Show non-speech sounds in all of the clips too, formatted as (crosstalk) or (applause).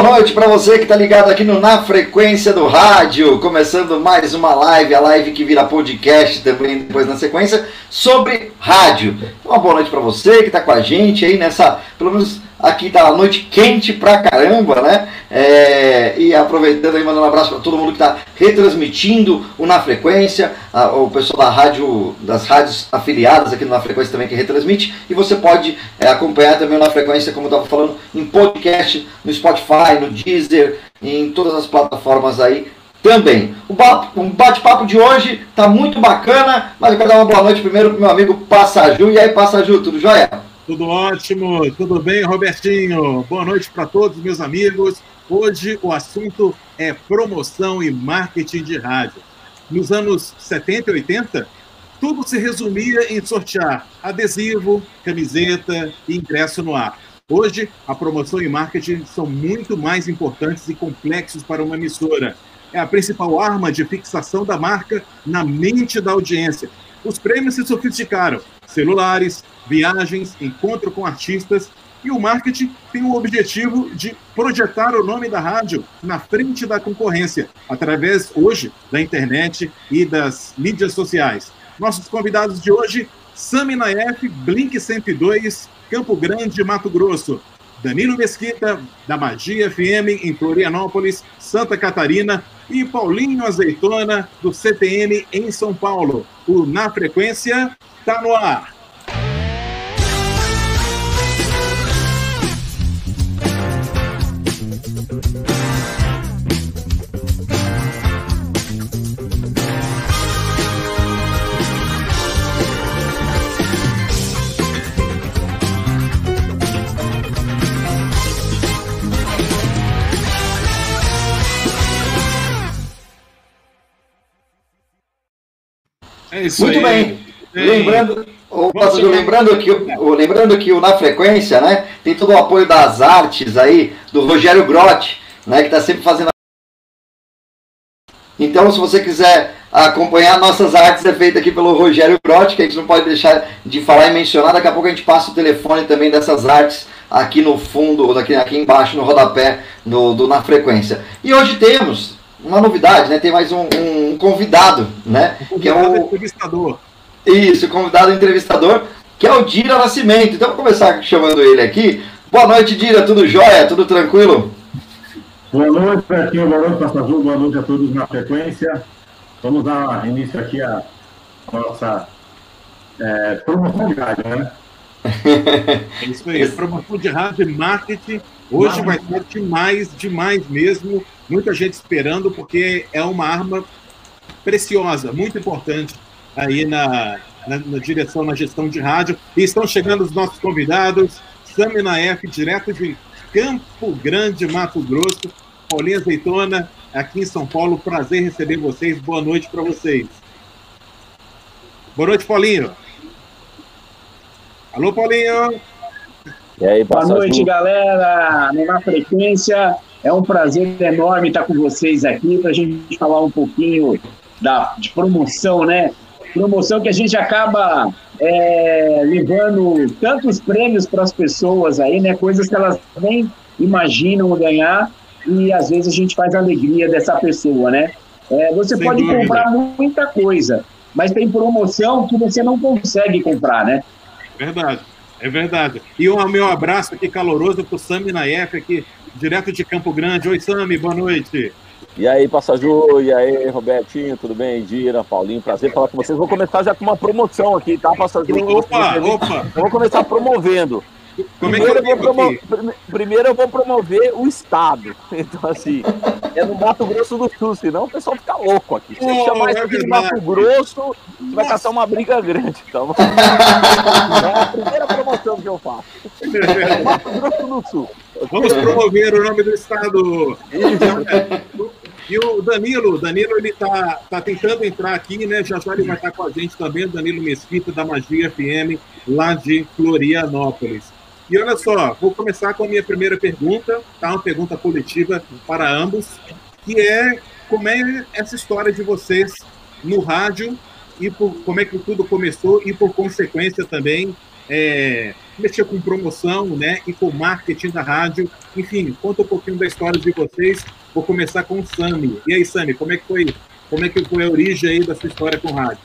Boa noite para você que está ligado aqui no Na Frequência do Rádio, começando mais uma live, a live que vira podcast também depois na sequência, sobre rádio. Então, uma boa noite para você que está com a gente aí nessa, pelo menos aqui tá a noite quente pra caramba, né? É, e aproveitando aí, mandando um abraço para todo mundo que está retransmitindo o Na Frequência, a, o pessoal da rádio, das rádios afiliadas aqui no Na Frequência também que retransmite, e você pode é, acompanhar também o Na Frequência, como eu estava falando, em podcast, no Spotify, no Deezer, em todas as plataformas aí também. O bate-papo de hoje tá muito bacana, mas eu quero dar uma boa noite primeiro pro meu amigo Passaju. E aí, Passaju, tudo jóia? Tudo ótimo, tudo bem, Robertinho? Boa noite para todos, meus amigos. Hoje o assunto é promoção e marketing de rádio. Nos anos 70 e 80, tudo se resumia em sortear adesivo, camiseta e ingresso no ar. Hoje, a promoção e marketing são muito mais importantes e complexos para uma emissora. É a principal arma de fixação da marca na mente da audiência. Os prêmios se sofisticaram: celulares, viagens, encontro com artistas e o marketing tem o objetivo de projetar o nome da rádio na frente da concorrência, através hoje da internet e das mídias sociais. Nossos convidados de hoje, Sami Naef, Blink 102, Campo Grande, Mato Grosso. Danilo Mesquita, da Magia FM, em Florianópolis, Santa Catarina. E Paulinho Azeitona, do CTN, em São Paulo. O Na Frequência está no ar. É isso Muito aí. bem. Lembrando, lembrando, que, lembrando que o Na Frequência, né, tem todo o apoio das artes aí, do Rogério Grotti, né, que está sempre fazendo. Então, se você quiser acompanhar nossas artes, é feita aqui pelo Rogério Grotti, que a gente não pode deixar de falar e mencionar. Daqui a pouco a gente passa o telefone também dessas artes aqui no fundo, ou aqui, aqui embaixo, no rodapé do, do Na Frequência. E hoje temos uma novidade, né? Tem mais um, um convidado, né? O convidado que é o entrevistador. Isso, convidado entrevistador, que é o Dira Nascimento. Então, vou começar chamando ele aqui. Boa noite, Dira. Tudo jóia? Tudo tranquilo? Boa noite, Betinho. Boa noite, Passazu. Boa noite a todos na frequência. Vamos dar início aqui à nossa é, promoção de rádio, né? (laughs) É isso aí, promoção de rádio e marketing. Hoje vai ser demais, demais mesmo muita gente esperando, porque é uma arma preciosa, muito importante aí na, na, na, direção, na gestão de rádio. E estão chegando os nossos convidados, Sami Naef, direto de Campo Grande, Mato Grosso, Paulinha Azeitona, aqui em São Paulo. Prazer receber vocês. Boa noite para vocês. Boa noite, Paulinho. Alô, Paulinho. E aí, Boa noite, galera. Na frequência, é um prazer enorme estar com vocês aqui para a gente falar um pouquinho da, de promoção, né? Promoção que a gente acaba é, levando tantos prêmios para as pessoas aí, né? Coisas que elas nem imaginam ganhar e às vezes a gente faz a alegria dessa pessoa, né? É, você Sem pode dúvida. comprar muita coisa, mas tem promoção que você não consegue comprar, né? Verdade, é verdade. E um meu abraço aqui caloroso para o Sami Naef, aqui direto de Campo Grande. Oi, Sami, boa noite. E aí, Passaju, e aí, Robertinho, tudo bem? Dira, Paulinho, prazer falar com vocês. Vou começar já com uma promoção aqui, tá, Passaju? Opa, opa! Eu vou começar promovendo. Como primeiro, é eu vou promo... primeiro eu vou promover o Estado. (laughs) Então, assim, é no Mato Grosso do Sul, senão o pessoal fica louco aqui. Se oh, chamar isso aqui de Mato Grosso, vai caçar uma briga grande. Então, (laughs) é a primeira promoção que eu faço. (laughs) Mato Grosso do Sul. Vamos promover o nome do Estado. (laughs) E o Danilo, Danilo ele tá, tá tentando entrar aqui, né? Já já ele vai estar com a gente também, o Danilo Mesquita da Magia FM, lá de Florianópolis. E olha só, vou começar com a minha primeira pergunta, tá? Uma pergunta coletiva para ambos, que é como é essa história de vocês no rádio e por, como é que tudo começou e por consequência também é, mexer com promoção, né, e com marketing da rádio. Enfim, conta um pouquinho da história de vocês. Vou começar com o Sami. E aí, Sami, como é que foi? Como é que foi a origem aí da sua história com rádio?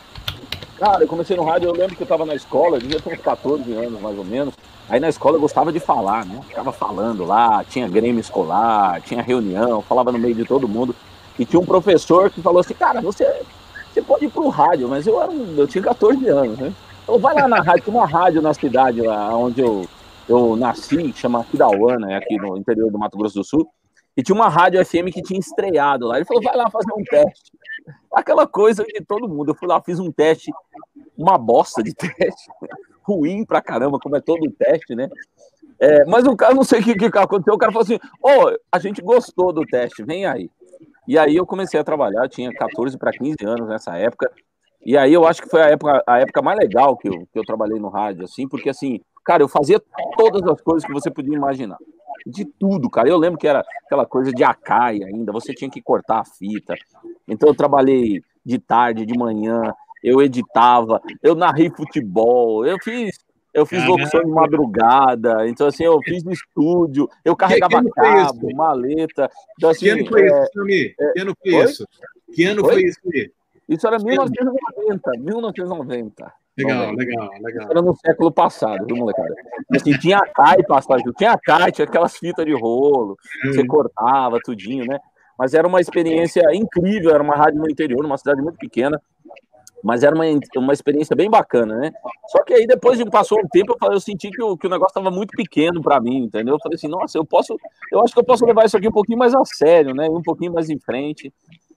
Cara, eu comecei no rádio, eu lembro que eu estava na escola, eu devia ter uns 14 anos mais ou menos. Aí na escola eu gostava de falar, né? Ficava falando lá, tinha grêmio escolar, tinha reunião, falava no meio de todo mundo. E tinha um professor que falou assim, cara, você, você pode ir pro rádio, mas eu, era eu tinha 14 anos, né? Então vai lá na rádio, tem uma rádio na cidade lá onde eu, eu nasci, chama Aquidauana, é aqui no interior do Mato Grosso do Sul. E tinha uma rádio FM que tinha estreado lá. Ele falou, vai lá fazer um teste. Aquela coisa de todo mundo. Eu fui lá, fiz um teste, uma bosta de (laughs) teste. Ruim pra caramba, como é todo teste, né? É, mas o cara, não sei o que, que aconteceu, o cara falou assim: Ô, oh, a gente gostou do teste, vem aí. E aí eu comecei a trabalhar, tinha 14 para 15 anos nessa época. E aí eu acho que foi a época, a época mais legal que eu, que eu trabalhei no rádio, assim, porque assim, cara, eu fazia todas as coisas que você podia imaginar. De tudo, cara. Eu lembro que era aquela coisa de acai ainda, você tinha que cortar a fita. Então eu trabalhei de tarde, de manhã, eu editava, eu narrei futebol, eu fiz eu fiz locução de madrugada, então assim, eu fiz no estúdio, eu carregava que, que cabo, maleta. Então, assim, que ano foi é, isso, Sami? É, que ano foi, foi isso? Que ano foi, foi isso? Isso era 1990, 1990. Legal, legal, legal. Era no século passado, viu, molecada? Assim, tinha a CAI passagem, tinha a CAI, tinha aquelas fitas de rolo, hum. você cortava tudinho, né? Mas era uma experiência incrível, era uma rádio no interior, numa cidade muito pequena, mas era uma, uma experiência bem bacana, né? Só que aí depois de passou um tempo, eu, falei, eu senti que o, que o negócio estava muito pequeno para mim, entendeu? Eu falei assim, nossa, eu posso, eu acho que eu posso levar isso aqui um pouquinho mais a sério, né? Um pouquinho mais em frente.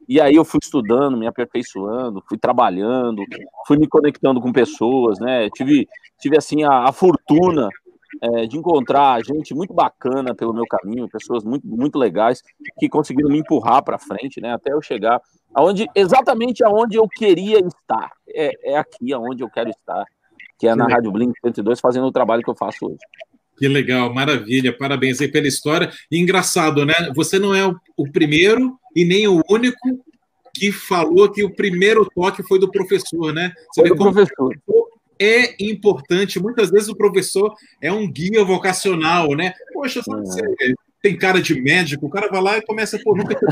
E aí eu fui estudando, me aperfeiçoando, fui trabalhando, fui me conectando com pessoas, né? Tive, tive assim a, a fortuna é, de encontrar gente muito bacana pelo meu caminho, pessoas muito, muito legais que conseguiram me empurrar para frente, né? Até eu chegar aonde, exatamente aonde eu queria estar. É, é aqui aonde eu quero estar, que é na Rádio Blink 102, fazendo o trabalho que eu faço hoje. Que legal, maravilha, parabéns aí pela história. E engraçado, né? Você não é o primeiro e nem o único que falou que o primeiro toque foi do professor, né? Você foi do professor. É importante, muitas vezes o professor é um guia vocacional, né? Poxa, você é. tem cara de médico, o cara vai lá e começa, pô, nunca ter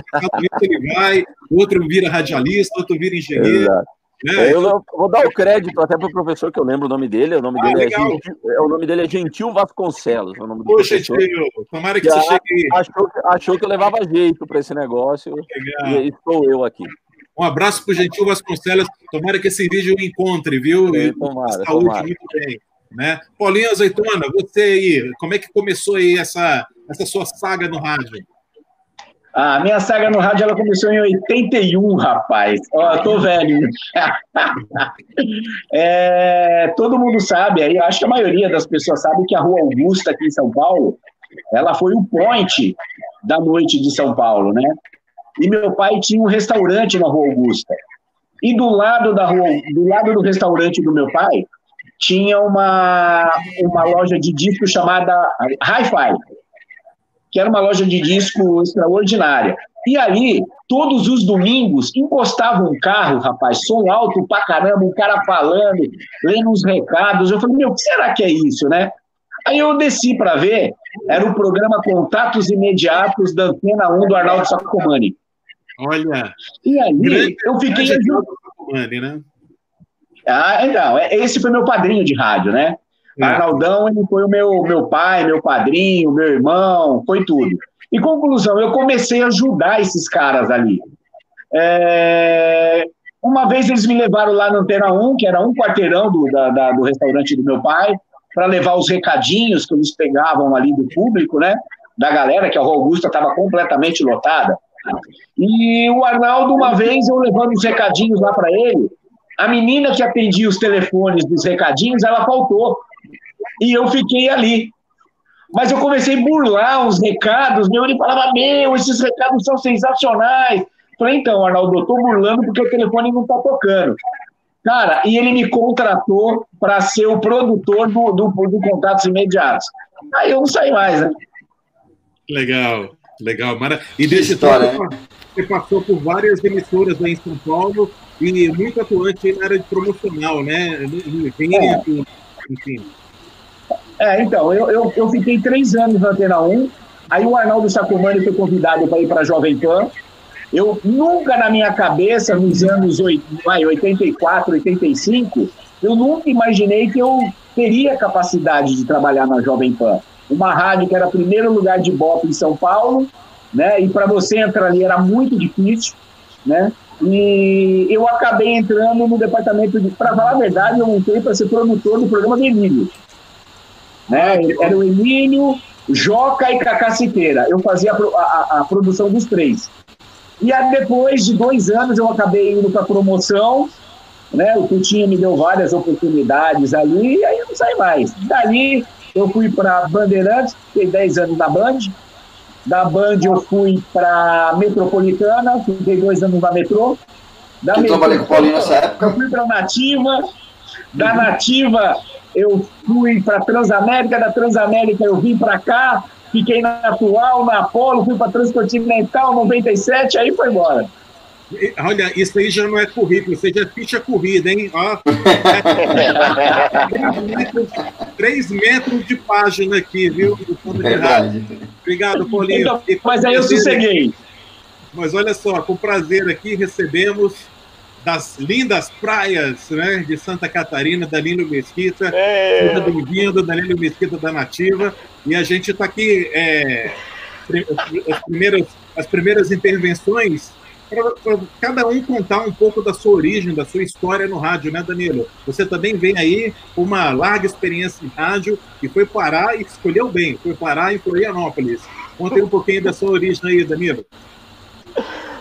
ele vai, o outro vira radialista, outro vira engenheiro. Exato. É, eu vou dar o crédito até para o professor, que eu lembro o nome dele. O nome, ah, dele, é Gentil, é, o nome dele é Gentil Vasconcelos. É o nome Poxa, Gentil, tomara que, que você chegue achou, achou que eu levava jeito para esse negócio. Legal. E estou eu aqui. Um abraço para o Gentil Vasconcelos. Tomara que esse vídeo o encontre, viu? É, tomara, Saúde tomara. muito bem. Né? Paulinho Azeitona, você aí, como é que começou aí essa, essa sua saga no rádio? A minha saga no rádio ela começou em 81, rapaz. Ó, tô velho. (laughs) é, todo mundo sabe, aí acho que a maioria das pessoas sabe que a Rua Augusta aqui em São Paulo, ela foi o point da noite de São Paulo, né? E meu pai tinha um restaurante na Rua Augusta. E do lado da rua, do lado do restaurante do meu pai, tinha uma, uma loja de disco chamada Hi-Fi que era uma loja de disco extraordinária. E ali, todos os domingos, encostava um carro, rapaz, som alto pra caramba, um cara falando, lendo uns recados. Eu falei, meu, o que será que é isso, né? Aí eu desci para ver, era o programa Contatos Imediatos da Antena 1 do Arnaldo Sacomani. Olha. E aí, eu fiquei. Sacomani, né? Ah, então, é, esse foi meu padrinho de rádio, né? É. Arnaldão, ele foi o meu, meu pai, meu padrinho, meu irmão, foi tudo. E conclusão, eu comecei a ajudar esses caras ali. É... Uma vez eles me levaram lá no Antena 1, que era um quarteirão do, da, da, do restaurante do meu pai, para levar os recadinhos que eles pegavam ali do público, né? Da galera, que a Rua Augusta estava completamente lotada. E o Arnaldo, uma vez, eu levando os recadinhos lá para ele, a menina que atendia os telefones dos recadinhos, ela faltou e eu fiquei ali. Mas eu comecei a burlar os recados, meu, ele falava, meu, esses recados são sensacionais. Falei, então, Arnaldo, eu estou burlando porque o telefone não está tocando. Cara, e ele me contratou para ser o produtor do, do, do Contatos Imediatos. Aí eu não saí mais, né? Legal, legal. Mara... E desse história, né? você passou por várias emissoras aí em São Paulo e muito atuante na área de promocional, né? Evento, é. enfim. É, então, eu, eu, eu fiquei três anos na Antena 1, aí o Arnaldo Sacomani foi convidado para ir para a Jovem Pan. Eu nunca na minha cabeça, nos anos 84, 85, eu nunca imaginei que eu teria capacidade de trabalhar na Jovem Pan. Uma rádio que era primeiro lugar de Bop em São Paulo, né? E para você entrar ali era muito difícil, né? E eu acabei entrando no departamento de. Para falar a verdade, eu entrei para ser produtor do programa do Emílio. Né? Era o Emílio, Joca e Cacá Siqueira. Eu fazia a, a, a produção dos três. E aí, depois de dois anos, eu acabei indo para promoção. Né? O Tutinho me deu várias oportunidades ali, e aí eu não saí mais. Dali, eu fui para Bandeirantes, fiquei 10 anos na Band. Da Band eu fui para Metropolitana, fiquei dois anos na Metrô. Da eu trabalhei com o Paulinho nessa época. Eu fui para Nativa. Da Nativa eu fui para Transamérica, da Transamérica eu vim para cá, fiquei na Atual, na Apolo, fui para Transcontinental 97, aí foi embora. Olha, isso aí já não é currículo, isso aí já é ficha corrida, hein? Ó, três, (laughs) metros, três, metros, de página aqui, viu? Verdade. Obrigado, Paulinho. Então, mas aí eu sosseguei. Mas olha só, com prazer aqui recebemos das lindas praias né, de Santa Catarina, Danilo Mesquita. É. Seja bem-vindo, Danilo Mesquita da Nativa. E a gente está aqui, é, as, primeiras, as primeiras intervenções para cada um contar um pouco da sua origem, da sua história no rádio, né, Danilo? Você também vem aí com uma larga experiência em rádio e foi parar e escolheu bem, foi parar em Florianópolis. Conta um pouquinho da sua origem aí, Danilo.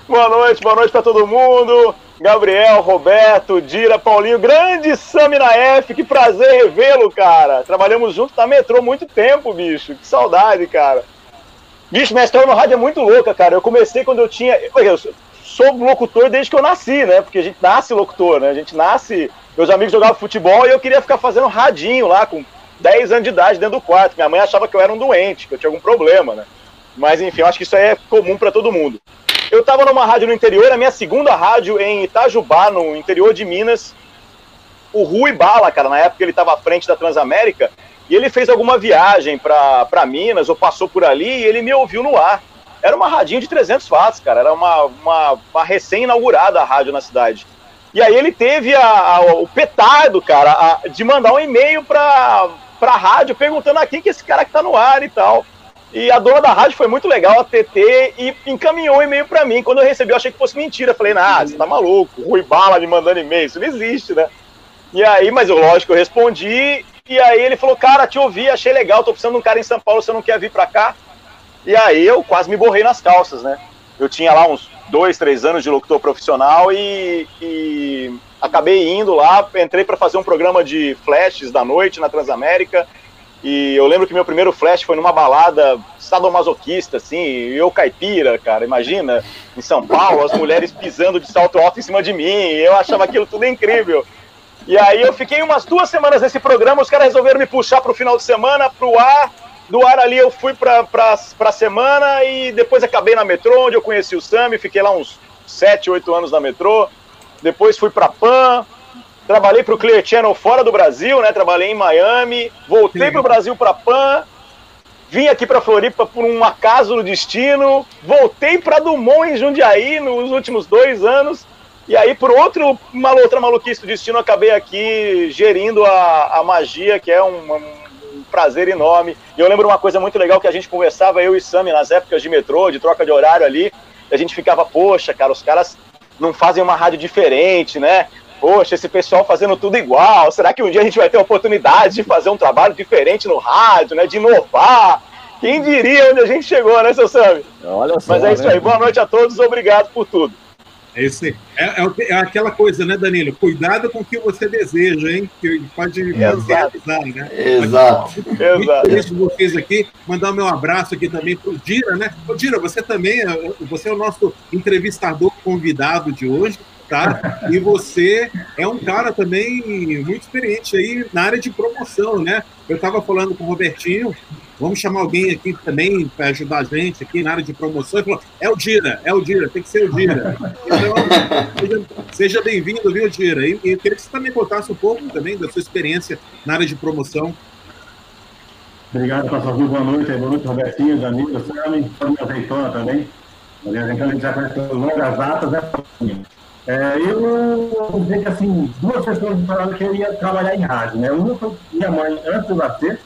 Boa noite, boa noite para todo mundo. Gabriel, Roberto, Dira, Paulinho, grande Sami F, que prazer revê-lo, cara. Trabalhamos junto na metrô muito tempo, bicho. Que saudade, cara. Bicho, minha história no rádio é muito louca, cara. Eu comecei quando eu tinha. Eu sou locutor desde que eu nasci, né? Porque a gente nasce locutor, né? A gente nasce. Meus amigos jogavam futebol e eu queria ficar fazendo radinho lá com 10 anos de idade dentro do quarto. Minha mãe achava que eu era um doente, que eu tinha algum problema, né? Mas enfim, eu acho que isso aí é comum para todo mundo. Eu estava numa rádio no interior, a minha segunda rádio em Itajubá, no interior de Minas. O Rui Bala, cara, na época ele estava à frente da Transamérica, e ele fez alguma viagem para Minas, ou passou por ali, e ele me ouviu no ar. Era uma radinha de 300 watts, cara. Era uma, uma, uma recém-inaugurada a rádio na cidade. E aí ele teve a, a, o petardo, cara, a, de mandar um e-mail para a rádio perguntando aqui que esse cara que tá no ar e tal. E a dona da rádio foi muito legal, a TT, e encaminhou um e-mail para mim. Quando eu recebi, eu achei que fosse mentira. Falei, nah, você tá maluco, Rui Bala me mandando e-mail, isso não existe, né? E aí, mas eu, lógico, eu respondi, e aí ele falou, cara, te ouvi, achei legal, tô precisando de um cara em São Paulo, você não quer vir pra cá? E aí eu quase me borrei nas calças, né? Eu tinha lá uns dois, três anos de locutor profissional e, e acabei indo lá, entrei para fazer um programa de flashes da noite na Transamérica. E eu lembro que meu primeiro flash foi numa balada sadomasoquista, assim, eu caipira, cara, imagina, em São Paulo, as mulheres pisando de salto alto em cima de mim, eu achava aquilo tudo incrível. E aí eu fiquei umas duas semanas nesse programa, os caras resolveram me puxar para o final de semana, para o ar, do ar ali eu fui para a semana e depois acabei na metrô, onde eu conheci o Sami, fiquei lá uns 7, 8 anos na metrô. Depois fui para Pan, trabalhei para o Clear Channel fora do Brasil, né? Trabalhei em Miami, voltei para o Brasil para Pan, vim aqui para Floripa por um acaso no destino, voltei para Dumont em Jundiaí nos últimos dois anos. E aí, por outro, uma outra maluquice do destino, acabei aqui gerindo a, a magia, que é um, prazer enorme. E eu lembro uma coisa muito legal que a gente conversava, eu e Sami, nas épocas de metrô, de troca de horário ali, a gente ficava, poxa, cara, os caras não fazem uma rádio diferente, né? Poxa, esse pessoal fazendo tudo igual. Será que um dia a gente vai ter a oportunidade de fazer um trabalho diferente no rádio, né? De inovar? Quem diria onde a gente chegou, né, seu Sami? Olha só, Mas é isso né? aí. Boa noite a todos. Obrigado por tudo. É, isso aí. É, é, é, aquela coisa, né, Danilo? Cuidado com o que você deseja, hein? Que pode realizar, né? Exato. Muito feliz de vocês aqui. Mandar o meu abraço aqui também para o Dira, né? Ô, Dira, você também, é, você é o nosso entrevistador convidado de hoje, tá? E você é um cara também muito experiente aí na área de promoção, né? Eu estava falando com o Robertinho, Vamos chamar alguém aqui também para ajudar a gente aqui na área de promoção. Ele falou, é o Dira, é o Dira, tem que ser o Dira. Então, seja, bem-vindo, viu, Dira? E, eu queria que você também contasse um pouco também da sua experiência na área de promoção. Obrigado, pastor Boa noite. Boa noite, Robertinho, Danilo, Sami, família Azeitona também. Então a gente já conhece longas datas, né? É, eu vou dizer que, assim, duas pessoas me falaram que eu ia trabalhar em rádio, né? Uma foi minha mãe, antes de nascer,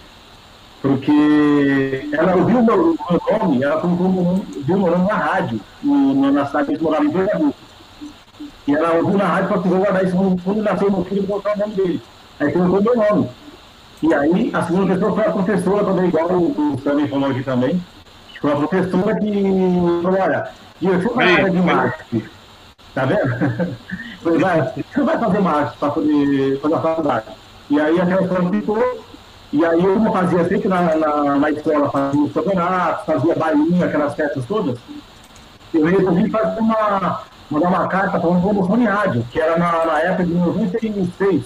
porque ela ouviu o meu, meu nome, ela colocou o meu nome na rádio, no, na cidade que morava em Pernambuco. E ela ouviu na rádio para vou guardar isso quando nasceu meu filho, colocar o nome dele. Aí colocou meu nome. E aí, a segunda pessoa foi a professora também, igual o, o Sammy falou aqui também. Foi a professora que falou, olha, eu fui na área de marketing. Tá vendo? (laughs) Falei, vai, você vai fazer marketing para poder fazer a faculdade. E aí a pessoa ficou, e aí eu como fazia sempre na, na, na escola, fazia os campeonatos, fazia bailinho, aquelas festas todas, eu resolvi fazer uma, mandar uma carta para uma promoção em rádio, que era na, na época de 96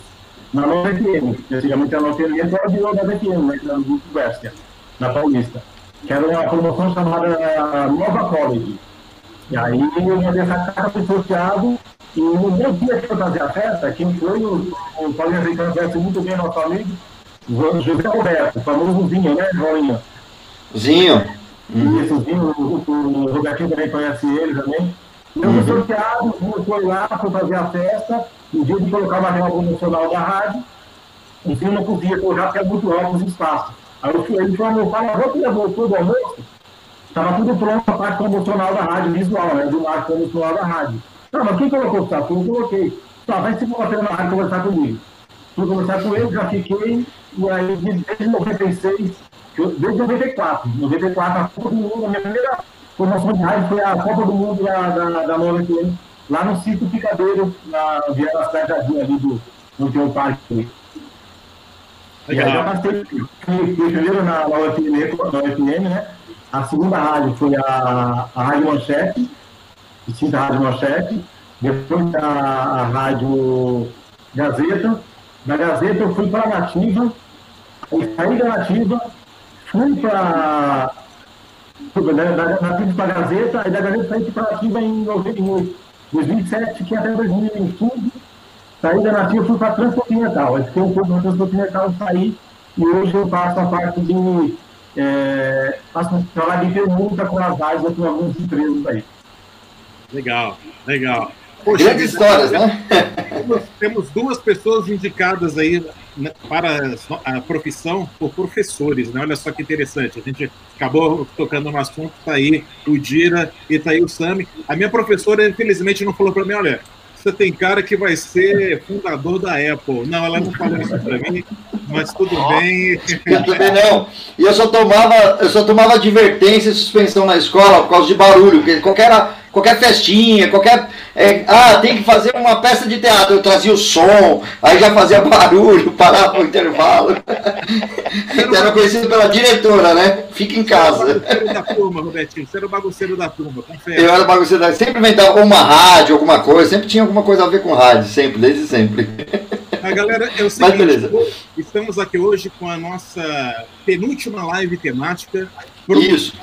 na Nova FM. Antigamente era Nova FM, agora virou Nova FM, né, na Western, na Paulista. Que era uma promoção chamada Nova College. E aí eu mandei essa carta para o Thiago, e no meu dia que eu fazia a festa, quem foi o, o Paulinho Azeitano conhece muito bem nosso amigo, José Roberto, o famoso Zinho, né, Joinha? Zinho. Isso, Zinho, o, o, o Robertinho também conhece ele também. Eu fui sorteado, foi lá para fazer a festa, no dia de colocar o material promocional da rádio, em cima não podia colocar porque é muito alto os espaços. Aí ele falou, fala, vou que levou tudo almoço, estava tudo pronto a parte promocional da rádio, visual, né, do lado promocional da rádio. Não, mas quem colocou o saco? Eu coloquei. Tá, vai se você na rádio conversar comigo. Fui conversar com ele, já fiquei, e aí desde 96, desde 94, 94, a Copa do Mundo, a minha primeira promoção de rádio foi a Copa do Mundo da, da, da Nova FM lá no sítio Picadeiro, na Viela Cidade ali do, no teu parque. E aí eu passei, fui, primeiro na, na, UFM, na UFM, né? A segunda rádio foi a, a Rádio Manchete, extinta Rádio Manchete, depois a, a Rádio Gazeta, da Gazeta eu fui para a Nativa, aí saí da Nativa, fui para da, da, Nativa para a Gazeta, aí da Gazeta saí para a Nativa em 98. 2007 que até 2015, saí da Nativa fui para a Transcontinental. Eu fiquei um pouco na Transcontinental, saí e hoje eu faço a parte de. É, faço um trabalho de permuta com as áreas com algumas empresas aí. Legal, legal. Poxa, Grandes histórias, né? Temos, temos duas pessoas indicadas aí né, para a profissão por professores, né? Olha só que interessante. A gente acabou tocando no assunto, tá aí o Dira e tá aí o Sami. A minha professora, infelizmente, não falou para mim, olha, você tem cara que vai ser fundador da Apple. Não, ela não falou isso para mim, mas tudo bem. Eu também não. E eu só tomava, eu só tomava advertência e suspensão na escola por causa de barulho, porque qualquer qualquer festinha, qualquer. É, ah, tem que fazer uma peça de teatro. Eu trazia o som, aí já fazia barulho, (laughs) parava o intervalo. (laughs) Era conhecido pela diretora, né? Fica em casa. Você era o bagunceiro da turma, Robertinho. Você era o bagunceiro da turma, confere. Eu era bagunceiro da Sempre inventava uma rádio, alguma coisa. Sempre tinha alguma coisa a ver com rádio, sempre, desde sempre. A galera, é o seguinte, Mas beleza. estamos aqui hoje com a nossa penúltima live temática. Isso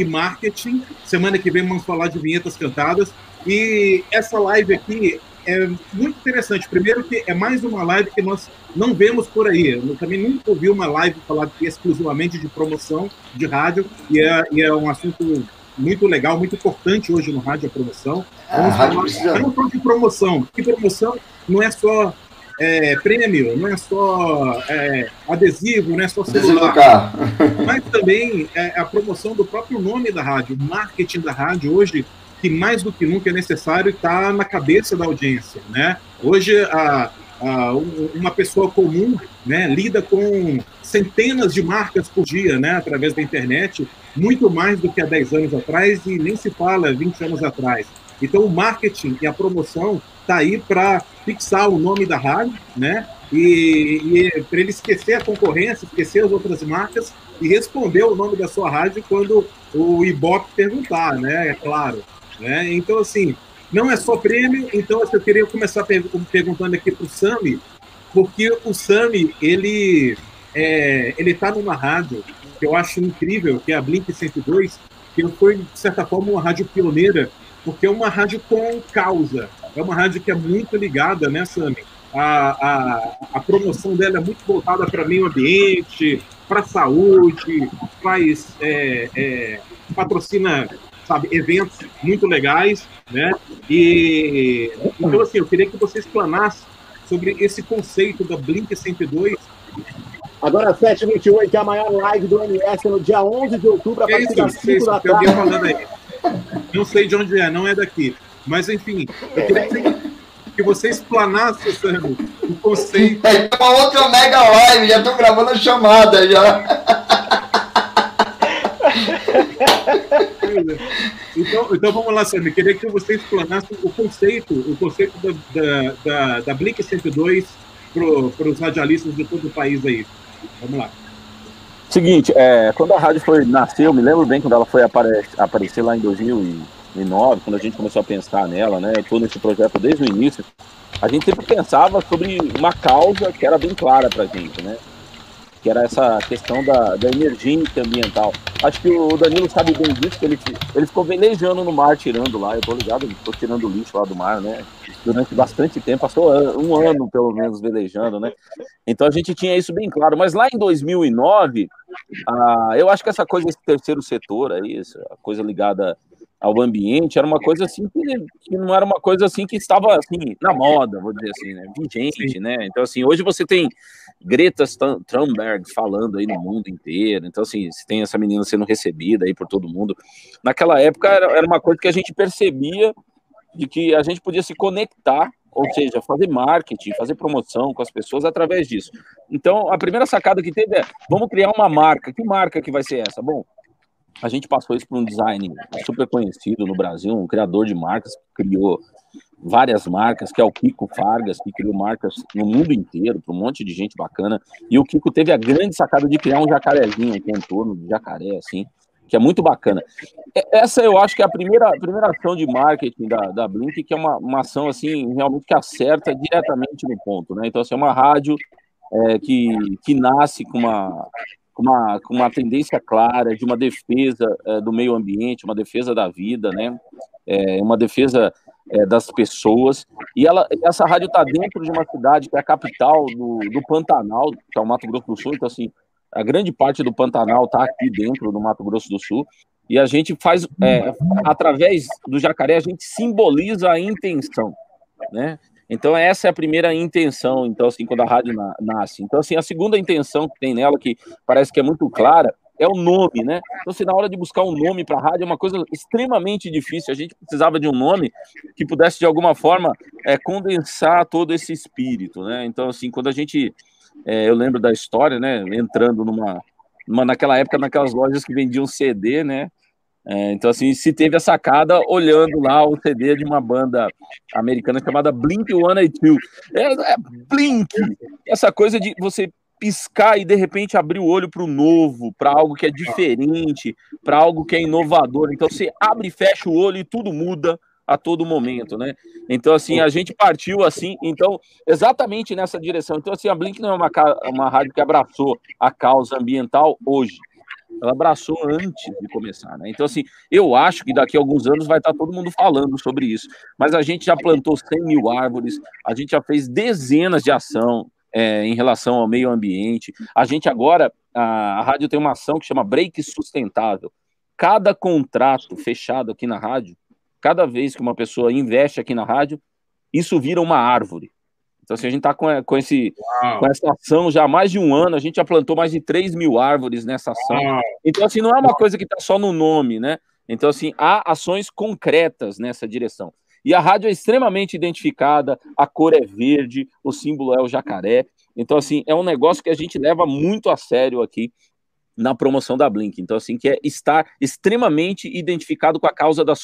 e marketing. Semana que vem vamos falar de vinhetas cantadas. E essa live aqui é muito interessante. Primeiro que é mais uma live que nós não vemos por aí. Eu também nunca ouvi uma live falar exclusivamente de promoção de rádio e é, e é um assunto muito legal, muito importante hoje no rádio a promoção. Ah, a rádio precisa... Não só de promoção, porque promoção não é só é, prêmio, não é só é, adesivo, não é só celular, (laughs) mas também é, a promoção do próprio nome da rádio, o marketing da rádio hoje, que mais do que nunca é necessário está na cabeça da audiência, né? Hoje a, a, uma pessoa comum, né, lida com centenas de marcas por dia, né, através da internet, muito mais do que há 10 anos atrás e nem se fala 20 anos atrás. Então o marketing e a promoção está aí para fixar o nome da rádio, né? E, e para ele esquecer a concorrência, esquecer as outras marcas e responder o nome da sua rádio quando o Ibope perguntar, né? É claro. Né? Então, assim, não é só prêmio. Então, eu queria começar perguntando aqui para o Sami, porque o Sami, ele é, ele está numa rádio que eu acho incrível, que é a Blink 102, que foi, de certa forma, uma rádio pioneira, porque é uma rádio com causa. É uma rádio que é muito ligada, né, Sami? A, a, a promoção dela é muito voltada para meio ambiente, para saúde, faz é, é, patrocina sabe, eventos muito legais, né? E então assim, eu queria que você explanasse sobre esse conceito da Blink 102. Agora 7h28, é a maior live do MS no dia 11 de outubro, a partir das 5 da tarde. falando aí. Não sei de onde é, não é daqui. Mas enfim, eu queria que você explanasse, Sandro, o conceito. É uma outra mega live, já estou gravando a chamada já. Então, então vamos lá, Samir. Queria que você explanasse o conceito, o conceito da, da, da, da Blink 102 para os radialistas de todo o país aí. Vamos lá. Seguinte, é, quando a rádio foi nasceu, me lembro bem quando ela foi apare, aparecer lá em 2009, quando a gente começou a pensar nela, né? Todo esse projeto desde o início, a gente sempre pensava sobre uma causa que era bem clara para a gente, né? que era essa questão da, da emergência ambiental. Acho que o Danilo sabe bem disso, que ele, ele ficou velejando no mar, tirando lá, eu tô ligado, ele ficou tirando lixo lá do mar, né? Durante bastante tempo, passou um ano pelo menos velejando, né? Então a gente tinha isso bem claro. Mas lá em 2009, ah, eu acho que essa coisa, esse terceiro setor aí, essa coisa ligada ao ambiente, era uma coisa assim que, que, não era uma coisa assim que estava assim na moda, vou dizer assim, né? vigente, Sim. né? Então assim, hoje você tem Greta Thunberg falando aí no mundo inteiro, então assim, você tem essa menina sendo recebida aí por todo mundo. Naquela época era, era uma coisa que a gente percebia de que a gente podia se conectar, ou seja, fazer marketing, fazer promoção com as pessoas através disso. Então, a primeira sacada que teve é, vamos criar uma marca. Que marca que vai ser essa? Bom, a gente passou isso para um design super conhecido no Brasil, um criador de marcas que criou várias marcas, que é o Kiko Fargas, que criou marcas no mundo inteiro, para um monte de gente bacana. E o Kiko teve a grande sacada de criar um jacarezinho, um contorno de jacaré, assim, que é muito bacana. Essa eu acho que é a primeira, primeira ação de marketing da, da Blink, que é uma, uma ação, assim, realmente que acerta diretamente no ponto, né? Então, assim, é uma rádio é, que, que nasce com uma, com uma, com uma tendência clara de uma defesa é, do meio ambiente, uma defesa da vida, né? É, uma defesa é, das pessoas. E ela, essa rádio está dentro de uma cidade que é a capital do, do Pantanal, que é o Mato Grosso do Sul. Então, assim, a grande parte do Pantanal está aqui dentro do Mato Grosso do Sul. E a gente faz, é, através do jacaré, a gente simboliza a intenção, né? Então, essa é a primeira intenção, então, assim, quando a rádio na, nasce. Então, assim, a segunda intenção que tem nela, que parece que é muito clara, é o nome, né? Então, assim, na hora de buscar um nome para a rádio é uma coisa extremamente difícil. A gente precisava de um nome que pudesse, de alguma forma, é, condensar todo esse espírito, né? Então, assim, quando a gente. É, eu lembro da história, né? Entrando numa, numa. Naquela época, naquelas lojas que vendiam CD, né? É, então, assim, se teve a sacada olhando lá o CD de uma banda americana chamada Blink 182. É, é Blink! Essa coisa de você piscar e de repente abrir o olho para o novo, para algo que é diferente, para algo que é inovador. Então, você abre e fecha o olho e tudo muda a todo momento, né? Então, assim, a gente partiu assim, então, exatamente nessa direção. Então, assim, a Blink não é uma, uma rádio que abraçou a causa ambiental hoje ela abraçou antes de começar, né? Então, assim, eu acho que daqui a alguns anos vai estar todo mundo falando sobre isso. Mas a gente já plantou 100 mil árvores, a gente já fez dezenas de ação é, em relação ao meio ambiente. A gente agora, a, a rádio tem uma ação que chama Break Sustentável. Cada contrato fechado aqui na rádio, cada vez que uma pessoa investe aqui na rádio, isso vira uma árvore. Então, assim, a gente está com, com, esse, com essa ação já há mais de um ano, a gente já plantou mais de 3 mil árvores nessa ação. Uau. Então, assim, não é uma coisa que está só no nome, né? Então, assim, há ações concretas nessa direção. E a rádio é extremamente identificada, a cor é verde, o símbolo é o jacaré. Então, assim, é um negócio que a gente leva muito a sério aqui na promoção da Blink. Então, assim, que é estar extremamente identificado com a causa da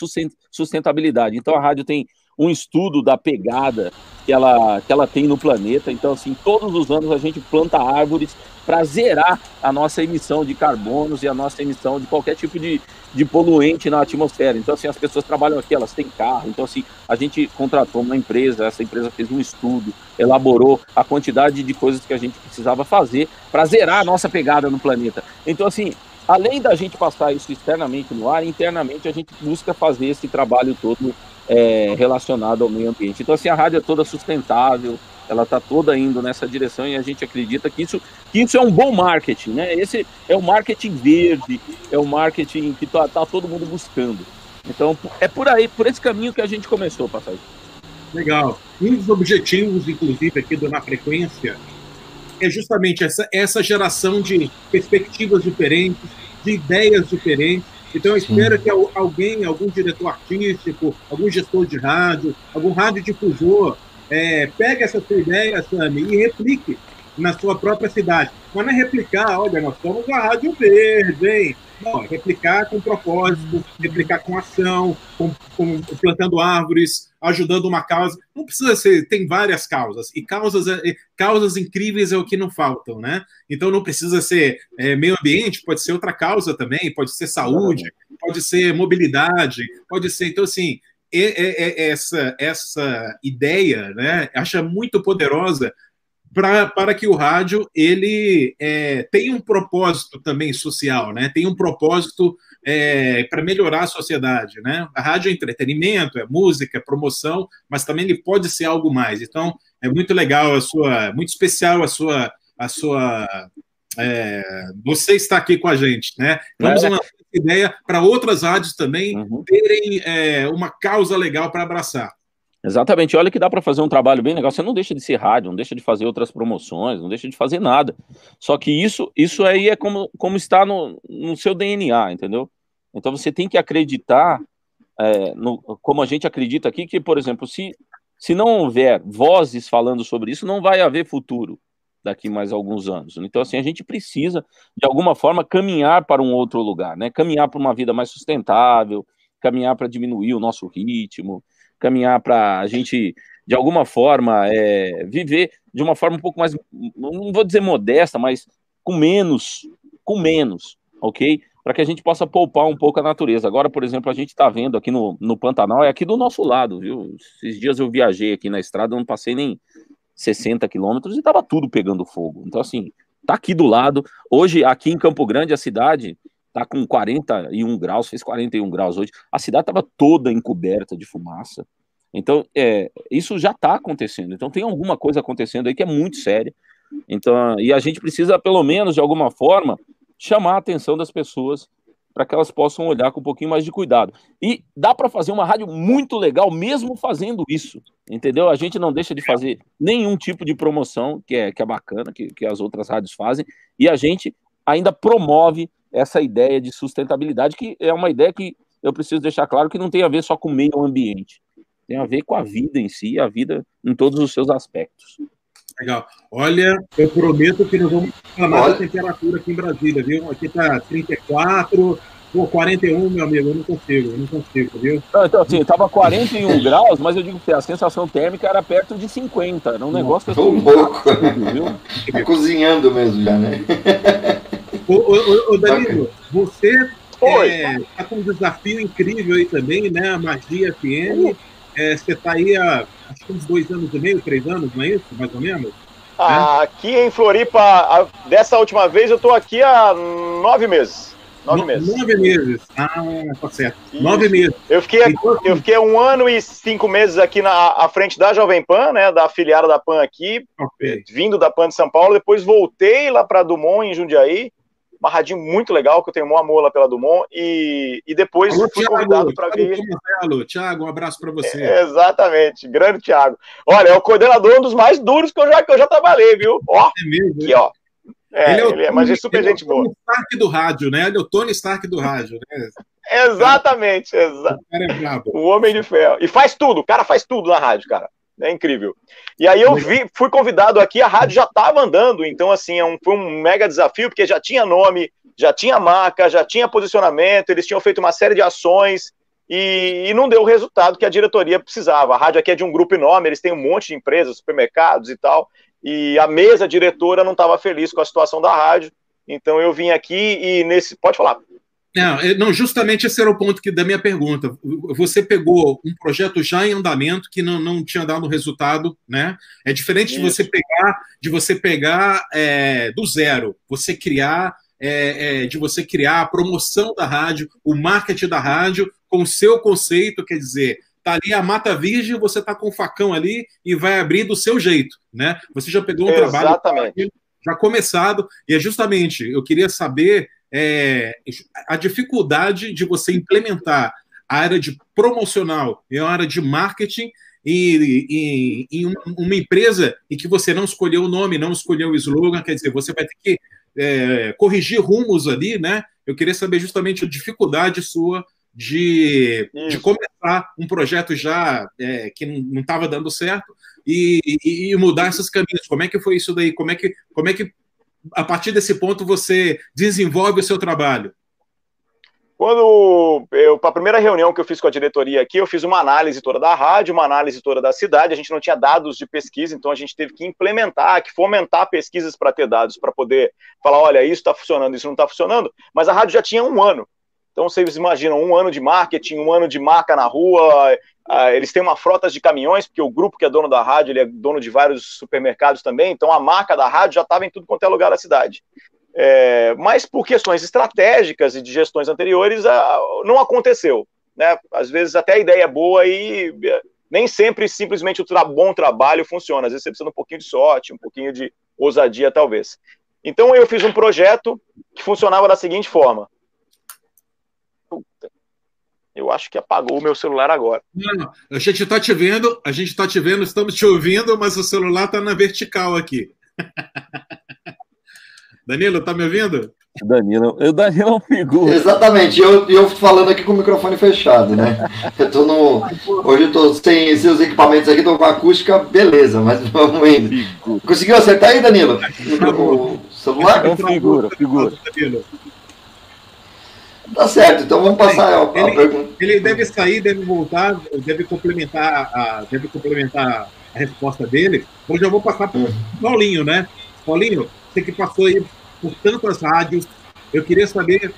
sustentabilidade. Então, a rádio tem um estudo da pegada que ela, que ela tem no planeta. Então, assim, todos os anos a gente planta árvores para zerar a nossa emissão de carbonos e a nossa emissão de qualquer tipo de, de poluente na atmosfera. Então, assim, as pessoas trabalham aqui, elas têm carro. Então, assim, a gente contratou uma empresa, essa empresa fez um estudo, elaborou a quantidade de coisas que a gente precisava fazer para zerar a nossa pegada no planeta. Então, assim, além da gente passar isso externamente no ar, internamente a gente busca fazer esse trabalho todo é, relacionado ao meio ambiente. Então, assim, a rádio é toda sustentável, ela está toda indo nessa direção e a gente acredita que isso, que isso é um bom marketing, né? Esse é o marketing verde, é o marketing que está tá todo mundo buscando. Então é por aí, por esse caminho que a gente começou, passagem. Legal. Um dos objetivos, inclusive, aqui do Na Frequência é justamente essa, essa geração de perspectivas diferentes, de ideias diferentes. Então, eu espero que alguém, algum diretor artístico, algum gestor de rádio, algum radiodifusor, é, pegue essa sua ideia, Sami, e replique na sua própria cidade. Mas não é replicar, olha, nós somos a Rádio Verde, hein? Não, replicar com propósito, replicar com ação, com, com, plantando árvores, ajudando uma causa. Não precisa ser, tem várias causas, e causas, é, causas incríveis é o que não faltam, né? Então não precisa ser é, meio ambiente, pode ser outra causa também, pode ser saúde, pode ser mobilidade, pode ser. Então, assim, essa, essa ideia, né, acha muito poderosa pra, para que o rádio ele é, tenha um propósito também social, né? Tem um propósito é, para melhorar a sociedade, né? A rádio é entretenimento, é música, é promoção, mas também ele pode ser algo mais. Então é muito legal a sua, muito especial a sua, a sua é, você está aqui com a gente, né? Vamos é. uma ideia para outras rádios também uhum. terem é, uma causa legal para abraçar. Exatamente. Olha que dá para fazer um trabalho bem legal. Você não deixa de ser rádio, não deixa de fazer outras promoções, não deixa de fazer nada. Só que isso, isso aí é como, como está no, no seu DNA, entendeu? Então você tem que acreditar, é, no, como a gente acredita aqui, que, por exemplo, se, se não houver vozes falando sobre isso, não vai haver futuro daqui mais alguns anos. Então, assim, a gente precisa, de alguma forma, caminhar para um outro lugar, né? Caminhar para uma vida mais sustentável, caminhar para diminuir o nosso ritmo, caminhar para a gente, de alguma forma, é, viver de uma forma um pouco mais, não vou dizer modesta, mas com menos, com menos, ok? Para que a gente possa poupar um pouco a natureza. Agora, por exemplo, a gente está vendo aqui no, no Pantanal, é aqui do nosso lado, viu? Esses dias eu viajei aqui na estrada, não passei nem 60 quilômetros e estava tudo pegando fogo. Então, assim, tá aqui do lado. Hoje, aqui em Campo Grande, a cidade tá com 41 graus, fez 41 graus hoje. A cidade estava toda encoberta de fumaça. Então, é, isso já está acontecendo. Então, tem alguma coisa acontecendo aí que é muito séria. Então, e a gente precisa, pelo menos, de alguma forma, chamar a atenção das pessoas para que elas possam olhar com um pouquinho mais de cuidado. E dá para fazer uma rádio muito legal mesmo fazendo isso, entendeu? A gente não deixa de fazer nenhum tipo de promoção, que é, que é bacana, que, que as outras rádios fazem, e a gente ainda promove essa ideia de sustentabilidade, que é uma ideia que eu preciso deixar claro que não tem a ver só com o meio ambiente, tem a ver com a vida em si, a vida em todos os seus aspectos. Legal. Olha, eu prometo que nós vamos falar da temperatura aqui em Brasília, viu? Aqui tá 34, Pô, 41, meu amigo, eu não consigo, eu não consigo, viu? então, assim, tava 41 graus, mas eu digo que a sensação térmica era perto de 50. Era um negócio. Um pouco. Viu? (laughs) Tá cozinhando mesmo já, né? Ô, ô, ô Danilo, você é, tá com um desafio incrível aí também, né? A Magia FM. É, você tá aí há acho que uns dois anos e meio, três anos, não é isso? Mais ou menos? Ah, é? Aqui em Floripa, dessa última vez, eu tô aqui há nove meses. Nove no, meses. Nove meses. Ah, tá certo. Isso. Nove meses. Eu fiquei, então, eu fiquei um ano e cinco meses aqui na à frente da Jovem Pan, né? Da afiliada da Pan aqui, okay. vindo da Pan de São Paulo. Depois voltei lá para Dumont, em Jundiaí uma radinho muito legal, que eu tenho uma amor lá pela Dumont, e, e depois Alô, fui Thiago, convidado para vir. Tiago, um abraço para você. É, exatamente, grande Tiago. Olha, é o coordenador um dos mais duros que eu já, que eu já trabalhei, viu? Ó, é mesmo, aqui, ó. É, ele é, ele é mas é super ele gente é o Tony Stark do rádio, né? Ele é o Tony Stark do rádio, né? Exatamente, exa o, é o homem de ferro. E faz tudo, o cara faz tudo na rádio, cara. É incrível. E aí eu vi, fui convidado aqui, a rádio já estava andando, então assim, é um, foi um mega desafio, porque já tinha nome, já tinha marca, já tinha posicionamento, eles tinham feito uma série de ações e, e não deu o resultado que a diretoria precisava. A rádio aqui é de um grupo enorme, eles têm um monte de empresas, supermercados e tal, e a mesa diretora não estava feliz com a situação da rádio, então eu vim aqui e nesse. Pode falar. Não, é, não, justamente esse era o ponto que, da minha pergunta. Você pegou um projeto já em andamento que não, não tinha dado resultado, né? É diferente Isso. de você pegar de você pegar é, do zero, você criar é, é, de você criar a promoção da rádio, o marketing da rádio com o seu conceito, quer dizer, tá ali a mata virgem, você tá com o facão ali e vai abrir do seu jeito, né? Você já pegou um Exatamente. trabalho já começado, e é justamente, eu queria saber é, a dificuldade de você implementar a área de promocional e a área de marketing em, em, uma empresa em que você não escolheu o nome, não escolheu o slogan, quer dizer, você vai ter que é, corrigir rumos ali, né? Eu queria saber justamente a dificuldade sua de, de começar um projeto já é, que não estava dando certo e, e, e, mudar esses caminhos. Como é que foi isso daí? Como é que, como é que a partir desse ponto você desenvolve o seu trabalho? Quando eu, para a primeira reunião que eu fiz com a diretoria aqui, eu fiz uma análise toda da rádio, uma análise toda da cidade. A gente não tinha dados de pesquisa, então a gente teve que implementar, que fomentar pesquisas para ter dados, para poder falar: olha, isso está funcionando, isso não está funcionando. Mas a rádio já tinha um ano. Então vocês imaginam um ano de marketing, um ano de marca na rua. Eles têm uma frota de caminhões, porque o grupo que é dono da rádio ele é dono de vários supermercados também. Então a marca da rádio já estava em tudo quanto é lugar da cidade. É, mas por questões estratégicas e de gestões anteriores, não aconteceu. Né? Às vezes até a ideia é boa e é, nem sempre simplesmente o tra bom trabalho funciona. Às vezes você precisa de um pouquinho de sorte, um pouquinho de ousadia, talvez. Então eu fiz um projeto que funcionava da seguinte forma. Puta. Eu acho que apagou o meu celular agora. Não, a gente está te vendo, a gente está te vendo, estamos te ouvindo, mas o celular está na vertical aqui. (laughs) Danilo, tá me ouvindo? Danilo, o Danilo é um figura. Exatamente, eu, eu falando aqui com o microfone fechado, né? Eu tô no. Hoje eu tô sem seus equipamentos aqui, tô com acústica, beleza, mas (laughs) vamos indo. Conseguiu acertar aí, Danilo? O celular? É um figura, figura. Tá certo, então vamos passar a, a ele, pergunta. Ele deve sair, deve voltar, deve complementar a, deve complementar a resposta dele. Hoje eu vou passar para o uhum. Paulinho, né? Paulinho, você que passou aí por tantas rádios, eu queria saber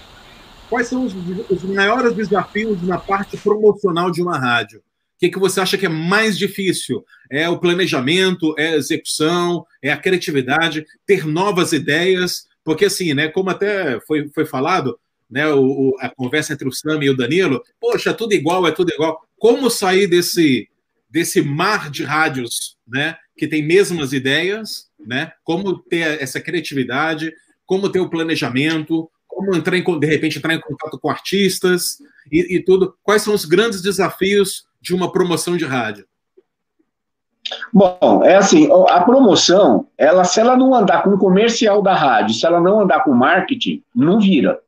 quais são os, os maiores desafios na parte promocional de uma rádio. O que, que você acha que é mais difícil? É o planejamento, é a execução, é a criatividade, ter novas ideias? Porque, assim, né, como até foi, foi falado, né, o, a conversa entre o Sam e o Danilo, poxa, tudo igual, é tudo igual. Como sair desse, desse mar de rádios né, que tem mesmas ideias né? Como ter essa criatividade, como ter o planejamento, como entrar em, de repente entrar em contato com artistas e, e tudo. Quais são os grandes desafios de uma promoção de rádio? Bom, é assim, a promoção, ela, se ela não andar com o comercial da rádio, se ela não andar com marketing, não vira.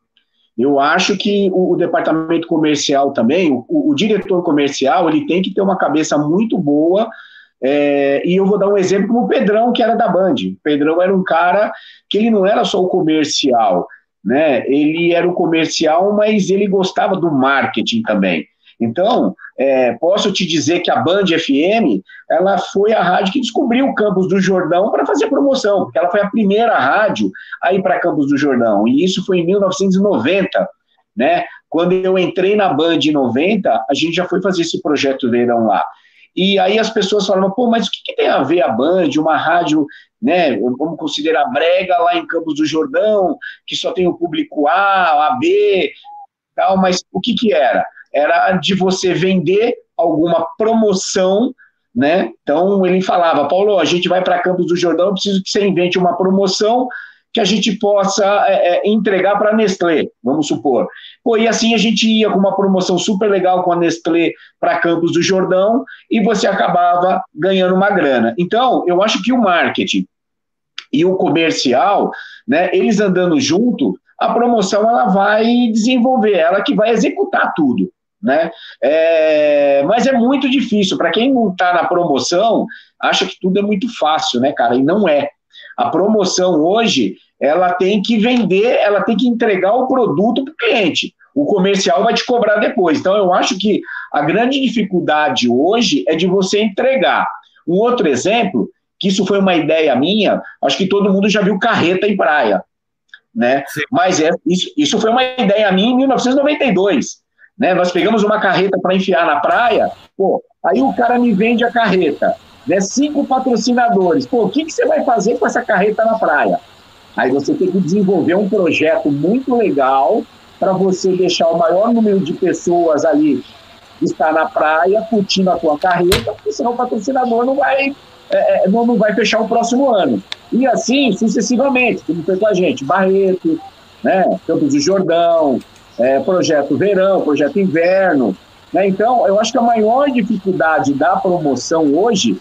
Eu acho que o, o departamento comercial também, o, o, diretor comercial, ele tem que ter uma cabeça muito boa é, e eu vou dar um exemplo como o Pedrão, que era da Band. O Pedrão era um cara que ele não era só o comercial, né? Ele era o comercial, mas ele gostava do marketing também. Então, é, posso te dizer que a Band FM, ela foi a rádio que descobriu Campos do Jordão para fazer promoção, porque ela foi a primeira rádio a ir para Campos do Jordão, e isso foi em 1990, né? Quando eu entrei na Band em 90, a gente já foi fazer esse projeto verão lá. E aí as pessoas falavam, pô, mas o que, que, tem a ver a Band, uma rádio, né, vamos considerar brega lá em Campos do Jordão, que só tem o público A, A, B, tal, mas o que que era? Era de você vender alguma promoção, né? Então ele falava, Paulo, a gente vai para Campos do Jordão, eu preciso que você invente uma promoção que a gente possa é, é, entregar para a Nestlé, vamos supor. Pô, e assim a gente ia com uma promoção super legal com a Nestlé para Campos do Jordão e você acabava ganhando uma grana. Então, eu acho que o marketing e o comercial, né, eles andando junto, a promoção ela vai desenvolver, ela que vai executar tudo. Né? É, mas é muito difícil. Para quem não está na promoção, acha que tudo é muito fácil, né, cara? E não é. A promoção hoje, ela tem que vender, ela tem que entregar o produto para o cliente. O comercial vai te cobrar depois. Então, eu acho que a grande dificuldade hoje é de você entregar. Um outro exemplo, que isso foi uma ideia minha, acho que todo mundo já viu carreta em praia. Né? Mas é, isso, isso foi uma ideia minha em 1992. Né? Nós pegamos uma carreta para enfiar na praia, pô, aí o cara me vende a carreta, né? cinco patrocinadores. Pô, o que, que você vai fazer com essa carreta na praia? Aí você tem que desenvolver um projeto muito legal para você deixar o maior número de pessoas ali estar na praia curtindo a tua carreira, porque senão o patrocinador não vai, é, é, não, não vai fechar o próximo ano. E assim sucessivamente, como foi com a gente, Barreto, né, Campos do Jordão, é, Projeto Verão, Projeto Inverno. Né? Então, eu acho que a maior dificuldade da promoção hoje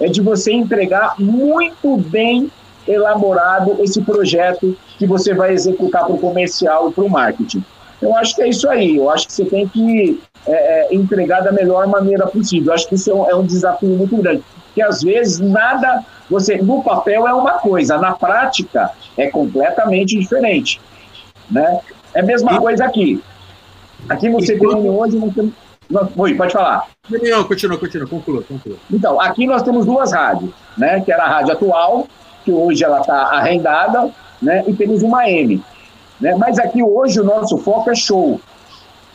é de você entregar muito bem elaborado esse projeto que você vai executar para o comercial e para o marketing. Eu acho que é isso aí. Eu acho que você tem que é, é entregar da melhor maneira possível. Eu acho que isso é um, é um desafio muito grande. Porque às vezes nada, você no papel é uma coisa, na prática é completamente diferente, né? É a mesma coisa aqui. Aqui no CPN hoje não temos. Oi, pode falar. Não, continua, continua, conclua, conclua. Então, aqui nós temos duas rádios, né? Que era a rádio atual, que hoje ela está arrendada, né? E temos uma M. Né? Mas aqui hoje o nosso foco é show.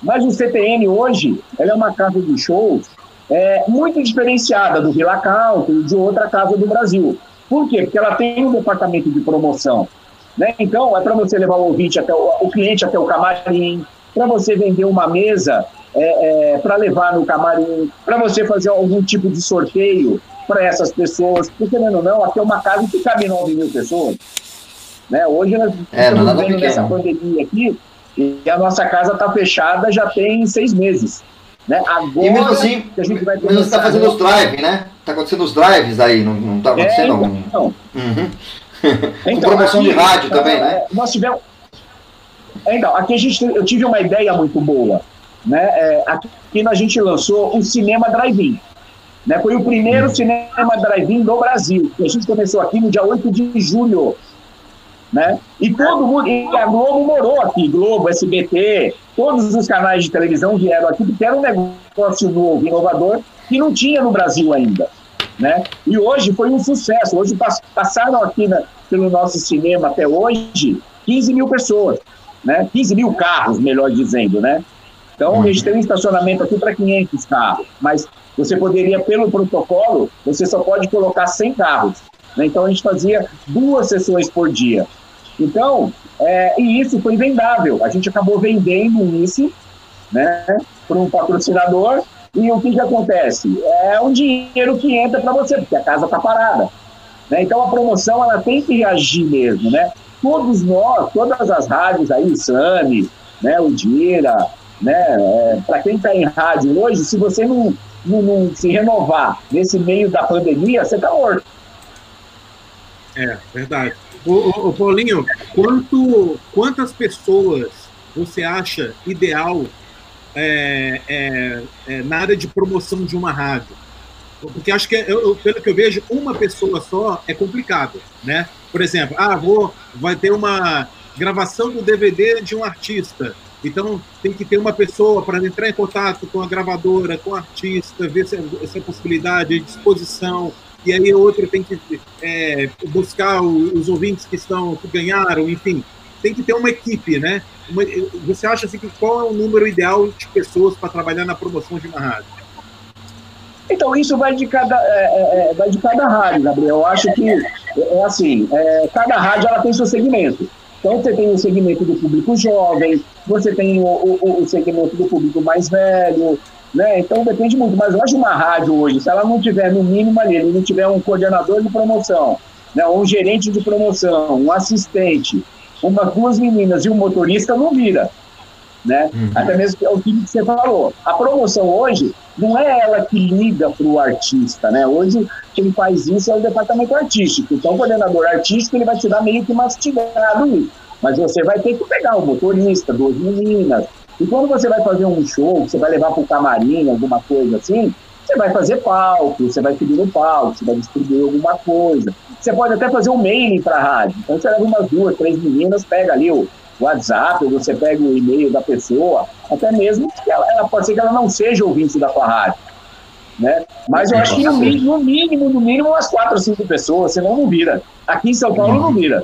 Mas o CTN hoje, ela é uma casa de shows é, muito diferenciada do Villa Country e de outra casa do Brasil. Por quê? Porque ela tem um departamento de promoção. Né? Então, é para você levar o ouvinte até o, o cliente até o camarim, para você vender uma mesa é, é, para levar no camarim, para você fazer algum tipo de sorteio para essas pessoas, porque não, não, aqui é uma casa que cabe 9 mil pessoas. Né? Hoje nós é, estamos vendo nessa pandemia aqui e a nossa casa está fechada já tem seis meses. Né? Agora e mesmo assim, a gente vai mesmo você está fazendo os drives, né? Está acontecendo os drives aí, não está acontecendo? É, então, uhum. (laughs) então, Com promoção aqui, de rádio então, também, né? Nós tivemos. Então, aqui a gente, eu tive uma ideia muito boa. Né? É, aqui a gente lançou o Cinema Drive-In. Né? Foi o primeiro uhum. cinema drive-in do Brasil. A gente começou aqui no dia 8 de julho. Né? E todo mundo, e a Globo morou aqui, Globo, SBT, todos os canais de televisão vieram aqui porque era um negócio novo, inovador, que não tinha no Brasil ainda. Né? E hoje foi um sucesso. Hoje passaram aqui na, pelo nosso cinema até hoje 15 mil pessoas, né? 15 mil carros, melhor dizendo, né? Então, gente tem um estacionamento aqui para 500 carros, mas você poderia, pelo protocolo, você só pode colocar 100 carros. Né? Então, a gente fazia duas sessões por dia. Então, é, e isso foi vendável. A gente acabou vendendo isso né, para um patrocinador. E o que, que acontece? É um dinheiro que entra para você, porque a casa está parada. Né? Então, a promoção ela tem que reagir mesmo. Né? Todos nós, todas as rádios aí, o Sami, né, o Dira, né, é, para quem está em rádio hoje, se você não, não, não se renovar nesse meio da pandemia, você está morto. É, verdade. Ô, ô, Paulinho, quanto, quantas pessoas você acha ideal é, é, é, na área de promoção de uma rádio? Porque acho que, eu, pelo que eu vejo, uma pessoa só é complicado, né? Por exemplo, ah, vou, vai ter uma gravação do DVD de um artista. Então, tem que ter uma pessoa para entrar em contato com a gravadora, com o artista, ver se essa possibilidade, disposição, e aí outro tem que é, buscar os ouvintes que estão que ganharam, enfim, tem que ter uma equipe, né? Uma, você acha assim que qual é o número ideal de pessoas para trabalhar na promoção de uma rádio? Então isso vai de cada é, é, é vai de cada rádio, Gabriel. Eu acho que é assim, é, cada rádio ela tem seu segmento. Então você tem o segmento do público jovem, você tem o, o, o segmento do público mais velho, né? Então depende muito. Mas hoje uma rádio hoje, se ela não tiver no mínimo ali, não tiver um coordenador de promoção, né? um gerente de promoção, um assistente, umas duas meninas e um motorista, não vira. Né? Uhum. Até mesmo que é o que você falou. A promoção hoje não é ela que liga para o artista, né? Hoje quem faz isso é o departamento artístico. Então o coordenador artístico ele vai te dar meio que mastigado isso. Mas você vai ter que pegar o motorista, duas meninas, e quando você vai fazer um show, você vai levar para o camarim, alguma coisa assim, você vai fazer palco, você vai subir no palco, você vai distribuir alguma coisa. Você pode até fazer um mailing para a rádio. Então você leva umas duas, três meninas, pega ali o WhatsApp, ou você pega o e-mail da pessoa, até mesmo que ela, ela pode ser que ela não seja ouvinte da tua rádio. Né? Mas eu acho que no mínimo, no mínimo, no mínimo, umas quatro ou cinco pessoas, senão não vira. Aqui em São Paulo não vira.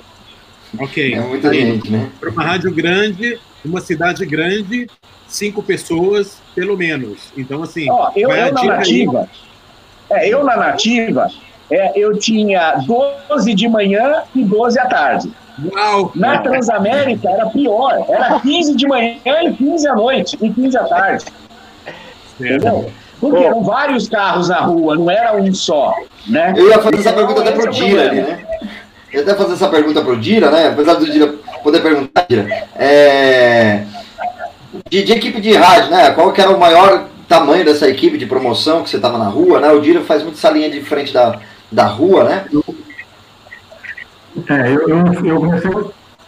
Ok. É muita gente, né? Para uma rádio grande, uma cidade grande, cinco pessoas, pelo menos. Então, assim. Ó, eu, eu na nativa, é, eu na nativa, é, eu tinha 12 de manhã e 12 à tarde. Uau! Na Transamérica era pior, era 15 de manhã e 15 à noite, e 15 à tarde. Entendeu? Porque eram vários carros na rua, não era um só, né? Eu ia fazer essa pergunta até pro Dira ali, né? Eu ia até fazer essa pergunta pro Dira, né? Apesar do Dira poder perguntar, Dira. É... De, de, equipe de rádio, né? Qual que era o maior tamanho dessa equipe de promoção que você estava na rua, né? O Dira faz muito essa linha de frente da, da rua, né? É, eu, eu, eu comecei,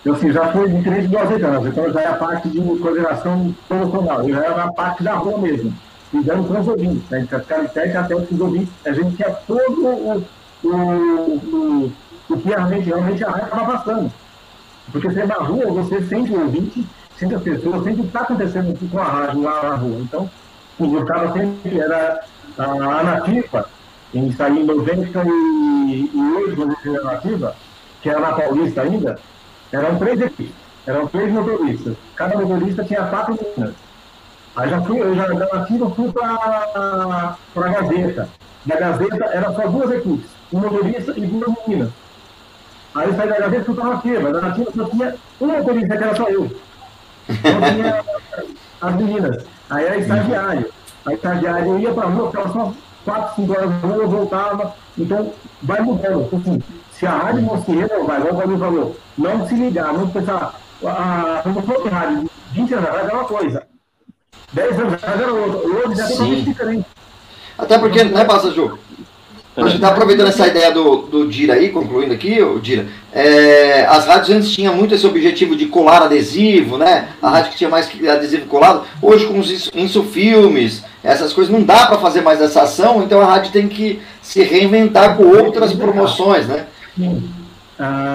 eu assim, já fui de 3 de 12 anos, então já é a parte de coordenação promocional, eu já era a parte da rua mesmo ligando com os ouvintes, né? Então, teste até os ouvintes, a gente quer todo o, o, o, que realmente, realmente a rádio estava passando. Porque você é na rua, você sente o ouvinte, sente as pessoas, sente o que está acontecendo com a rádio lá na rua. Então, o gostava sempre, era a, a nativa, em sair em 98, quando eu era nativa, que era na Paulista ainda, eram três equipes, eram três motoristas. Cada motorista tinha quatro meninas. Aí já fui, eu já daqui eu fui para a Gazeta. Na Gazeta era só duas equipes, um motorista e duas meninas. Aí eu saí da Gazeta e fui para a Nativa. Na Nativa só tinha um motorista, que era só eu. Não tinha as meninas. Aí era estagiário. A estagiário eu ia para a rua, ficava só 4, 5 horas na rua, eu voltava. Então vai mudando. Assim, se a rádio não se renovar, igual o Paulinho falou, não se ligar, não pensar. A promoção de rádio 20 anos atrás era uma coisa. 10 anos atrás era outro. Hoje já é totalmente diferente. Até porque, né, Passa Ju? A gente está aproveitando essa ideia do, do Dira aí, concluindo aqui, o Dira. É, as rádios antes tinham muito esse objetivo de colar adesivo, né? A rádio que tinha mais adesivo colado. Hoje, com os insufilmes, essas coisas, não dá para fazer mais essa ação, então a rádio tem que se reinventar com outras promoções, né? Ah,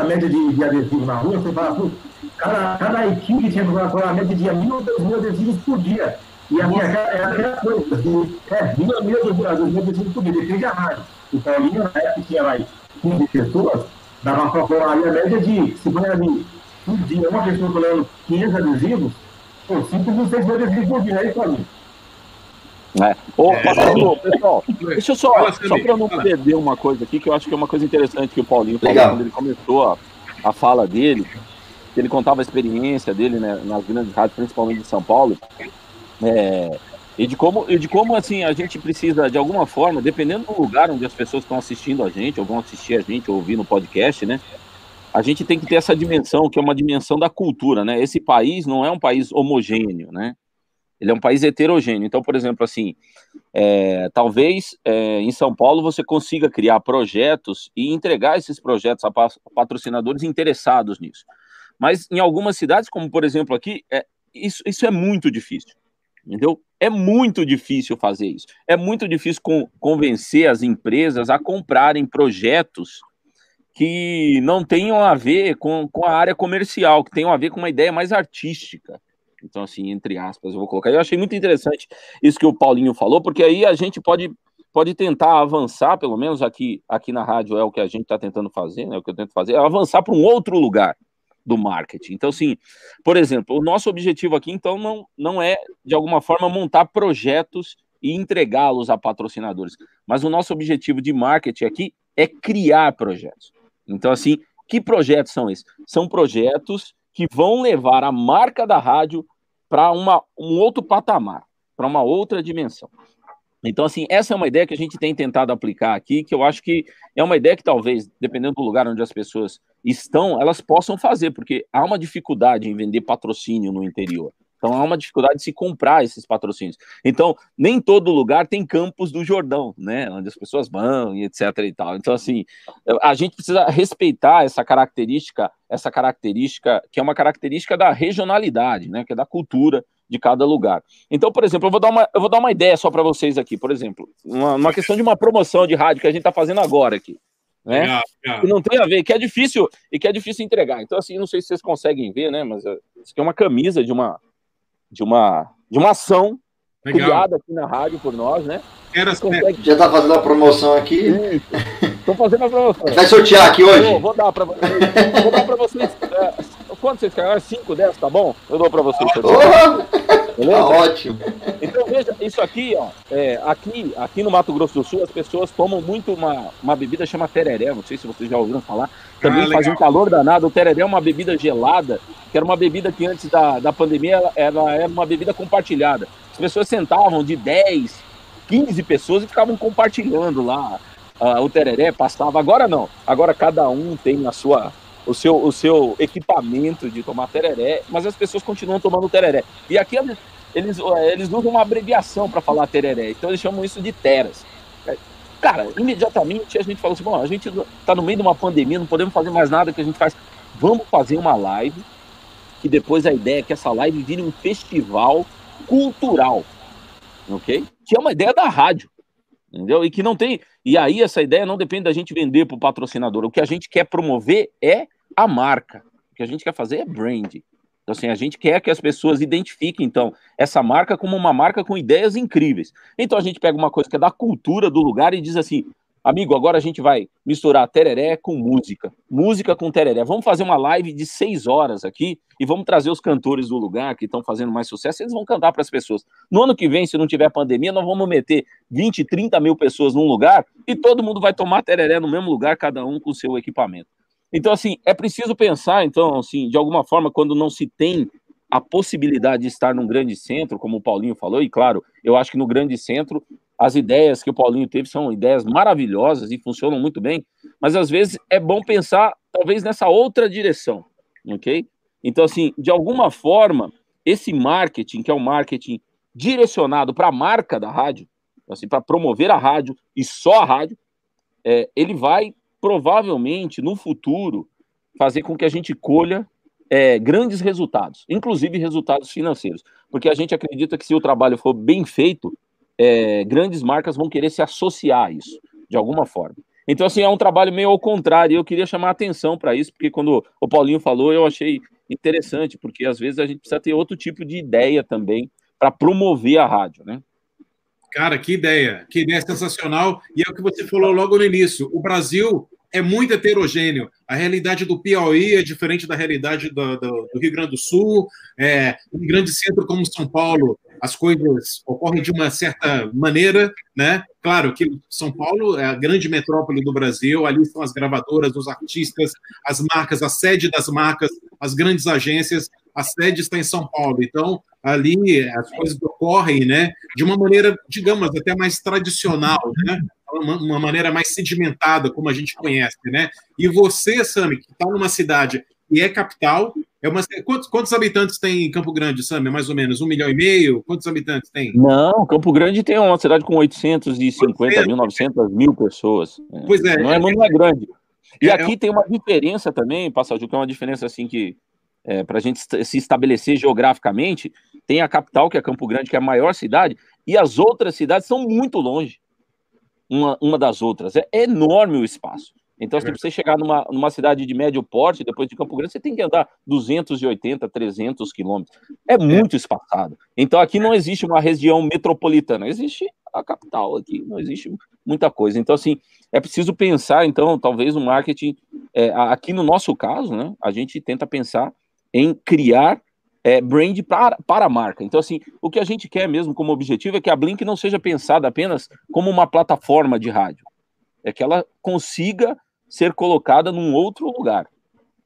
a média de, de adesivo na rua, você fala, cada, cada equipe tinha uma média de mil, dois mil adesivos por dia. E a minha era aquela coisa, de, é, mil, mil, dois mil adesivos por dia, depende da rádio. O Paulinho, na época, tinha mais 15 pessoas, dava para colar a média de, se for ali, por dia, uma pessoa colando 500 adesivos, pô, 5 mil, 6 mil adesivos por dia, aí, Paulinho. É. Ô, é. Pastor, pessoal, deixa eu só, só para não perder uma coisa aqui, que eu acho que é uma coisa interessante que o Paulinho falou quando ele começou a, a fala dele, que ele contava a experiência dele né, nas grandes rádios, principalmente de São Paulo, é, e de como, e de como assim a gente precisa de alguma forma, dependendo do lugar onde as pessoas estão assistindo a gente, ou vão assistir a gente, ou ouvir no podcast, né? A gente tem que ter essa dimensão, que é uma dimensão da cultura, né? Esse país não é um país homogêneo, né? Ele é um país heterogêneo. Então, por exemplo, assim, é, talvez é, em São Paulo você consiga criar projetos e entregar esses projetos a patrocinadores interessados nisso. Mas em algumas cidades, como por exemplo aqui, é, isso, isso é muito difícil. Entendeu? É muito difícil fazer isso. É muito difícil com, convencer as empresas a comprarem projetos que não tenham a ver com, com a área comercial, que tenham a ver com uma ideia mais artística. Então, assim, entre aspas, eu vou colocar. Eu achei muito interessante isso que o Paulinho falou, porque aí a gente pode, pode tentar avançar, pelo menos aqui, aqui na rádio é o que a gente está tentando fazer, né? O que eu tento fazer, é avançar para um outro lugar do marketing. Então, assim, por exemplo, o nosso objetivo aqui, então, não, não é, de alguma forma, montar projetos e entregá-los a patrocinadores. Mas o nosso objetivo de marketing aqui é criar projetos. Então, assim, que projetos são esses? São projetos que vão levar a marca da rádio para um outro patamar, para uma outra dimensão. Então, assim, essa é uma ideia que a gente tem tentado aplicar aqui, que eu acho que é uma ideia que talvez, dependendo do lugar onde as pessoas estão, elas possam fazer, porque há uma dificuldade em vender patrocínio no interior. Então há uma dificuldade de se comprar esses patrocínios. Então, nem todo lugar tem campos do Jordão, né? Onde as pessoas vão e etc e tal. Então, assim, a gente precisa respeitar essa característica, essa característica que é uma característica da regionalidade, né? Que é da cultura de cada lugar. Então, por exemplo, eu vou dar uma, eu vou dar uma ideia só para vocês aqui. Por exemplo, uma, uma questão de uma promoção de rádio que a gente está fazendo agora aqui né? Legal, legal. Que não tem a ver, que é difícil e que é difícil entregar. Então, assim, não sei se vocês conseguem ver, né? Mas uh, isso aqui é uma camisa de uma de uma de uma ação legal. criada aqui na rádio por nós, né? Era consegue... Já tá fazendo a promoção aqui. Estou fazendo a promoção. Vai sortear aqui hoje? Vou, vou dar para vocês. vou dar para vocês. É, quanto vocês querem? 5, 10, tá bom? Eu dou para vocês. Oh! Beleza? Tá ótimo. Então, veja, isso aqui, ó, é, aqui, aqui no Mato Grosso do Sul, as pessoas tomam muito uma, uma bebida chamada tereré, não sei se vocês já ouviram falar. Também ah, faz um calor danado. O tereré é uma bebida gelada, que era uma bebida que antes da, da pandemia ela, ela era uma bebida compartilhada. As pessoas sentavam de 10, 15 pessoas e ficavam compartilhando lá uh, o tereré, passava. Agora não. Agora cada um tem a sua o seu, o seu equipamento de tomar tereré, mas as pessoas continuam tomando tereré. E aqui eles, eles usam uma abreviação para falar tereré, então eles chamam isso de teras. Cara, imediatamente a gente falou assim: bom, a gente está no meio de uma pandemia, não podemos fazer mais nada que a gente faz. Vamos fazer uma live, que depois a ideia é que essa live vire um festival cultural, ok? Que é uma ideia da rádio, entendeu? E que não tem. E aí essa ideia não depende da gente vender para o patrocinador. O que a gente quer promover é a marca. O que a gente quer fazer é brand. Então, assim, a gente quer que as pessoas identifiquem, então, essa marca como uma marca com ideias incríveis. Então, a gente pega uma coisa que é da cultura do lugar e diz assim, amigo, agora a gente vai misturar tereré com música, música com tereré. Vamos fazer uma live de seis horas aqui e vamos trazer os cantores do lugar que estão fazendo mais sucesso, eles vão cantar para as pessoas. No ano que vem, se não tiver pandemia, nós vamos meter 20, 30 mil pessoas num lugar e todo mundo vai tomar tereré no mesmo lugar, cada um com o seu equipamento. Então, assim, é preciso pensar, então, assim, de alguma forma, quando não se tem a possibilidade de estar num grande centro, como o Paulinho falou, e claro, eu acho que no grande centro as ideias que o Paulinho teve são ideias maravilhosas e funcionam muito bem, mas às vezes é bom pensar, talvez, nessa outra direção, ok? Então, assim, de alguma forma, esse marketing, que é um marketing direcionado para a marca da rádio, assim, para promover a rádio e só a rádio, é, ele vai provavelmente no futuro fazer com que a gente colha é, grandes resultados, inclusive resultados financeiros, porque a gente acredita que se o trabalho for bem feito, é, grandes marcas vão querer se associar a isso, de alguma forma. Então, assim, é um trabalho meio ao contrário, eu queria chamar a atenção para isso, porque quando o Paulinho falou, eu achei interessante, porque às vezes a gente precisa ter outro tipo de ideia também para promover a rádio, né? Cara, que ideia, que ideia sensacional. E é o que você falou logo no início. O Brasil é muito heterogêneo. A realidade do Piauí é diferente da realidade do, do, do Rio Grande do Sul. É, um grande centro como São Paulo, as coisas ocorrem de uma certa maneira, né? Claro que São Paulo é a grande metrópole do Brasil, ali estão as gravadoras, os artistas, as marcas, a sede das marcas, as grandes agências, a sede está em São Paulo. Então, ali as coisas ocorrem, né, de uma maneira, digamos, até mais tradicional, né? Uma, uma maneira mais sedimentada, como a gente conhece, né? E você, Sami, que está numa cidade e é capital, é uma, quantos, quantos, habitantes tem em Campo Grande, Sami? Mais ou menos? Um milhão e meio? Quantos habitantes tem? Não, Campo Grande tem uma cidade com 850 mil, 900 mil pessoas. Pois é. Não é, não é grande. E é, aqui é... tem uma diferença também, Passagem, que é uma diferença assim que, é, para a gente se estabelecer geograficamente, tem a capital, que é Campo Grande, que é a maior cidade, e as outras cidades são muito longe uma, uma das outras. É enorme o espaço. Então, se você chegar numa, numa cidade de médio porte, depois de Campo Grande, você tem que andar 280, 300 quilômetros. É muito espaçado. Então, aqui não existe uma região metropolitana, existe a capital aqui, não existe muita coisa. Então, assim, é preciso pensar, então, talvez o marketing, é, aqui no nosso caso, né, a gente tenta pensar em criar é, brand para, para a marca. Então, assim, o que a gente quer mesmo como objetivo é que a Blink não seja pensada apenas como uma plataforma de rádio, é que ela consiga ser colocada num outro lugar.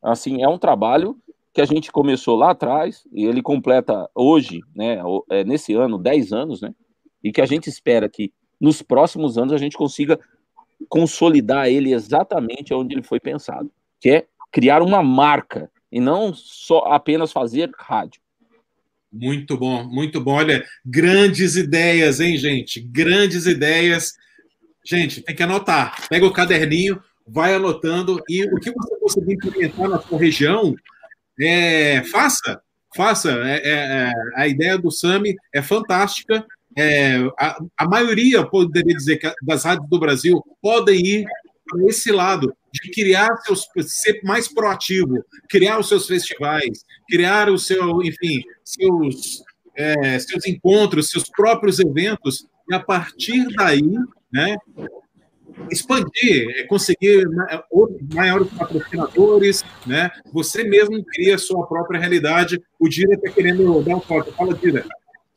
Assim, é um trabalho que a gente começou lá atrás e ele completa hoje, né, é, nesse ano, 10 anos, né, e que a gente espera que nos próximos anos a gente consiga consolidar ele exatamente onde ele foi pensado, que é criar uma marca e não só apenas fazer rádio. Muito bom, muito bom. Olha, grandes ideias, hein, gente? Grandes ideias. Gente, tem que anotar. Pega o caderninho, vai anotando e o que você conseguir implementar na sua região, é, faça, faça. É, é, é a ideia do Sami é fantástica. É, a, a, maioria, poderia dizer, das rádios do Brasil podem ir para esse lado de criar seus, ser mais proativo, criar os seus festivais, criar o seu, enfim, seus, é, seus encontros, seus próprios eventos, e a partir daí, né, expandir, é, conseguir é, maiores patrocinadores, né? Você mesmo cria a sua própria realidade. O Dira está querendo dar um foco. Fala, Dira.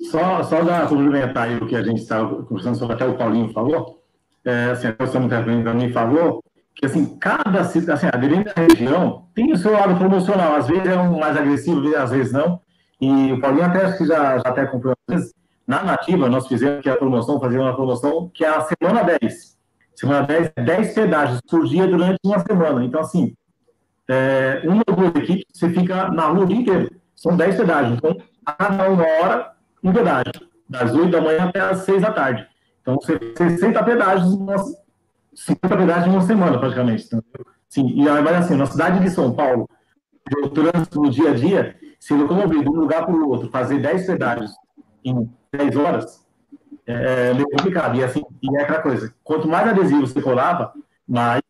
Só, só dar complementar aí o que a gente estava conversando sobre, até o Paulinho falou, é, assim, a Sam também falou, que assim, cada assim, dependendo da região, tem o seu lado promocional. Às vezes é um mais agressivo, às vezes não. E o Paulinho até acho que já, já até comprou às vezes. Na nativa, nós fizemos que a promoção, fazer uma promoção que é a semana 10. Semana 10 é 10 pedágios por dia durante uma semana. Então, assim, é, uma ou duas equipes, você fica na rua o dia inteiro. São 10 pedágios. Então, a cada uma hora, um pedágio. Das 8 da manhã até as 6 da tarde. Então, você 60 pedágios, 50 pedágios em uma semana, praticamente. Entendeu? Sim, e aí, mas assim, na cidade de São Paulo, o trânsito no dia a dia, se locomover de um lugar para o outro, fazer 10 pedágios em 10 horas, é, é meio complicado. E, assim, e é aquela coisa, quanto mais adesivo você colava, mais,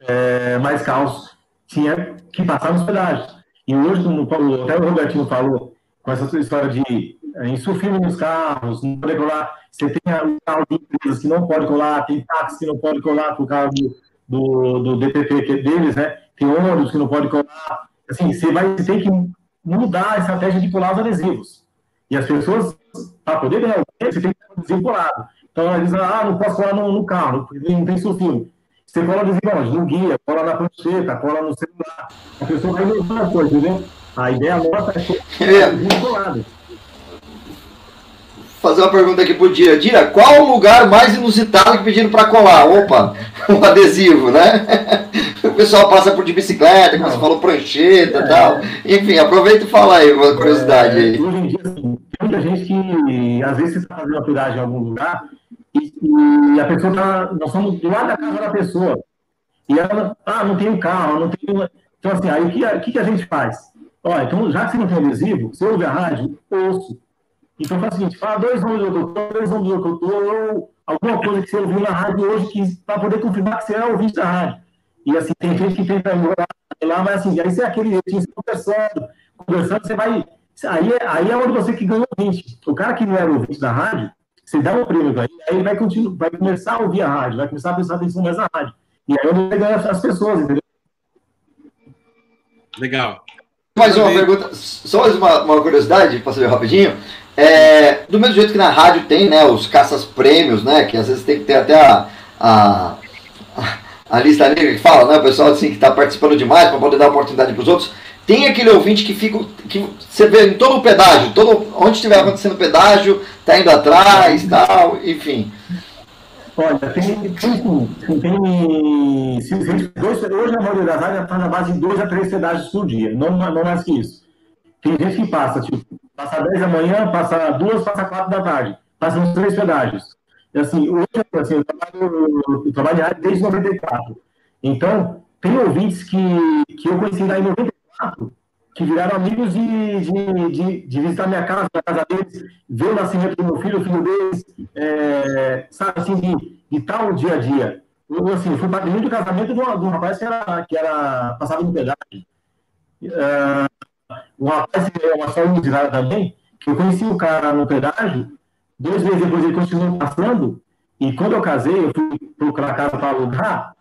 é, mais caos tinha que passar nos pedágios. E hoje, como até o Robertinho falou, com essa história de insufilme nos carros, não poder colar. Você tem o carro de empresas que não pode colar, tem táxi que não pode colar por causa do, do, do DPP que é deles, né? Tem ônibus que não pode colar. Assim, você vai tem que mudar a estratégia de colar os adesivos. E as pessoas, para poder ganhar o você tem que ter adesivo colado. Então, eles dizem, ah, não posso colar no, no carro, não tem sulfilme. Você cola adesivo onde? No guia, cola na prancheta, cola no celular. A pessoa vai mudando a coisa, entendeu? A ideia nossa é, é. adesivo colado fazer uma pergunta aqui pro Dira. Dira, qual o lugar mais inusitado que pediram para colar? Opa, um (laughs) adesivo, né? (laughs) O pessoal passa por de bicicleta, como você falou, prancheta e é. tal. Enfim, aproveita e fala aí uma curiosidade aí. É, hoje em dia, assim, tem muita gente que, às vezes, você está fazendo uma pedágio em algum lugar e, e a pessoa está. Nós estamos do lado da casa da pessoa. E ela, ah, não tem um carro, não tem. Então, assim, aí o que, que, que a gente faz? Olha, então, já que você não tem adesivo, você ouve a rádio, ouço então faz o seguinte, fala dois nomes do doutor, dois nomes do doutor, ou alguma coisa que você ouviu na rádio hoje para poder confirmar que você é ouvinte da rádio. E assim, tem gente que tenta lá, mas assim, aí você é aquele você conversando, conversando, você vai. Aí é, aí é onde você que ganha ouvinte. O cara que não era ouvinte da rádio, você dá um prêmio para ele, aí ele vai, continuar, vai começar a ouvir a rádio, vai começar a prestar atenção mais na rádio. E aí ele ganha as pessoas, entendeu? Legal. Mais uma pergunta, só mais uma, uma curiosidade, posso ver rapidinho? É, do mesmo jeito que na rádio tem né, os caças prêmios, né? Que às vezes tem que ter até a, a, a lista negra que fala, né? O pessoal assim, que está participando demais para poder dar oportunidade para os outros. Tem aquele ouvinte que fica. que você vê em todo o pedágio, todo, onde estiver acontecendo pedágio, tá indo atrás tal, enfim. Olha, tem, tem, tem, tem dois, hoje a maioria das áreas está na base de dois a três pedágios por dia, não, não mais que isso. Tem gente que passa, tipo, passa 10 da manhã, passa duas, passa 4 da tarde. Passa uns três pedágios. E assim, hoje, assim, eu trabalho, eu trabalho desde 94. Então, tem ouvintes que, que eu conheci lá em 94, que viraram amigos de, de, de, de visitar minha casa, a casa deles, ver o nascimento do meu filho, o filho deles, é, sabe, assim, de, de tal dia a dia. Eu, assim, fui padrinho do casamento de um, de um rapaz que era, que era passado no pedágio. Uh, um rapaz que é uma história inusitada também, que eu conheci o cara no pedágio, dois meses depois ele continuou passando, e quando eu casei, eu fui procurar casa para alugar,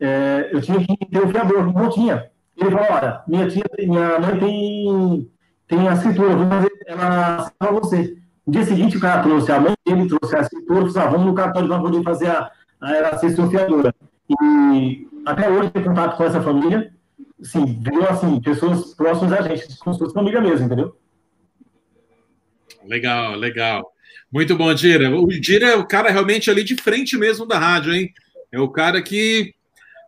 é, eu tinha que ter o fiador, não tinha. Ele falou, olha, minha tia, minha mãe tem, tem a escritura, vou fazer ela para você. No dia seguinte, o cara trouxe a mãe dele, trouxe a escritura, falou, ah, vamos no cartório para poder fazer a, a, a fiadora. E até hoje tenho contato com essa família, sim, virou assim, pessoas próximas a gente, como se fosse família mesmo, entendeu? Legal, legal. Muito bom, Dira. O Dira é o cara realmente ali de frente mesmo da rádio, hein? É o cara que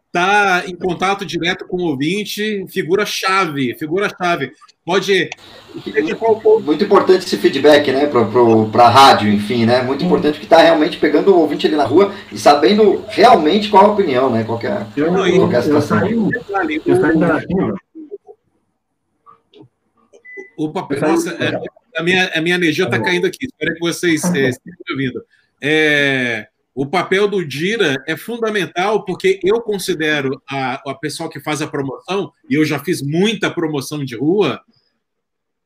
está em contato direto com o ouvinte, figura-chave, figura-chave. Pode. Muito importante esse feedback, né, para a rádio, enfim, né? Muito importante que está realmente pegando o ouvinte ali na rua e sabendo realmente qual a opinião, né? Qual é, eu, qual é a situação. Eu saí, eu saí da Opa, nossa, é, a, minha, a minha energia está caindo aqui. Espero que vocês é, estejam ouvindo. É, o papel do Dira é fundamental porque eu considero a, a pessoal que faz a promoção, e eu já fiz muita promoção de rua,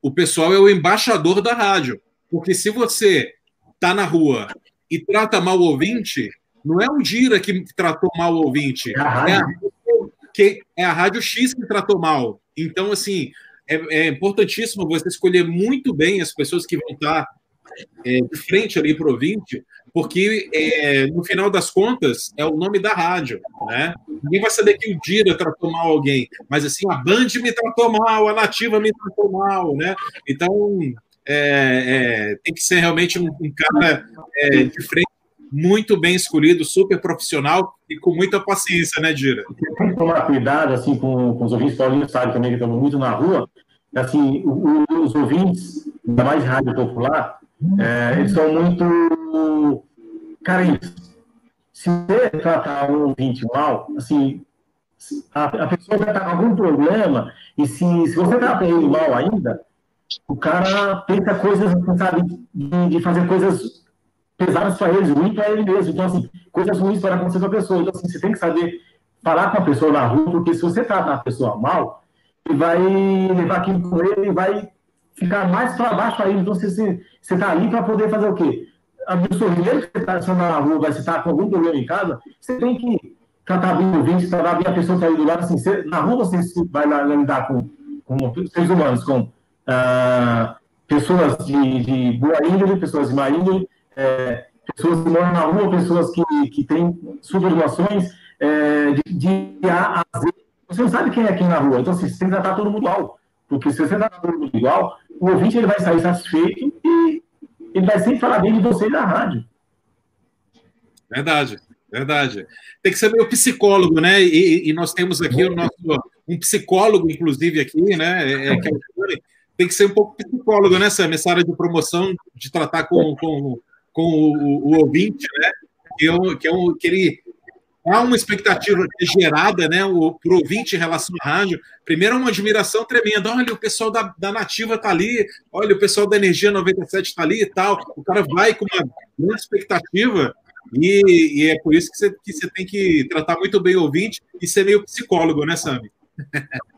o pessoal é o embaixador da rádio. Porque se você está na rua e trata mal o ouvinte, não é o Dira que tratou mal o ouvinte, é a, é a, que, é a Rádio X que tratou mal. Então, assim, é, é importantíssimo você escolher muito bem as pessoas que vão estar é, de frente ali para o ouvinte, porque é, no final das contas é o nome da rádio, né? Ninguém vai saber que o Dira tratou mal alguém, mas assim, a Band me tratou mal, a Nativa me tratou mal, né? Então, é, é, tem que ser realmente um, um cara é, de frente muito bem escolhido, super profissional e com muita paciência, né, Dira? Tem que tomar cuidado, assim, com, com os ouvintes, Paulinho sabe também que estamos muito na rua, assim, os ouvintes, ainda mais rádio popular, é, eles são muito carentes. Se você tratar um ouvinte mal, assim, a, a pessoa vai estar com algum problema, e se, se você trata ele mal ainda, o cara pensa coisas, sabe, de, de fazer coisas pesadas para eles, ruim para ele mesmo. Então, assim, coisas ruins para acontecer com a pessoa. Então, assim, você tem que saber falar com a pessoa na rua, porque se você tratar a pessoa mal, ele vai levar aquilo com ele e vai ficar mais para baixo ainda. Então, você está ali para poder fazer o quê? Absorver, que você está na rua, vai estar com algum problema em casa, você tem que tratar bem o vídeo, tratar bem a pessoa que está aí do lado. Assim, você, na rua você vai lidar com, com seres humanos, com ah, pessoas de, de, boa índole, pessoas de má índole, é, pessoas que moram na rua, pessoas que, que têm subordinações, é, de, de A a Z. Você não sabe quem é quem na rua, então assim, você tem que tratar todo mundo igual. Porque se você tratar todo mundo igual, o ouvinte ele vai sair satisfeito e ele vai sempre falar bem de você na rádio. Verdade, verdade. Tem que ser meio psicólogo, né? E, e nós temos aqui o nosso um psicólogo, inclusive, aqui, né? É, que é tem que ser um pouco psicólogo, né, Sam? Essa área de promoção, de tratar com, com, com o, o, ouvinte, né? Que, é, que, é que ele há uma expectativa gerada, né, o ouvinte em relação à rádio. Primeiro, uma admiração tremenda. Olha, o pessoal da, da Nativa está ali, olha, o pessoal da Energia 97 está ali e tal. O cara vai com uma grande expectativa. E, e é por isso que você, que você tem que tratar muito bem o ouvinte e ser meio psicólogo, né, Sami? (laughs)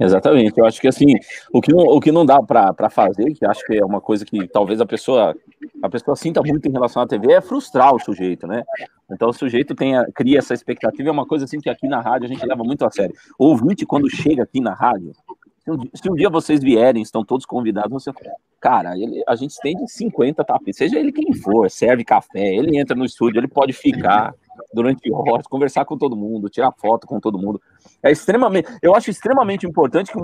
Exatamente. Eu acho que assim, o que não, o que não dá para fazer, que acho que é uma coisa que talvez a pessoa a pessoa sinta muito em relação à TV, é frustrar o sujeito, né? Então o sujeito tenha, cria essa expectativa, é uma coisa assim que aqui na rádio a gente leva muito a sério. O ouvinte, quando chega aqui na rádio, se um, se um dia vocês vierem, estão todos convidados, você cara, ele, a gente estende 50 tapetes, seja ele quem for, serve café, ele entra no estúdio, ele pode ficar durante horas, conversar com todo mundo, tirar foto com todo mundo. É extremamente, eu acho extremamente importante que,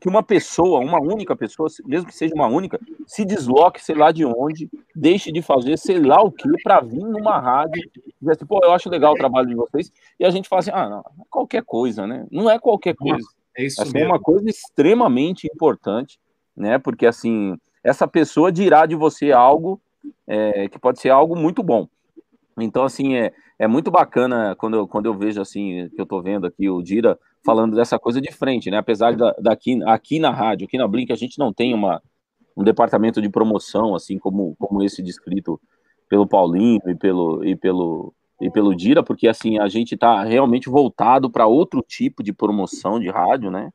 que uma pessoa, uma única pessoa, mesmo que seja uma única, se desloque, sei lá de onde, deixe de fazer sei lá o que para vir numa rádio e dizer assim, pô, eu acho legal o trabalho de vocês, e a gente fala assim, ah, não, é qualquer coisa, né? Não é qualquer coisa. É isso assim, é uma coisa extremamente importante, né? Porque assim, essa pessoa dirá de você algo é, que pode ser algo muito bom. Então, assim, é, é muito bacana quando eu, quando eu vejo assim, que eu tô vendo aqui o Dira falando dessa coisa de frente, né? Apesar da, daqui aqui na rádio, aqui na Blink, a gente não tem uma, um departamento de promoção, assim como, como esse descrito pelo Paulinho e pelo, e pelo, e pelo Dira, porque assim, a gente tá realmente voltado para outro tipo de promoção de rádio, né?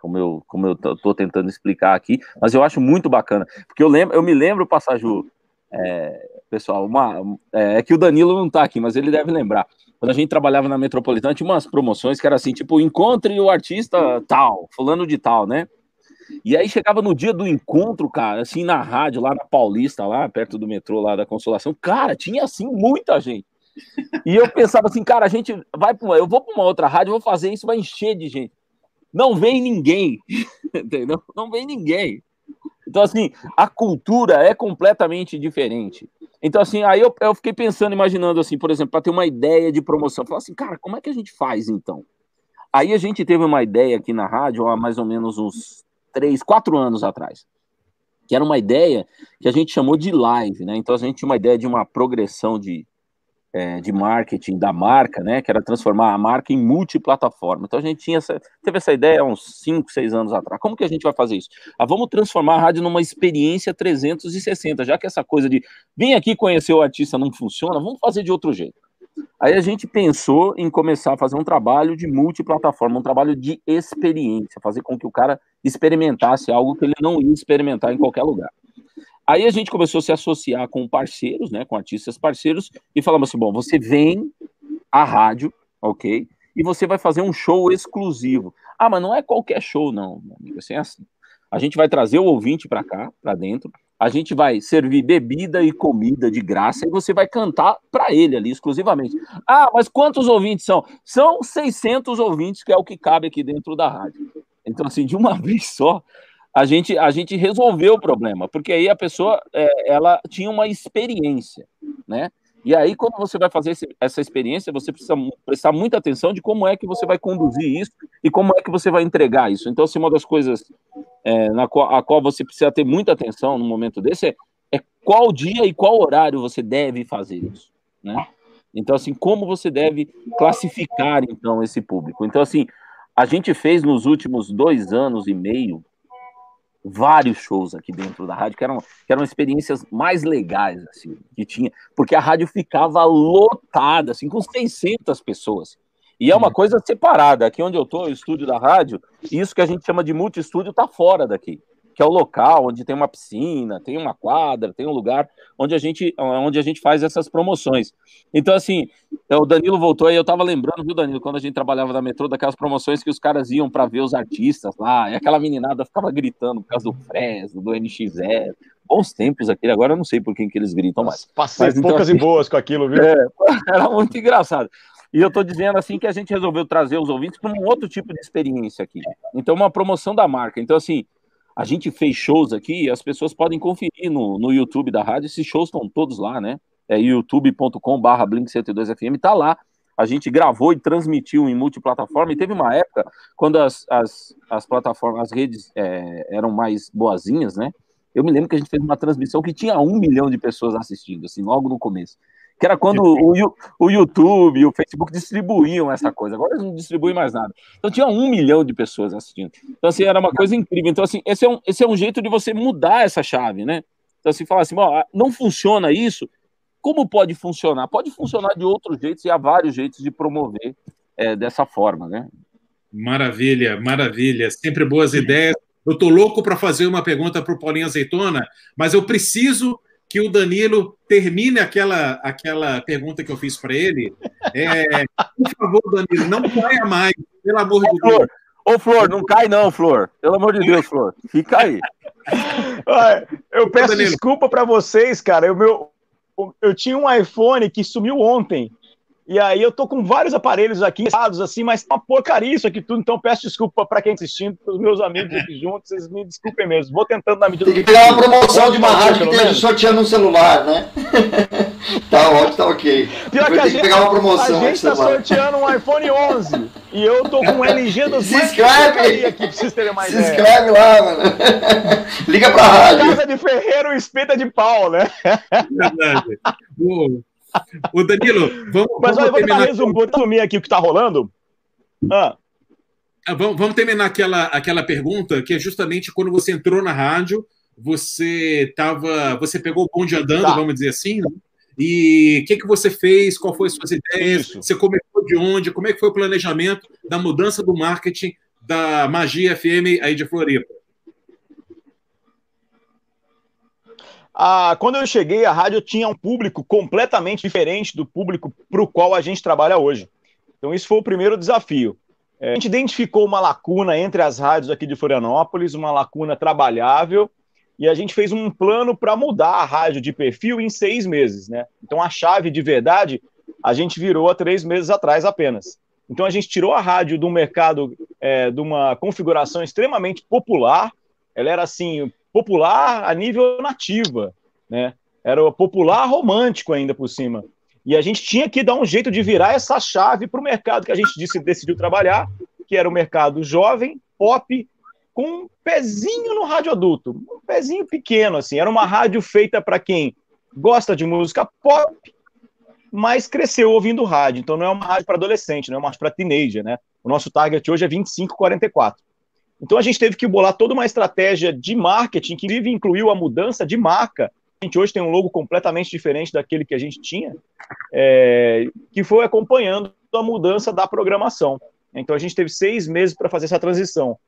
Como eu, como eu tô tentando explicar aqui, mas eu acho muito bacana, porque eu lembro, eu me lembro, Passaju, é, pessoal, uma, é, é, que o Danilo não tá aqui, mas ele deve lembrar. Quando a gente trabalhava na Metropolitana, tinha umas promoções que era assim, tipo, encontre o artista tal, fulano de tal, né? E aí chegava no dia do encontro, cara, assim, na rádio, lá na Paulista, lá perto do metrô, lá da Consolação, cara, tinha assim muita gente. E eu pensava assim, cara, a gente vai para eu vou para uma outra rádio, vou fazer isso, vai encher de gente. Não vem ninguém, (laughs) entendeu? Não vem ninguém. Então, assim, a cultura é completamente diferente. Então, assim, aí eu, eu fiquei pensando, imaginando, assim, por exemplo, para ter uma ideia de promoção. Falar assim, cara, como é que a gente faz, então? Aí a gente teve uma ideia aqui na rádio há mais ou menos uns três, quatro anos atrás. Que era uma ideia que a gente chamou de live, né? Então a gente tinha uma ideia de uma progressão de, é, de marketing da marca, né, que era transformar a marca em multiplataforma. Então a gente tinha essa, teve essa ideia há uns 5, 6 anos atrás. Como que a gente vai fazer isso? Ah, vamos transformar a rádio numa experiência 360, já que essa coisa de vem aqui conhecer o artista não funciona, vamos fazer de outro jeito. Aí a gente pensou em começar a fazer um trabalho de multiplataforma, um trabalho de experiência, fazer com que o cara experimentasse algo que ele não ia experimentar em qualquer lugar. Aí a gente começou a se associar com parceiros, né, com artistas parceiros, e falamos assim: bom, você vem à rádio, ok? E você vai fazer um show exclusivo. Ah, mas não é qualquer show, não, meu amigo, assim é assim. A gente vai trazer o ouvinte para cá, para dentro, a gente vai servir bebida e comida de graça e você vai cantar para ele ali exclusivamente. Ah, mas quantos ouvintes são? São 600 ouvintes, que é o que cabe aqui dentro da rádio. Então, assim, de uma (laughs) vez só, a gente, a gente resolveu o problema, porque aí a pessoa, é, ela tinha uma experiência, né? E aí, quando você vai fazer esse, essa experiência, você precisa prestar muita atenção de como é que você vai conduzir isso e como é que você vai entregar isso. Então, assim, uma das coisas é, na qual, a qual você precisa ter muita atenção no momento desse é, é qual dia e qual horário você deve fazer isso, né? Então, assim, como você deve classificar, então, esse público. Então, assim, a gente fez nos últimos dois anos e meio vários shows aqui dentro da rádio, que eram, que eram experiências mais legais, assim, que tinha, porque a rádio ficava lotada, assim, com 600 pessoas. E é uma uhum. coisa separada. Aqui onde eu tô, o estúdio da rádio, isso que a gente chama de multi-estúdio tá fora daqui que é o local onde tem uma piscina, tem uma quadra, tem um lugar onde a gente, onde a gente faz essas promoções. Então, assim, o Danilo voltou aí, eu tava lembrando, viu, Danilo, quando a gente trabalhava na metrô, daquelas promoções que os caras iam para ver os artistas lá, e aquela meninada ficava gritando por causa do Fresno, do NX0. Bons tempos aquele, agora eu não sei por quem que eles gritam mais. Passei Mas, então, poucas assim, e boas com aquilo, viu? (laughs) É, era muito engraçado. E eu estou dizendo assim que a gente resolveu trazer os ouvintes para um outro tipo de experiência aqui. Então, uma promoção da marca. Então, assim, a gente fez shows aqui, as pessoas podem conferir no, no YouTube da rádio, esses shows estão todos lá, né? É youtube.com/barra Blink102FM, tá lá. A gente gravou e transmitiu em multiplataforma, e teve uma época quando as, as, as plataformas, as redes é, eram mais boazinhas, né? Eu me lembro que a gente fez uma transmissão que tinha um milhão de pessoas assistindo, assim, logo no começo que era quando o, o YouTube, o Facebook distribuíam essa coisa. Agora eles não distribuem mais nada. Então tinha um milhão de pessoas assistindo. Então, assim, era uma coisa incrível. Então, assim, esse é um, esse é um jeito de você mudar essa chave, né? Então, assim, falar assim, ó, não funciona isso, como pode funcionar? Pode funcionar de outros jeitos e há vários jeitos de promover é, dessa forma, né? Maravilha, maravilha. Sempre boas ideias. Eu tô louco para fazer uma pergunta para o Paulinho Azeitona, mas eu preciso que o Danilo termine aquela, aquela pergunta que eu fiz para ele. É, por favor, Danilo, não caia mais, pelo amor de Deus. Ô, Flor, não cai não, Flor. Pelo amor de Deus, Flor. Fica aí. eu peço Danilo. desculpa para vocês, cara. Eu, meu, eu tinha um iPhone que sumiu ontem. E aí eu tô com vários aparelhos aqui, assim, mas tá uma porcaria isso aqui tudo, então peço desculpa para quem tá assistindo, para os meus amigos aqui (laughs) juntos, vocês me desculpem mesmo. Vou tentando na medida Tem que pegar uma promoção de uma rádio que esteja sorteando um celular, né? (laughs) tá ótimo, tá ok. Pior que a gente, que pegar uma promoção a gente tá sorteando um iPhone 11 e eu tô com um LG dos Se inscreve! aqui, pra vocês terem mais Se ideia. inscreve lá, mano. (laughs) Liga pra rádio. Casa de Ferreiro espeta de pau, né? Verdade. Ô, Danilo, vamos. Mas vamos olha, vou resumir, resumir aqui o que está rolando. Ah. ah. vamos, vamos terminar aquela, aquela pergunta que é justamente quando você entrou na rádio, você tava, você pegou o bonde andando, tá. vamos dizer assim, né? E o que, que você fez? Qual foram as suas ideias? Isso. Você começou de onde? Como é que foi o planejamento da mudança do marketing da Magia FM aí de Floripa? Ah, quando eu cheguei, a rádio tinha um público completamente diferente do público para o qual a gente trabalha hoje. Então, isso foi o primeiro desafio. É, a gente identificou uma lacuna entre as rádios aqui de Florianópolis, uma lacuna trabalhável, e a gente fez um plano para mudar a rádio de perfil em seis meses. Né? Então, a chave de verdade a gente virou há três meses atrás apenas. Então, a gente tirou a rádio do mercado é, de uma configuração extremamente popular. Ela era assim, popular a nível nativa, né? Era popular romântico ainda por cima. E a gente tinha que dar um jeito de virar essa chave para o mercado que a gente disse, decidiu trabalhar, que era o mercado jovem, pop, com um pezinho no rádio adulto, um pezinho pequeno, assim. Era uma rádio feita para quem gosta de música pop, mas cresceu ouvindo rádio. Então não é uma rádio para adolescente, não é uma rádio para teenager, né? O nosso target hoje é 25, 44. Então a gente teve que bolar toda uma estratégia de marketing que incluiu a mudança de marca. A gente hoje tem um logo completamente diferente daquele que a gente tinha, é, que foi acompanhando a mudança da programação. Então a gente teve seis meses para fazer essa transição.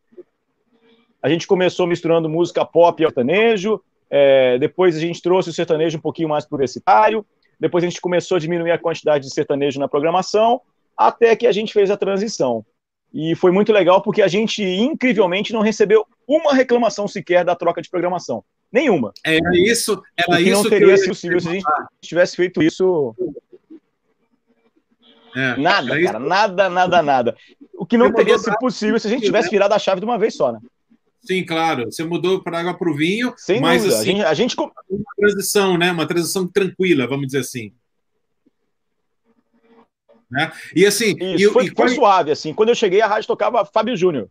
A gente começou misturando música pop e sertanejo, é, depois a gente trouxe o sertanejo um pouquinho mais publicitário, depois a gente começou a diminuir a quantidade de sertanejo na programação, até que a gente fez a transição. E foi muito legal porque a gente, incrivelmente, não recebeu uma reclamação sequer da troca de programação. Nenhuma. Era isso, era o que isso não teria sido possível se a gente tivesse feito isso. É, nada, cara, nada, nada, nada. O que não teria sido possível se a gente tivesse virado a chave de uma vez só, né? Sim, claro. Você mudou para água para o vinho, Sem mas dúvida. assim, a gente, a gente... uma transição, né? Uma transição tranquila, vamos dizer assim. Né? E assim, Isso, e, foi, e foi suave, assim. Quando eu cheguei, a rádio tocava Fábio Júnior.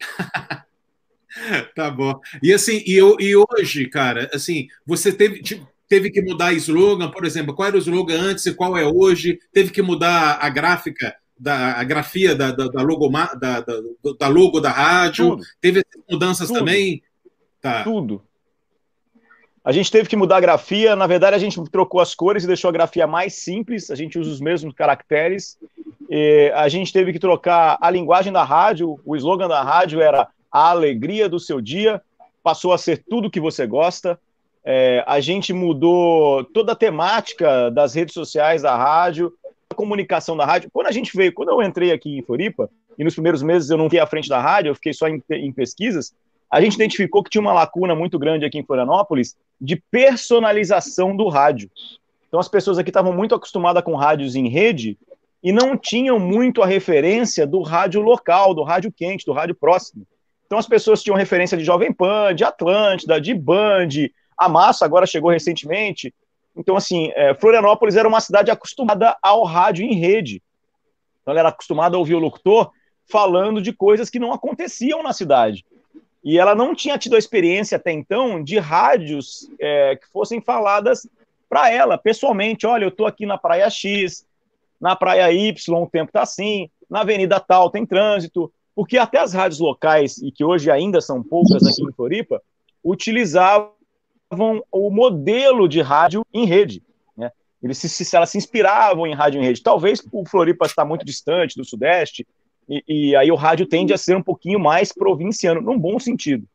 (laughs) Tá bom. E assim, e, eu- e hoje, cara, assim, você teve, teve que mudar slogan, por exemplo, qual era o slogan antes e qual é hoje? Teve que mudar a gráfica, da, a grafia da, da, da da, da, da logo da rádio? Tudo. Teve mudanças Tudo. também? Tá. Tudo. A gente teve que mudar a grafia. Na verdade, a gente trocou as cores e deixou a grafia mais simples. A gente usa os mesmos caracteres. E a gente teve que trocar a linguagem da rádio. O slogan da rádio era a alegria do seu dia. Passou a ser tudo que você gosta. É, a gente mudou toda a temática das redes sociais da rádio, a comunicação da rádio. Quando a gente veio, quando eu entrei aqui em Floripa, e nos primeiros meses eu não fiquei à frente da rádio, eu fiquei só em, em pesquisas, a gente identificou que tinha uma lacuna muito grande aqui em Florianópolis de personalização do rádio. Então as pessoas aqui estavam muito acostumadas com rádios em rede e não tinham muito a referência do rádio local, do rádio quente, do rádio próximo. Então as pessoas tinham referência de Jovem Pan, de Atlântida, de Band, a Massa agora chegou recentemente. Então, assim, é, Florianópolis era uma cidade acostumada ao rádio em rede. Então, ela era acostumada a ouvir o locutor falando de coisas que não aconteciam na cidade. E ela não tinha tido a experiência até então de rádios é, que fossem faladas para ela, pessoalmente. Olha, eu estou aqui na Praia X, na Praia Y, o tempo está assim, na Avenida Tal tem trânsito. Porque até as rádios locais, e que hoje ainda são poucas aqui em Floripa, utilizavam o modelo de rádio em rede. Né? Eles se, se, elas se inspiravam em rádio em rede. Talvez o Floripa está muito distante do Sudeste, e, e, aí o rádio tende a ser um pouquinho mais provinciano, num bom sentido.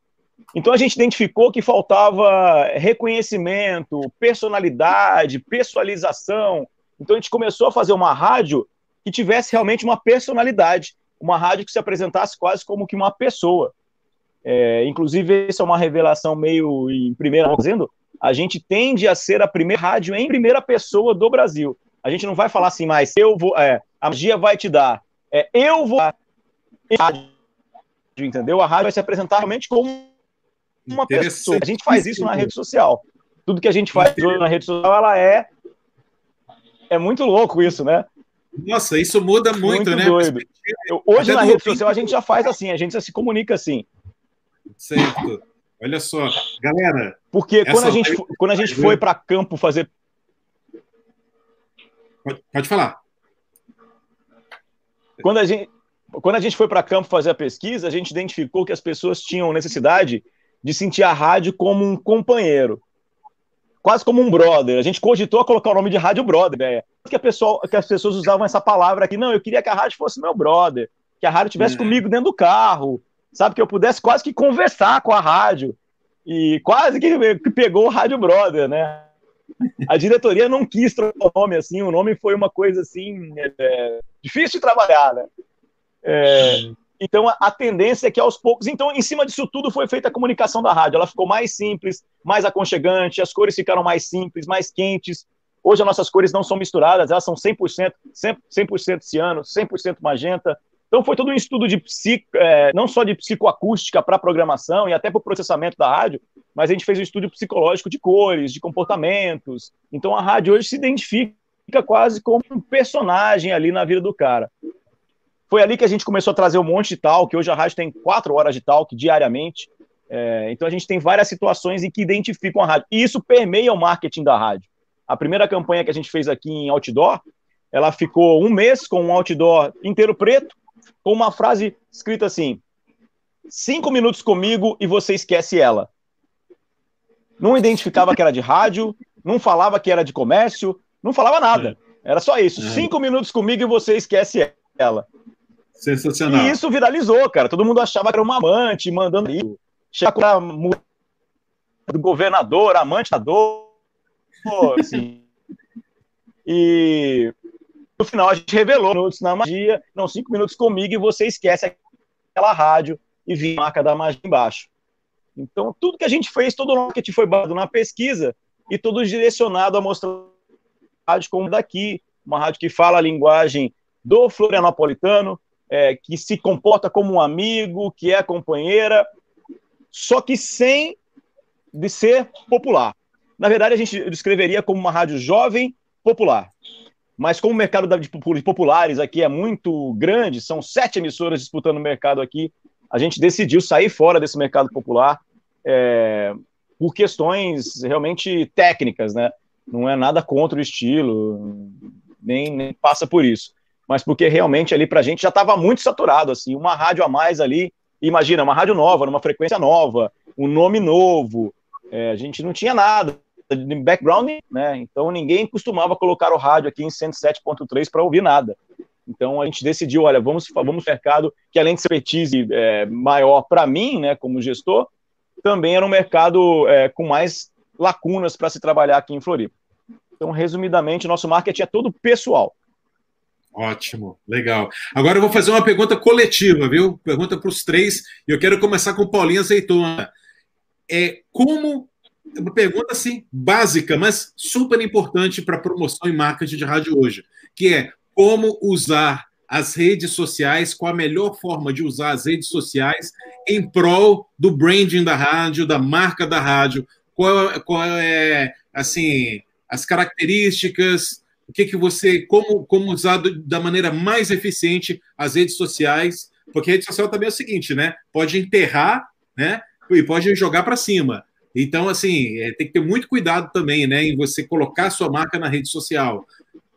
Então a gente identificou que faltava reconhecimento, personalidade, pessoalização. Então a gente começou a fazer uma rádio que tivesse realmente uma personalidade, uma rádio que se apresentasse quase como que uma pessoa. É, inclusive, essa é uma revelação meio em primeira dizendo, a gente tende a ser a primeira rádio em primeira pessoa do Brasil. A gente não vai falar assim mais, eu vou, é, a magia vai te dar, é, eu vou entendeu? A rádio vai se apresentar realmente como uma pessoa. A gente faz isso na rede social. Tudo que a gente faz na rede social, ela é é muito louco isso, né? Nossa, isso muda muito, muito né? Doido. Hoje Até na rede social a gente já faz assim, a gente já se comunica assim. Certo. Olha só, galera. Porque quando a gente, quando a gente foi para campo fazer. Pode, pode, falar. Quando a gente, quando a gente foi para campo fazer a pesquisa, a gente identificou que as pessoas tinham necessidade de sentir a rádio como um companheiro, quase como um brother. A gente cogitou a colocar o nome de rádio brother, né? Que, a pessoa, que as pessoas usavam essa palavra aqui. Não, eu queria que a rádio fosse meu brother, que a rádio estivesse é. comigo dentro do carro, sabe? Que eu pudesse quase que conversar com a rádio. E quase que, que pegou o Rádio Brother, né? A diretoria não quis trocar o nome assim, o nome foi uma coisa assim, é, difícil de trabalhar, né? É, então a, a, tendência é que aos poucos, então em cima disso tudo foi feita a comunicação da rádio, ela ficou mais simples, mais aconchegante, as cores ficaram mais simples, mais quentes. Hoje as nossas cores não são misturadas, elas são 100%, 100%, 100 ciano, 100% magenta, então foi todo um estudo de psico, é, não só de psicoacústica para programação e até para o processamento da rádio, mas a gente fez um estudo psicológico de cores, de comportamentos. Então a rádio hoje se identifica quase como um personagem ali na vida do cara. Foi ali que a gente começou a trazer um monte de talk, hoje a rádio tem quatro horas de talk diariamente. É, então a gente tem várias situações em que identificam a rádio. E isso permeia o marketing da rádio. A primeira campanha que a gente fez aqui em outdoor, ela ficou um mês com um outdoor inteiro preto, com uma frase escrita assim: cinco minutos comigo e você esquece ela. Não identificava que era de rádio, não falava que era de comércio, não falava nada. Era só isso. É. Cinco minutos comigo e você esquece ela. Sensacional. E isso viralizou, cara. Todo mundo achava que era uma amante mandando isso. Chega do governador, amante da dor. Assim. (laughs) E no final a gente revelou minutos na magia, não, cinco minutos comigo e você esquece aquela rádio e vi a marca da magia embaixo. Então, tudo que a gente fez, todo o marketing foi baseado na pesquisa e todo direcionado a mostrar rádio como daqui, uma rádio que fala a linguagem do florianopolitano, é, que se comporta como um amigo, que é companheira, só que sem de ser popular. Na verdade, a gente descreveria como uma rádio jovem popular. Mas como o mercado de populares aqui é muito grande, são sete emissoras disputando o mercado aqui, a gente decidiu sair fora desse mercado popular é, por questões realmente técnicas, né? Não é nada contra o estilo, nem, nem passa por isso. Mas porque realmente ali para a gente já estava muito saturado, assim, uma rádio a mais ali. Imagina, uma rádio nova, numa frequência nova, um nome novo. É, a gente não tinha nada de background, né? Então ninguém costumava colocar o rádio aqui em 107.3 para ouvir nada. Então a gente decidiu, olha, vamos vamos mercado que além de expertise é, maior para mim, né, como gestor, também era um mercado é, com mais lacunas para se trabalhar aqui em Floripa. Então, resumidamente, nosso marketing é todo pessoal. Ótimo, legal. Agora eu vou fazer uma pergunta coletiva, viu? Pergunta para os três. E eu quero começar com Paulinho Azeitona. É como uma pergunta assim básica, mas super importante para promoção e marketing de rádio hoje, que é como usar as redes sociais, qual a melhor forma de usar as redes sociais em prol do branding da rádio, da marca da rádio, qual, qual é assim as características, o que que você como como usar da maneira mais eficiente as redes sociais, porque a rede social também é o seguinte, né? Pode enterrar, né? E pode jogar para cima. Então, assim, é, tem que ter muito cuidado também, né, em você colocar sua marca na rede social.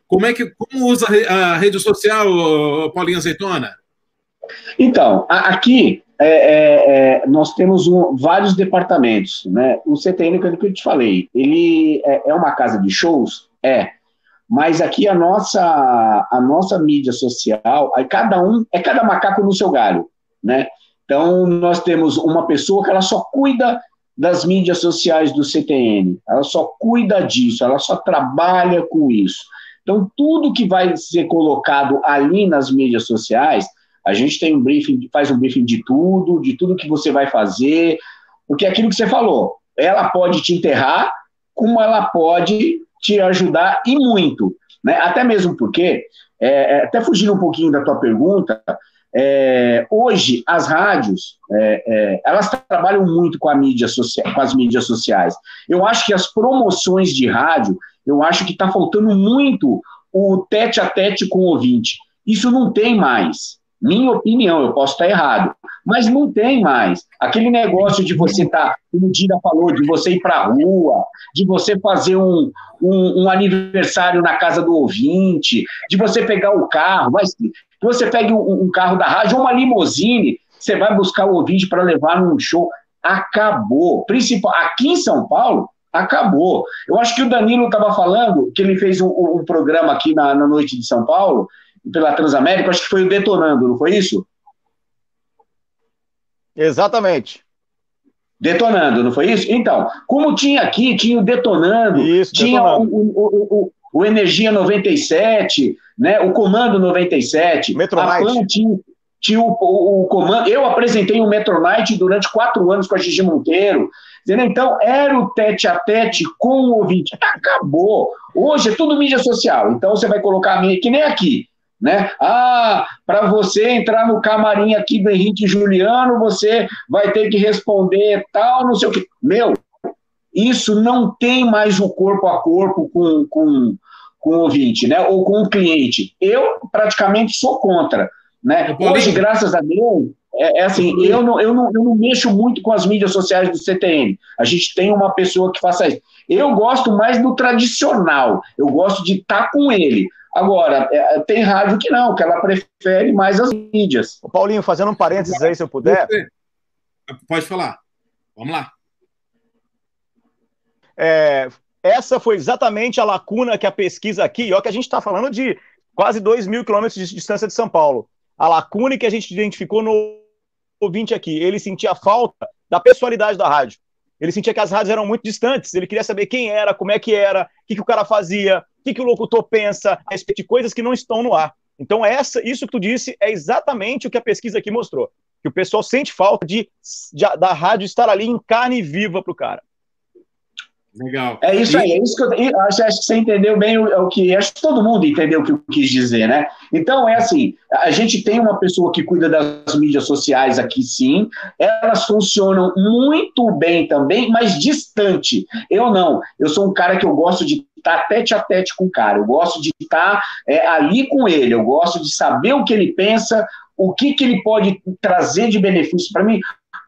Como é que como usa a rede social, Paulinho Azeitona? Então, aqui é, é, é, nós temos um, vários departamentos, né? O CTN, que eu te falei, ele é, é, uma casa de shows, é. Mas aqui a nossa a nossa mídia social, aí cada um é cada macaco no seu galho, né? Então nós temos uma pessoa que ela só cuida das mídias sociais do CTN, ela só cuida disso, ela só trabalha com isso. Então, tudo que vai ser colocado ali nas mídias sociais, a gente tem um briefing, faz um briefing de tudo, de tudo que você vai fazer, porque aquilo que você falou, ela pode te enterrar, como ela pode te ajudar e muito. Né? Até mesmo porque, é, é até fugindo um pouquinho da tua pergunta, é, hoje as rádios é, é, elas trabalham muito com a mídia social, com as mídias sociais. Eu acho que as promoções de rádio eu acho que está faltando muito o tete a tete com o ouvinte. Isso não tem mais. Minha opinião, eu posso estar errado, mas não tem mais. Aquele negócio de você estar, tá, como o Dira falou, de você ir para a rua, de você fazer um, um, um, aniversário na casa do ouvinte, de você pegar o carro, mas que você pegue um, um carro da rádio ou uma limousine, você vai buscar o ouvinte para levar num show. Acabou. Principal, aqui em São Paulo, acabou. Eu acho que o Danilo estava falando que ele fez um, um programa aqui na, na, noite de São Paulo, pela Transamérica, acho que foi o Detonando, não foi isso? Exatamente. Detonando, não foi isso? Então, como tinha aqui, tinha o Detonando, isso, tinha detonando. O, o, o, o, Energia 97, né, o Comando 97, Metronight. a PAN tinha, tinha o, comando. Eu apresentei o Metronight durante quatro anos com a Gigi Monteiro. Entendeu? Então, era o tete a tete com o ouvinte. Acabou. Hoje é tudo mídia social. Então, você vai colocar a minha, que nem aqui. Né? Ah, para você entrar no camarim aqui do Henrique Juliano, você vai ter que responder tal, não sei o que. Meu, isso não tem mais o corpo a corpo com, com, com o ouvinte, né? Ou com o cliente. Eu praticamente sou contra. Né? Hoje, graças a Deus, é, é, assim, eu não, eu, não, eu não mexo muito com as mídias sociais do CTN. A gente tem uma pessoa que faça isso. Eu gosto mais do tradicional, eu gosto de estar tá com ele. Agora, é, tem rádio que não, que ela prefere mais as mídias. Ô Paulinho, fazendo um parênteses aí, se eu puder. Pode falar. Vamos lá. É, essa foi exatamente a lacuna que a pesquisa aqui, ó, que a gente está falando de quase 2 mil quilômetros de distância de São Paulo. A lacuna que a gente identificou no ouvinte aqui, ele sentia falta da pessoalidade da rádio. Ele sentia que as rádios eram muito distantes, ele queria saber quem era, como é que era, o que, que o cara fazia, o que, que o locutor pensa a respeito de coisas que não estão no ar. Então, essa, isso que tu disse é exatamente o que a pesquisa aqui mostrou. que o pessoal sente falta de, de da rádio estar ali em carne viva pro cara. Legal. É isso aí, é isso que eu, eu acho, acho, que você entendeu bem o, o, que. Acho que todo mundo entendeu o que eu quis dizer, né? Então, é assim: a gente tem uma pessoa que cuida das mídias sociais aqui, sim. Elas funcionam muito bem também, mas distante. Eu não. Eu sou um cara que eu gosto de estar tete a tete com o cara. Eu gosto de estar é, ali com ele. Eu gosto de saber o que ele pensa, o que, que ele pode trazer de benefício para mim.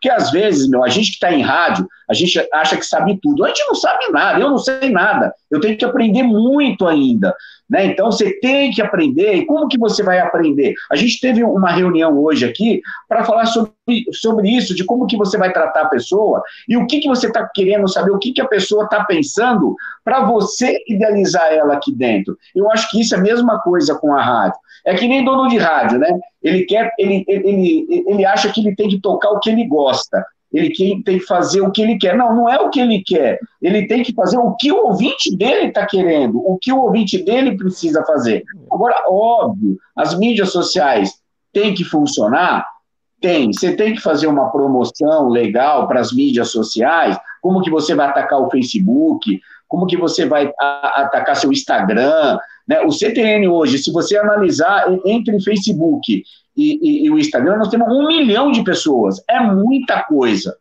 Porque às vezes, meu, a gente que está em rádio, a gente acha que sabe tudo. A gente não sabe nada, eu não sei nada. Eu tenho que aprender muito ainda. Né? Então você tem que aprender. E como que você vai aprender? A gente teve uma reunião hoje aqui para falar sobre, sobre isso, de como que você vai tratar a pessoa e o que, que você está querendo saber, o que, que a pessoa está pensando para você idealizar ela aqui dentro. Eu acho que isso é a mesma coisa com a rádio. É que nem dono de rádio, né? Ele quer, ele, ele, ele acha que ele tem que tocar o que ele gosta. Ele tem que fazer o que ele quer. Não, não é o que ele quer. Ele tem que fazer o que o ouvinte dele está querendo, o que o ouvinte dele precisa fazer. Agora, óbvio, as mídias sociais têm que funcionar? Tem. Você tem que fazer uma promoção legal para as mídias sociais. Como que você vai atacar o Facebook? Como que você vai atacar seu Instagram? Né? O CTN hoje, se você analisar entre Facebook e, e, e, o Instagram, nós temos um milhão de pessoas. É muita coisa.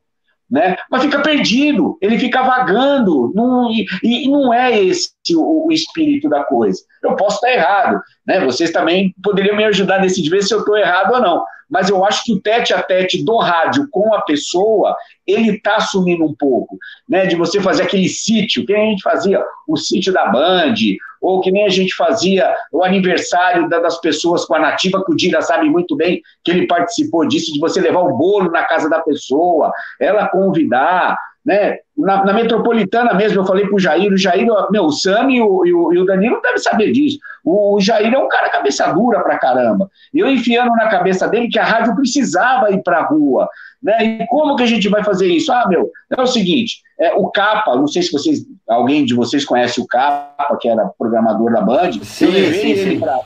Né? Mas fica perdido, ele fica vagando, não, e, e, não é esse o, o, espírito da coisa. Eu posso estar errado, né? Vocês também poderiam me ajudar nesse de ver se eu estou errado ou não mas eu acho que o tete a tete do rádio com a pessoa, ele está assumindo um pouco, né? De você fazer aquele sítio, que a gente fazia o sítio da Band, ou que nem a gente fazia o aniversário das pessoas com a nativa, que o Dira sabe muito bem que ele participou disso, de você levar o bolo na casa da pessoa, ela convidar, né? Na, na, metropolitana mesmo, eu falei pro Jair, o Jair, meu, o Sami e o, e e o Danilo devem saber disso. O, o, Jair é um cara cabeça dura pra caramba. Eu enfiando na cabeça dele que a rádio precisava ir pra rua. Né? E como que a gente vai fazer isso? Ah, meu, é o seguinte, é, o Capa, não sei se vocês, alguém de vocês conhece o Capa, que era programador da Band, sim, eu levei sim, ele pra,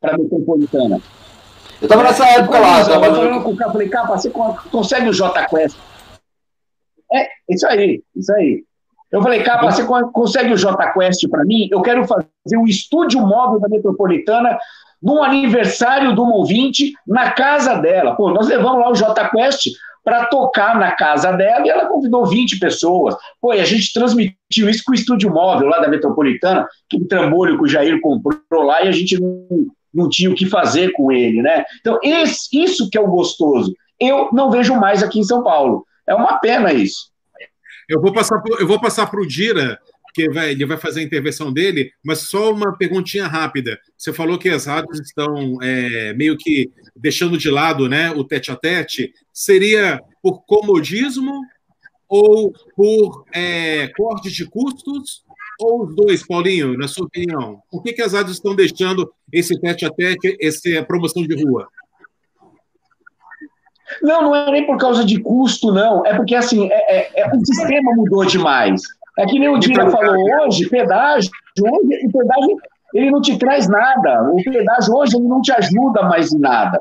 pra metropolitana. Eu tava nessa época lá. Eu tava com o Capa, falei, Capa, você consegue o J Quest? É, isso aí, isso aí. Eu falei, Capa, você consegue o JQuest para mim? Eu quero fazer um estúdio móvel da Metropolitana num aniversário um ouvinte na casa dela. Pô, nós levamos lá o JQuest para tocar na casa dela e ela convidou 20 pessoas. Pô, e a gente transmitiu isso com o estúdio móvel lá da Metropolitana, que o trambolho que o Jair comprou lá e a gente não, não tinha o que fazer com ele, né? Então, esse, isso que é o gostoso. Eu não vejo mais aqui em São Paulo. É uma pena isso. Eu vou passar eu vou passar para o Dira, que vai, ele vai fazer a intervenção dele, mas só uma perguntinha rápida. Você falou que as rádios estão é, meio que deixando de lado né, o tete a tete. Seria por comodismo ou por é, corte de custos? Ou os dois, Paulinho, na sua opinião? Por que, que as rádios estão deixando esse tete a tete, essa promoção de rua? Não, não é nem por causa de custo, não. É porque, assim, é, é, é o sistema mudou demais. É que nem o Dina falou hoje, pedágio, hoje, o pedágio ele não te traz nada. O pedágio hoje ele não te ajuda mais em nada.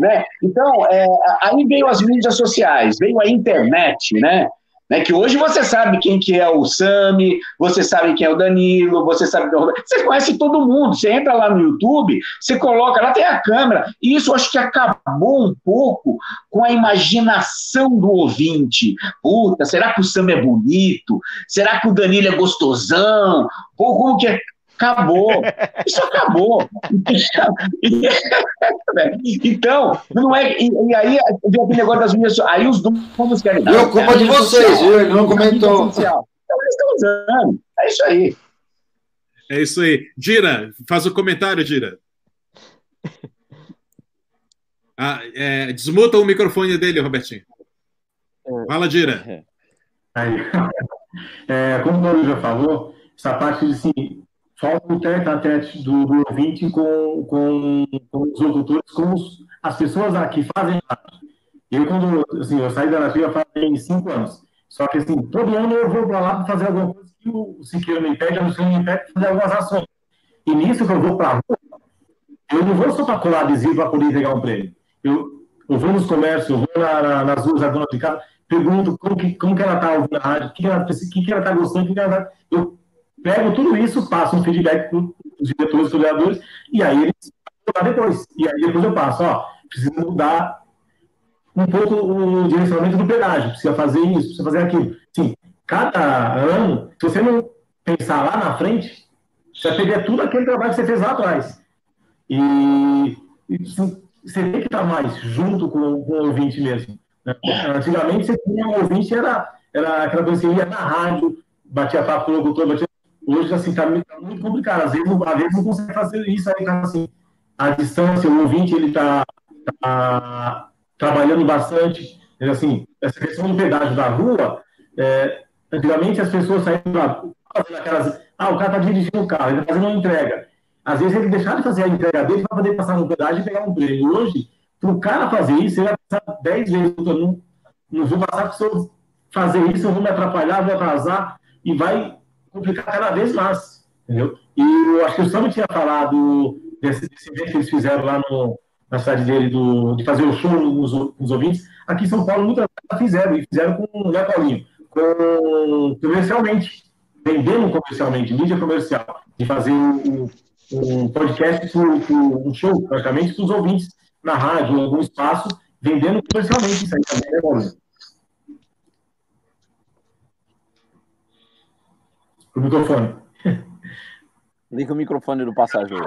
Né? Então, é, aí veio as mídias sociais, veio a internet, né? Né, que hoje você sabe quem que é o Sami, você sabe quem é o Danilo, você sabe quem é o você conhece todo mundo, você entra lá no YouTube, você coloca, lá tem a câmera, e isso acho que acabou um pouco com a imaginação do ouvinte. Puta, será que o Sami é bonito? Será que o Danilo é gostosão? Pô, como que é? Acabou. Isso acabou. então, não é. E, e aí aquele negócio das minhas. Aí os donos querem. Deu culpa de vocês, viu? Ele não comentou. Então, eles estão usando. É isso aí. É isso aí. Dira, faz o um comentário, Dira. Ah, é, desmuta o microfone dele, Robertinho. Fala, Dira. É, como o Paulo já falou, essa parte de assim, falta o tete a do, do ouvinte com, com, com os locutores, com os, as pessoas aqui fazem Eu, quando assim, eu saí da Nativa faz cinco anos. Só que, assim, todo ano eu vou para lá para fazer alguma coisa que o Siqueira me pede, a Luciano me pede fazer algumas ações. E nisso que eu vou para a rua, eu não vou só para colar adesivo para poder entregar um prêmio. Eu, eu vou nos comércios, eu vou na, na, nas ruas da dona de casa, pergunto como que, como que ela está ouvindo a rádio, o que, que, ela está gostando, que, que ela tá... Eu pego tudo isso, passo um feedback para os diretores, vereadores, e aí eles depois. E aí depois eu passo, ó, precisa mudar um pouco o direcionamento do pedágio, precisa fazer isso, precisa fazer aquilo. Sim, cada ano, se você não pensar lá na frente, você vai perder tudo aquele trabalho que você fez lá atrás. E, e você tem que estar mais junto com, com o ouvinte mesmo. Né? Antigamente, você tinha um ouvinte, era, era aquela coisa que ia na rádio, batia papo com o locutor, batia... Hoje, assim, está tá muito complicado. Às vezes, às vezes não consegue fazer isso aí, tá, assim, a distância, o ouvinte, ele está tá trabalhando bastante. Assim, essa questão do pedágio da rua, é, antigamente as pessoas saíam lá, fazendo aquelas. Ah, o cara está dirigindo o carro, ele está fazendo uma entrega. Às vezes ele deixar de fazer a entrega dele para poder passar no pedágio e pegar um prêmio. Hoje, para o cara fazer isso, ele vai passar 10 vezes. Eu não, não vou passar porque fazer isso, eu vou me atrapalhar, vou atrasar e vai complicar cada vez mais. Entendeu? E eu acho que o Sam tinha falado desse, desse evento que eles fizeram lá no, na cidade dele, do, de fazer o show nos, ouvintes. Aqui em São Paulo, muitas fizeram, e fizeram com, né, Paulinho? Com, comercialmente, vendendo comercialmente, mídia comercial, de fazer um, um podcast, um show, praticamente, para os ouvintes na rádio, em algum espaço, vendendo comercialmente isso aí também, né, Paulinho? O microfone. Liga o microfone do passageiro.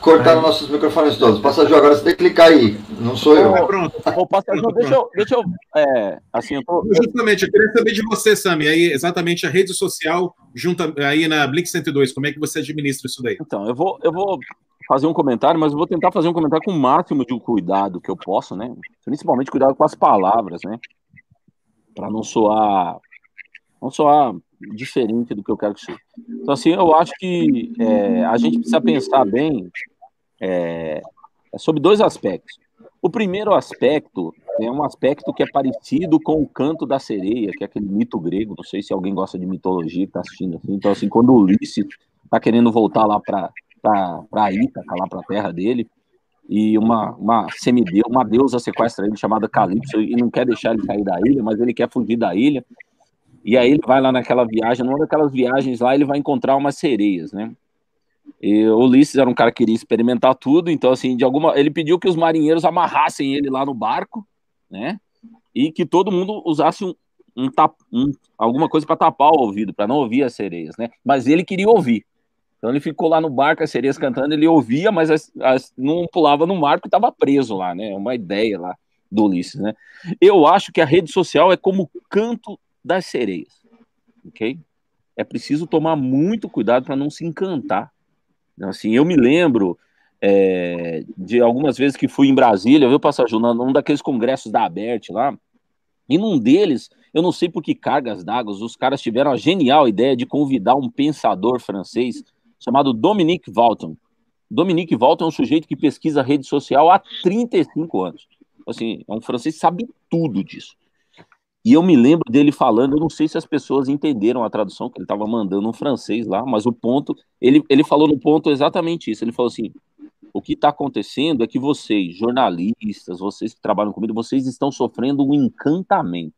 Cortaram nossos microfones todos. Passageiro, agora você tem que clicar aí. Não sou eu. É, pronto. Ô, passageiro, deixa eu. Deixa eu é, assim, eu tô... Justamente, eu queria saber de você, Sami, aí exatamente a rede social junto aí na Blix 102. Como é que você administra isso daí? Então, eu vou, eu vou fazer um comentário, mas eu vou tentar fazer um comentário com o máximo de cuidado que eu posso, né? Principalmente cuidado com as palavras, né? Para não soar. Não soar diferente do que eu quero que seja. Então, assim, eu acho que é, a gente precisa pensar bem é, é, sobre dois aspectos. O primeiro aspecto é um aspecto que é parecido com o canto da sereia, que é aquele mito grego. Não sei se alguém gosta de mitologia que está assistindo assim. Então, assim, quando Ulisses está querendo voltar lá para para Ítaca, lá para a terra dele, e uma, uma semideusa, uma deusa sequestra ele chamada Calypso e não quer deixar ele sair da ilha, mas ele quer fugir da ilha. E aí ele vai lá naquela viagem, numa daquelas viagens lá, ele vai encontrar umas sereias, né? E o Ulisses era um cara que queria experimentar tudo, então assim, de alguma, ele pediu que os marinheiros amarrassem ele lá no barco, né? E que todo mundo usasse um, um, tap, um alguma coisa para tapar o ouvido, para não ouvir as sereias, né? Mas ele queria ouvir. Então ele ficou lá no barco, as sereias cantando, ele ouvia, mas as, as, não pulava no mar porque estava preso lá, né? Uma ideia lá do Ulisses, né? Eu acho que a rede social é como canto das sereias, ok? É preciso tomar muito cuidado para não se encantar. Assim, eu me lembro é, de algumas vezes que fui em Brasília, viu, Passageiro, num daqueles congressos da Abert lá, e num deles, eu não sei por que cargas d'água, os caras tiveram a genial ideia de convidar um pensador francês chamado Dominique Valton. Dominique Valton é um sujeito que pesquisa rede social há 35 anos. Assim, é um francês que sabe tudo disso. E eu me lembro dele falando, eu não sei se as pessoas entenderam a tradução, que ele estava mandando um francês lá, mas o ponto, ele, ele falou no ponto exatamente isso. Ele falou assim: o que está acontecendo é que vocês, jornalistas, vocês que trabalham comigo, vocês estão sofrendo um encantamento.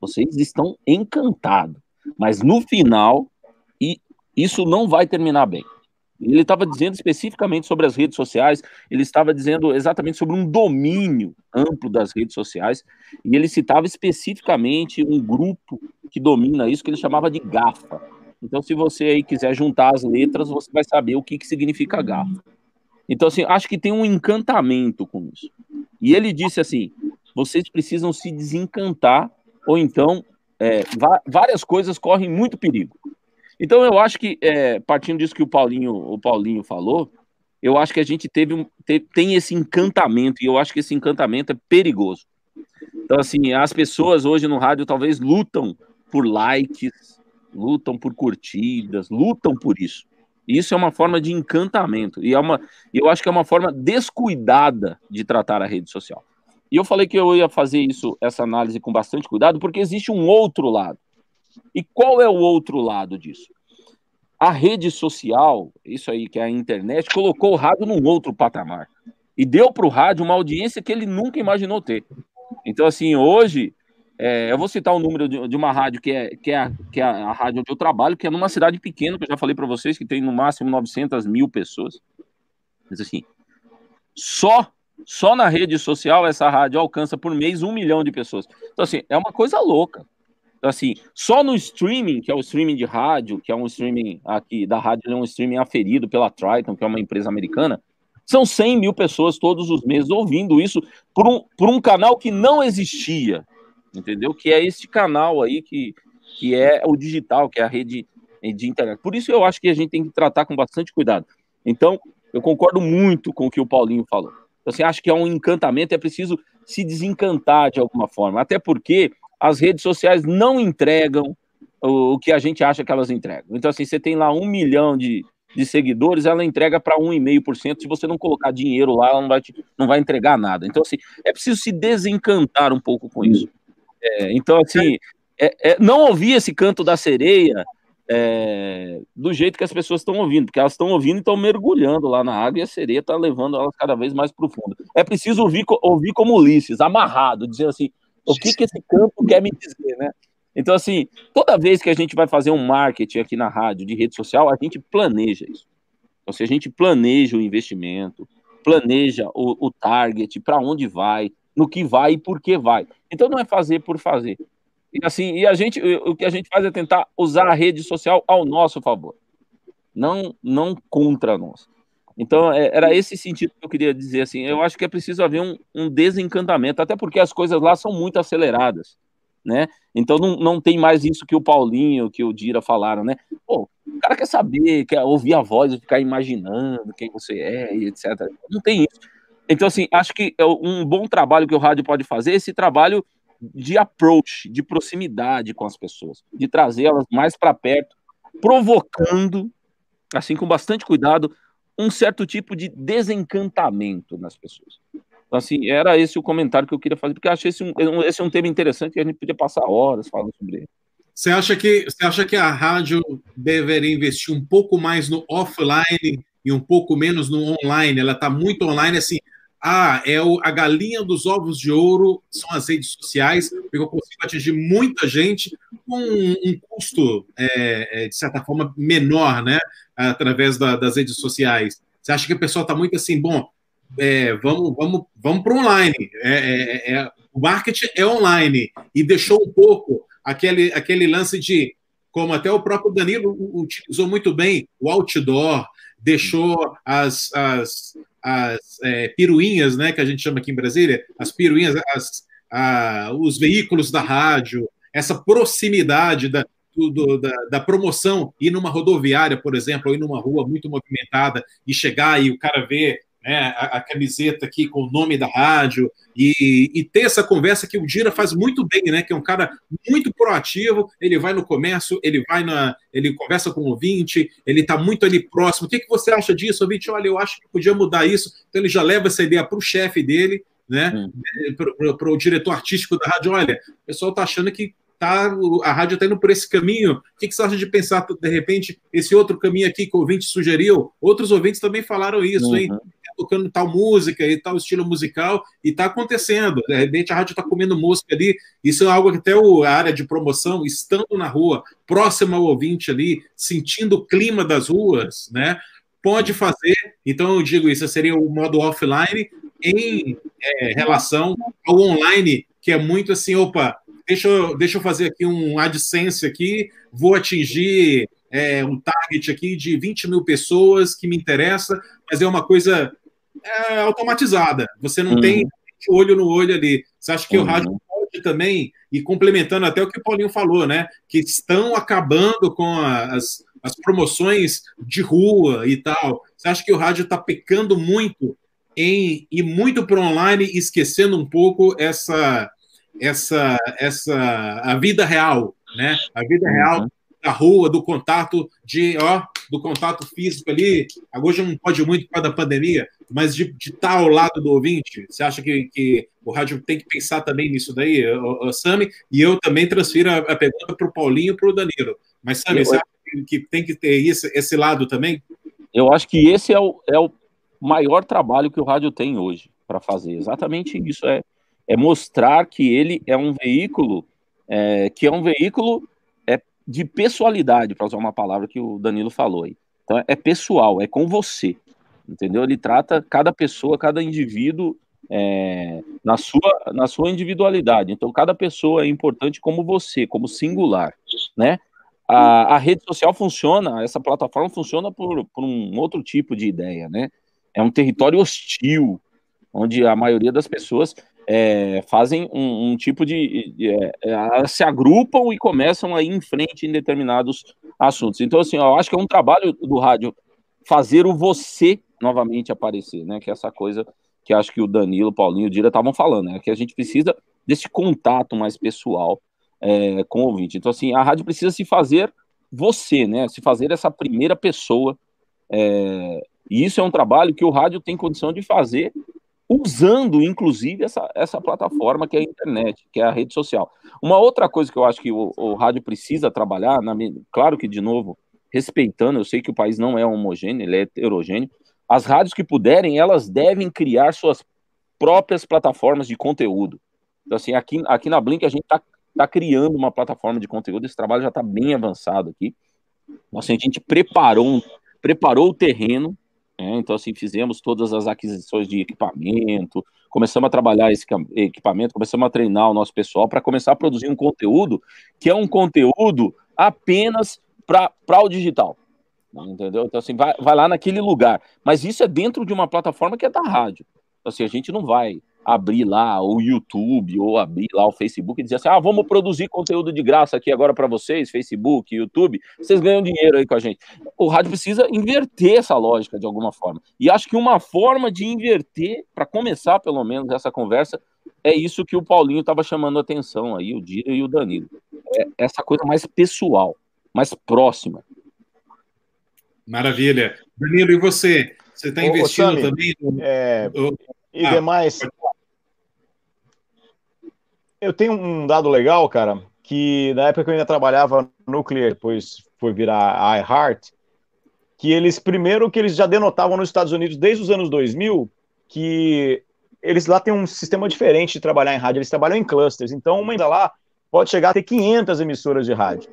Vocês estão encantados. Mas no final, e isso não vai terminar bem. Ele estava dizendo especificamente sobre as redes sociais, ele estava dizendo exatamente sobre um domínio amplo das redes sociais, e ele citava especificamente um grupo que domina isso, que ele chamava de GAFA. Então, se você aí quiser juntar as letras, você vai saber o que, que significa GAFA. Então, assim, acho que tem um encantamento com isso. E ele disse assim: vocês precisam se desencantar, ou então é, várias coisas correm muito perigo. Então eu acho que, é, partindo disso que o Paulinho, o Paulinho falou, eu acho que a gente teve um, tem esse encantamento, e eu acho que esse encantamento é perigoso. Então, assim, as pessoas hoje no rádio talvez lutam por likes, lutam por curtidas, lutam por isso. Isso é uma forma de encantamento. E é uma, eu acho que é uma forma descuidada de tratar a rede social. E eu falei que eu ia fazer isso, essa análise com bastante cuidado, porque existe um outro lado. E qual é o outro lado disso? A rede social, isso aí que é a internet, colocou o rádio num outro patamar. e deu para o rádio uma audiência que ele nunca imaginou ter. Então, assim, hoje, é, eu vou citar o um número de, de, uma rádio que é, que, é a, que é a rádio onde eu trabalho, que é numa cidade pequena, que eu já falei para vocês, que tem no máximo 900 mil pessoas. Mas, assim, só, só na rede social essa rádio alcança por mês um milhão de pessoas. Então, assim, é uma coisa louca. Então, assim, só no streaming, que é o streaming de rádio, que é um streaming aqui da rádio, é um streaming aferido pela Triton, que é uma empresa americana, são 100 mil pessoas todos os meses ouvindo isso por um, por um canal que não existia, entendeu? Que é este canal aí que, que é o digital, que é a rede de internet. Por isso eu acho que a gente tem que tratar com bastante cuidado. Então, eu concordo muito com o que o Paulinho falou. Então, assim, acho que é um encantamento, é preciso se desencantar de alguma forma, até porque as redes sociais não entregam o, o que a gente acha que elas entregam. Então, assim, você tem lá um milhão de, de seguidores, ela entrega para 1,5%. Se você não colocar dinheiro lá, ela não vai, te, não vai entregar nada. Então, assim, é preciso se desencantar um pouco com isso. É, então, assim, é, é, não ouvir esse canto da sereia é, do jeito que as pessoas estão ouvindo, porque elas estão ouvindo e estão mergulhando lá na água e a sereia está levando elas cada vez mais profundo. É preciso ouvir, ouvir como Ulisses, amarrado, dizendo assim: o que, que esse campo quer me dizer, né? Então, assim, toda vez que a gente vai fazer um marketing aqui na rádio, de rede social, a gente planeja isso. Então, se a gente planeja o investimento, planeja o, o target, para onde vai, no que vai e por que vai. Então, não é fazer por fazer. E assim, e a gente, o que a gente faz é tentar usar a rede social ao nosso favor, não, não contra nós. Então, é, era esse sentido que eu queria dizer, assim, eu acho que é preciso haver um, um desencantamento, até porque as coisas lá são muito aceleradas né? Então não, não tem mais isso que o Paulinho, que o Dira falaram, né? Pô, o cara quer saber, quer ouvir a voz ficar imaginando quem você é e etc. Não tem isso. Então, assim, acho que é um bom trabalho que o rádio pode fazer é esse trabalho de approach, de proximidade com as pessoas, de trazê-las mais para perto, provocando, assim, com bastante cuidado, um certo tipo de desencantamento nas pessoas. Então, assim, era esse o comentário que eu queria fazer, porque eu achei esse um, esse um tema interessante que a gente podia passar horas falando sobre ele. Você acha que, você acha que a rádio deveria investir um pouco mais no offline e um pouco menos no online? Ela está muito online, assim, ah, é o, a galinha dos ovos de ouro são as redes sociais, porque eu consigo atingir muita gente com um, um custo, é, é, de certa forma, menor, né, através da, das redes sociais. Você acha que o pessoal está muito assim, bom, é, vamos, vamos, vamos para online. É, é, é, o marketing é online e deixou um pouco aquele, aquele lance de, como até o próprio Danilo utilizou muito bem, o outdoor, deixou as, as, as é, piruinhas, né, que a gente chama aqui em Brasília, as piruinhas, as, a, os veículos da rádio, essa proximidade da, do, da, da, promoção, ir numa rodoviária, por exemplo, ou ir numa rua muito movimentada e chegar e o cara ver né, a, a, camiseta aqui com o nome da rádio e, e, ter essa conversa que o Dira faz muito bem, né? Que é um cara muito proativo, ele vai no comércio, ele vai na. ele conversa com o ouvinte, ele está muito ali próximo. O que, que você acha disso, ouvinte? Olha, eu acho que podia mudar isso. Então ele já leva essa ideia para o chefe dele, né? Hum. Para o diretor artístico da rádio. Olha, o pessoal está achando que tá, a rádio está indo por esse caminho. O que, que você acha de pensar, de repente, esse outro caminho aqui que o ouvinte sugeriu? Outros ouvintes também falaram isso, uhum. hein? tocando tal música e tal estilo musical, e está acontecendo. De repente a rádio está comendo mosca ali. Isso é algo que até o, a área de promoção, estando na rua, próximo ao ouvinte ali, sentindo o clima das ruas, né? Pode fazer. Então eu digo isso seria o modo offline em é, relação ao online, que é muito assim, opa, deixa eu, deixa eu fazer aqui um AdSense aqui, vou atingir é, um target aqui de 20 mil pessoas que me interessa, mas é uma coisa é, automatizada. Você não uhum. tem olho no olho ali. Você acha que uhum. o rádio pode também, e complementando até o que o Paulinho falou, né? Que estão acabando com as, as promoções de rua e tal. Você acha que o rádio está pecando muito em ir muito para online, esquecendo um pouco essa essa essa a vida real, né? A vida real uhum. da rua, do contato de, ó, do contato físico ali. Hoje não pode muito por causa da pandemia, mas de, de estar ao lado do ouvinte. Você acha que, que o rádio tem que pensar também nisso daí, o, o Sami? E eu também transfiro a, a pergunta para o Paulinho e para o Danilo. Mas, Sami, você acha que, que tem que ter esse, esse lado também? Eu acho que esse é o, é o maior trabalho que o rádio tem hoje para fazer. Exatamente isso é, é mostrar que ele é um veículo é, que é um veículo é, de pessoalidade, para usar uma palavra que o Danilo falou aí. Então é pessoal, é com você, entendeu? Ele trata cada pessoa, cada indivíduo é, na, sua, na sua individualidade. Então cada pessoa é importante como você, como singular, né? A, a rede social funciona, essa plataforma funciona por, por um outro tipo de ideia, né? É um território hostil, onde a maioria das pessoas é, fazem um, um, tipo de. de é, se agrupam e começam a ir em frente em determinados assuntos. Então, assim, eu acho que é um trabalho do rádio fazer o você novamente aparecer, né? Que é essa coisa que acho que o Danilo, o Paulinho, o Dira estavam falando, né? Que a gente precisa desse contato mais pessoal é, com o ouvinte. Então, assim, a rádio precisa se fazer você, né? Se fazer essa primeira pessoa. É, e isso é um trabalho que o rádio tem condição de fazer usando, inclusive, essa, essa plataforma que é a internet, que é a rede social. Uma outra coisa que eu acho que o, o rádio precisa trabalhar, na, claro que, de novo, respeitando, eu sei que o país não é homogêneo, ele é heterogêneo, as rádios que puderem, elas devem criar suas próprias plataformas de conteúdo. Então, assim, aqui, aqui na Blink a gente está tá criando uma plataforma de conteúdo, esse trabalho já está bem avançado aqui. Nossa, a gente preparou, preparou o terreno é, então, assim, fizemos todas as aquisições de equipamento, começamos a trabalhar esse equipamento, começamos a treinar o nosso pessoal para começar a produzir um conteúdo que é um conteúdo apenas para o digital. Entendeu? Então, assim, vai, vai lá naquele lugar. Mas isso é dentro de uma plataforma que é da rádio. Assim, a gente não vai abrir lá o YouTube ou abrir lá o Facebook e dizer assim: ah, vamos produzir conteúdo de graça aqui agora para vocês, Facebook, YouTube, vocês ganham dinheiro aí com a gente. O rádio precisa inverter essa lógica de alguma forma. E acho que uma forma de inverter, para começar pelo menos essa conversa, é isso que o Paulinho estava chamando a atenção aí, o Dira e o Danilo. É essa coisa mais pessoal, mais próxima. Maravilha. Danilo, e você? Você está investindo Sammy, também? No... É... E ah, demais, eu tenho um dado legal, cara, que na época que eu ainda trabalhava Nuclear, depois foi virar iHeart, que eles, primeiro, que eles já denotavam nos Estados Unidos desde os anos 2000, que eles lá têm um sistema diferente de trabalhar em rádio, eles trabalham em clusters, então uma ainda lá pode chegar a ter 500 emissoras de rádio.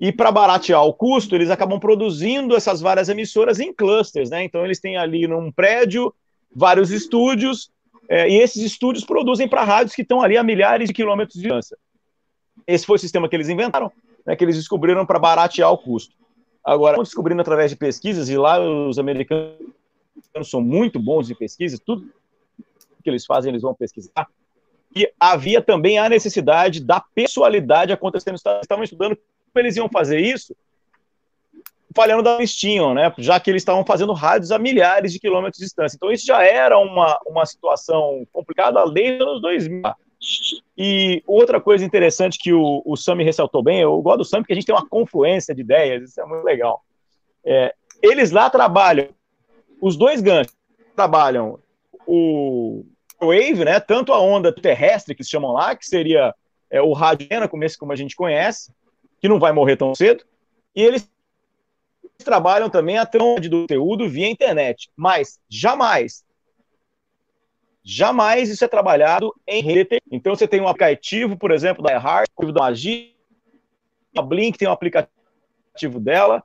E para baratear o custo, eles acabam produzindo essas várias emissoras em clusters, né? Então eles têm ali num prédio vários estúdios, é, e esses estúdios produzem para rádios que estão ali a milhares de quilômetros de distância. Esse foi o sistema que eles inventaram, né, que eles descobriram para baratear o custo. Agora, descobrindo através de pesquisas, e lá os americanos são muito bons em pesquisas, tudo que eles fazem, eles vão pesquisar. E havia também a necessidade da pessoalidade acontecendo. Eles estavam estudando como eles iam fazer isso, falhando da tinham, né? Já que eles estavam fazendo rádios a milhares de quilômetros de distância. Então isso já era uma, uma situação complicada desde os anos 2000. E outra coisa interessante que o, o Sami ressaltou bem, eu gosto do Sami porque a gente tem uma confluência de ideias, isso é muito legal. É, eles lá trabalham, os dois ganchos trabalham o wave, né? Tanto a onda terrestre que se chamam lá, que seria é, o rádio como esse como a gente conhece, que não vai morrer tão cedo, e eles trabalham também a troca de conteúdo via internet, mas jamais, jamais isso é trabalhado em rede. Então você tem um aplicativo, por exemplo, da Hard, da Magia, a Blink tem um aplicativo dela,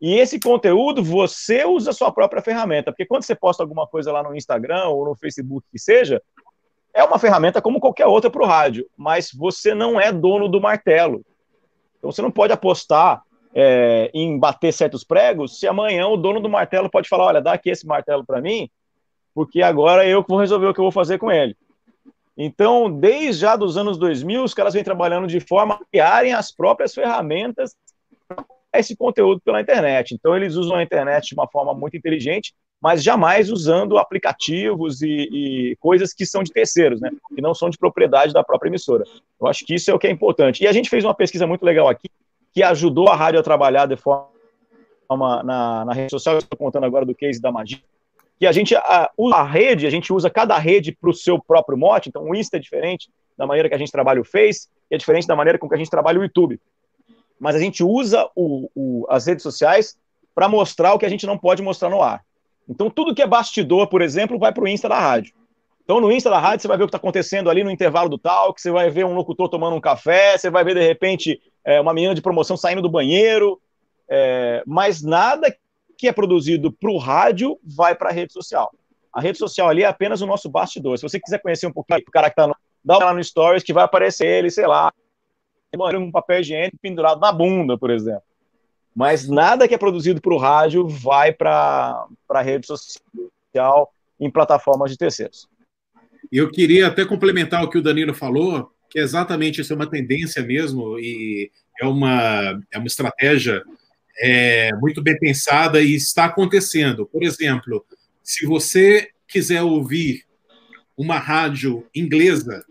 e esse conteúdo você usa a sua própria ferramenta, porque quando você posta alguma coisa lá no Instagram ou no Facebook que seja, é uma ferramenta como qualquer outra para o rádio, mas você não é dono do martelo. Então você não pode apostar é, em bater certos pregos, se amanhã o dono do martelo pode falar, olha, dá aqui esse martelo para mim, porque agora eu que vou resolver o que eu vou fazer com ele. Então, desde já dos anos 2000, os caras vêm trabalhando de forma a criarem as próprias ferramentas para esse conteúdo pela internet. Então, eles usam a internet de uma forma muito inteligente, mas jamais usando aplicativos e, e, coisas que são de terceiros, né? Que não são de propriedade da própria emissora. Eu acho que isso é o que é importante. E a gente fez uma pesquisa muito legal aqui, que ajudou a rádio a trabalhar de forma na, na rede social. Estou contando agora do case da magia. Que a gente a, usa a rede, a gente usa cada rede para o seu próprio mote. Então, o Insta é diferente da maneira que a gente trabalha o Face, e é diferente da maneira com que a gente trabalha o YouTube. Mas a gente usa o, o, as redes sociais para mostrar o que a gente não pode mostrar no ar. Então, tudo que é bastidor, por exemplo, vai para o Insta da rádio. Então, no Insta da rádio, você vai ver o que está acontecendo ali no intervalo do talk, você vai ver um locutor tomando um café, você vai ver, de repente, é, uma menina de promoção saindo do banheiro, é, mas nada que é produzido para o rádio vai para a rede social. A rede social ali é apenas o nosso bastidor. Se você quiser conhecer um pouquinho o cara que está no, dá lá no Stories que vai aparecer ele, sei lá, um papel higiênico pendurado na bunda, por exemplo. Mas nada que é produzido para o rádio vai para a rede social em plataformas de terceiros. Eu queria até complementar o que o Danilo falou, que é exatamente isso é uma tendência mesmo e é uma, é uma estratégia é, muito bem pensada e está acontecendo. Por exemplo, se você quiser ouvir uma rádio inglesa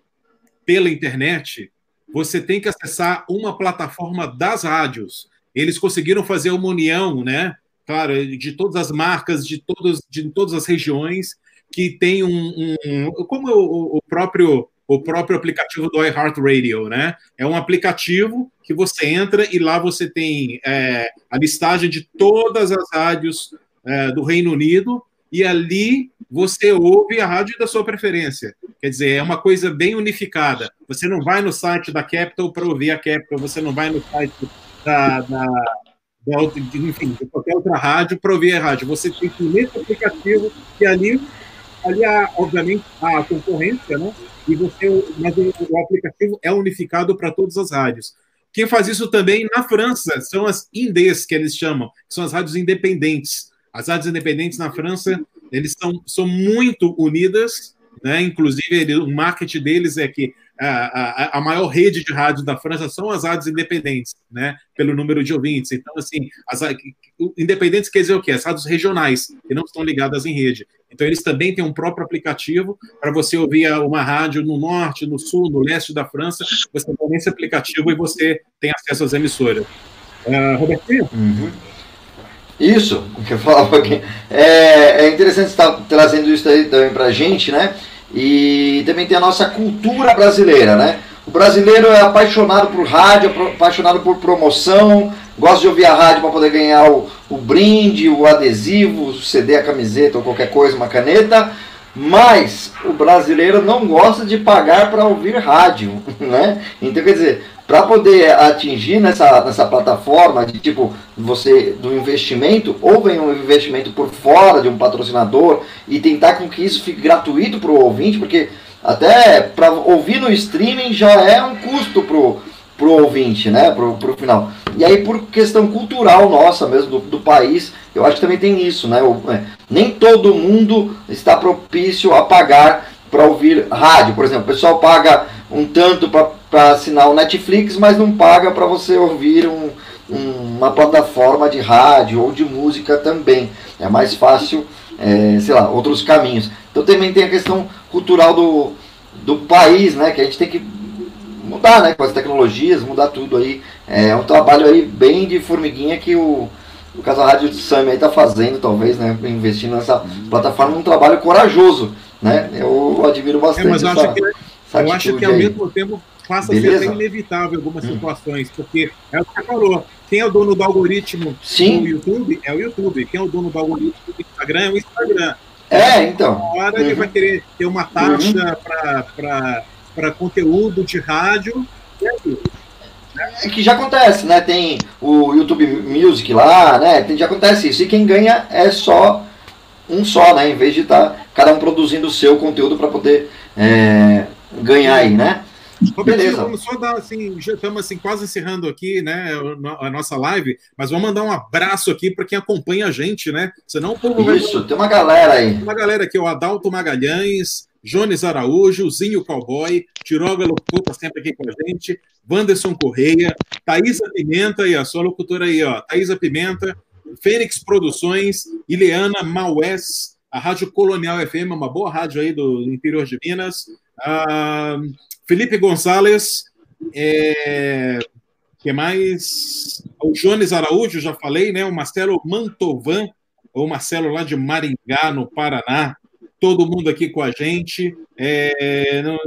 pela internet, você tem que acessar uma plataforma das rádios. Eles conseguiram fazer uma união, né? Claro, de todas as marcas, de, todos, de todas as regiões, que tem um. um como o, o, próprio o próprio aplicativo do iHeartRadio, né? É um aplicativo que você entra e lá você tem é, a listagem de todas as rádios é, do Reino Unido e ali você ouve a rádio da sua preferência. Quer dizer, é uma coisa bem unificada. Você não vai no site da Capital para ouvir a Capital, você não vai no site da, da, da enfim, de qualquer outra rádio para ouvir a rádio. Você tem que ir nesse aplicativo e ali, ali há, obviamente, a concorrência, né? E você, mas o, o aplicativo é unificado para todas as rádios. Quem faz isso também na França são as Indes, que eles chamam, que são as rádios independentes. As rádios independentes na França, eles são, são muito unidas, né? inclusive ele, o marketing deles é que a, a, a, maior rede de rádios da França são as rádios independentes, né? pelo número de ouvintes. Então, assim, as independentes quer dizer o quê? As rádios regionais, que não estão ligadas em rede. Então, eles também têm um próprio aplicativo para você ouvir uma rádio no norte, no sul, no leste da França. Você tem esse aplicativo e você tem acesso às emissoras. Uh, Robertinho? Uhum. Isso, que eu falava aqui. É, é interessante estar trazendo isso aí também para a gente, né? E também tem a nossa cultura brasileira, né? O brasileiro é apaixonado por rádio, apaixonado por promoção, gosta de ouvir a rádio para poder ganhar o, o brinde, o adesivo, o CD, a camiseta ou qualquer coisa, uma caneta. Mas o brasileiro não gosta de pagar para ouvir rádio, (laughs) né? Então quer dizer, para poder atingir nessa, nessa plataforma de tipo você do investimento ou vem um investimento por fora de um patrocinador e tentar com que isso fique gratuito para o ouvinte, porque até para ouvir no streaming já é um custo pro pro ouvinte, né, pro, pro final. E aí por questão cultural nossa mesmo do, do país, eu acho que também tem isso, né? É, nem todo mundo está propício a pagar para ouvir rádio, por exemplo. O pessoal paga um tanto para assinar o Netflix, mas não paga para você ouvir um, um, uma plataforma de rádio ou de música também. É mais fácil, é, sei lá, outros caminhos. Então também tem a questão cultural do, do país, né? Que a gente tem que mudar, né? Com as tecnologias, mudar tudo aí. É um trabalho aí bem de formiguinha que o, o Casa Rádio de Sam aí tá fazendo, talvez, né? Investindo nessa plataforma, um trabalho corajoso, né? Eu admiro bastante. É, mas eu essa... acho que eu acho que ao mesmo tempo passa Beleza? a ser inevitável algumas hum. situações, porque é o que você falou. Quem é o dono do algoritmo Sim. do YouTube é o YouTube. Quem é o dono do algoritmo do Instagram é o Instagram. É, então. Uma hora uhum. ele vai querer ter uma taxa uhum. para conteúdo de rádio. É que já acontece, né? Tem o YouTube Music lá, né? Já acontece isso. E quem ganha é só um só, né? Em vez de estar tá cada um produzindo o seu conteúdo para poder é, ganhar aí, né? Beleza. Vamos só dar assim, já estamos assim, quase encerrando aqui, né, a nossa live, mas vamos mandar um abraço aqui para quem acompanha a gente, né? Senão o povo Isso, vai... tem uma galera aí. Uma galera aqui, o Adalto Magalhães, Jones Araújo, Zinho Cowboy, Tiroga Locutor sempre aqui com a gente, Wanderson Correia, Thaisa Pimenta, e a sua locutora aí, ó, Thaisa Pimenta, Fênix Produções, Ileana Maués, a Rádio Colonial FM, uma boa rádio aí do interior de Minas. Uh, Felipe Gonçalves, é, que mais? O Jones Araújo, já falei, né? O Marcelo Mantovan, o Marcelo lá de Maringá, no Paraná. Todo mundo aqui com a gente. É, não,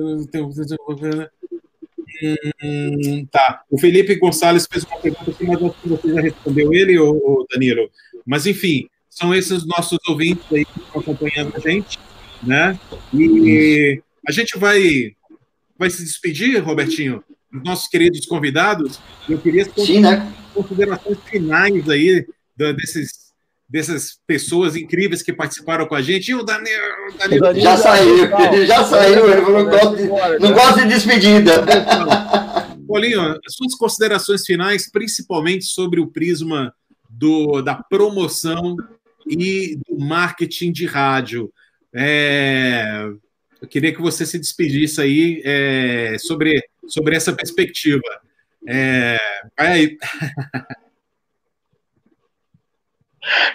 hum, tá. O Felipe Gonçalves fez uma pergunta aqui, mas você já respondeu ele, ou Danilo. Mas, enfim, são esses nossos ouvintes aí que estão acompanhando a gente, né? E a gente vai, vai se despedir, Robertinho, dos nossos queridos convidados. Eu queria Sim, né? considerações finais aí desses dessas pessoas incríveis que participaram com a gente. E o Daniel, o Daniel já saiu, já saiu. Ele não gosta de, não gosta de despedida. Paulinho, suas considerações finais, principalmente sobre o prisma do, da promoção e do marketing de rádio. É, eu queria que você se despedisse aí é, sobre, sobre essa perspectiva. É, vai aí. (laughs)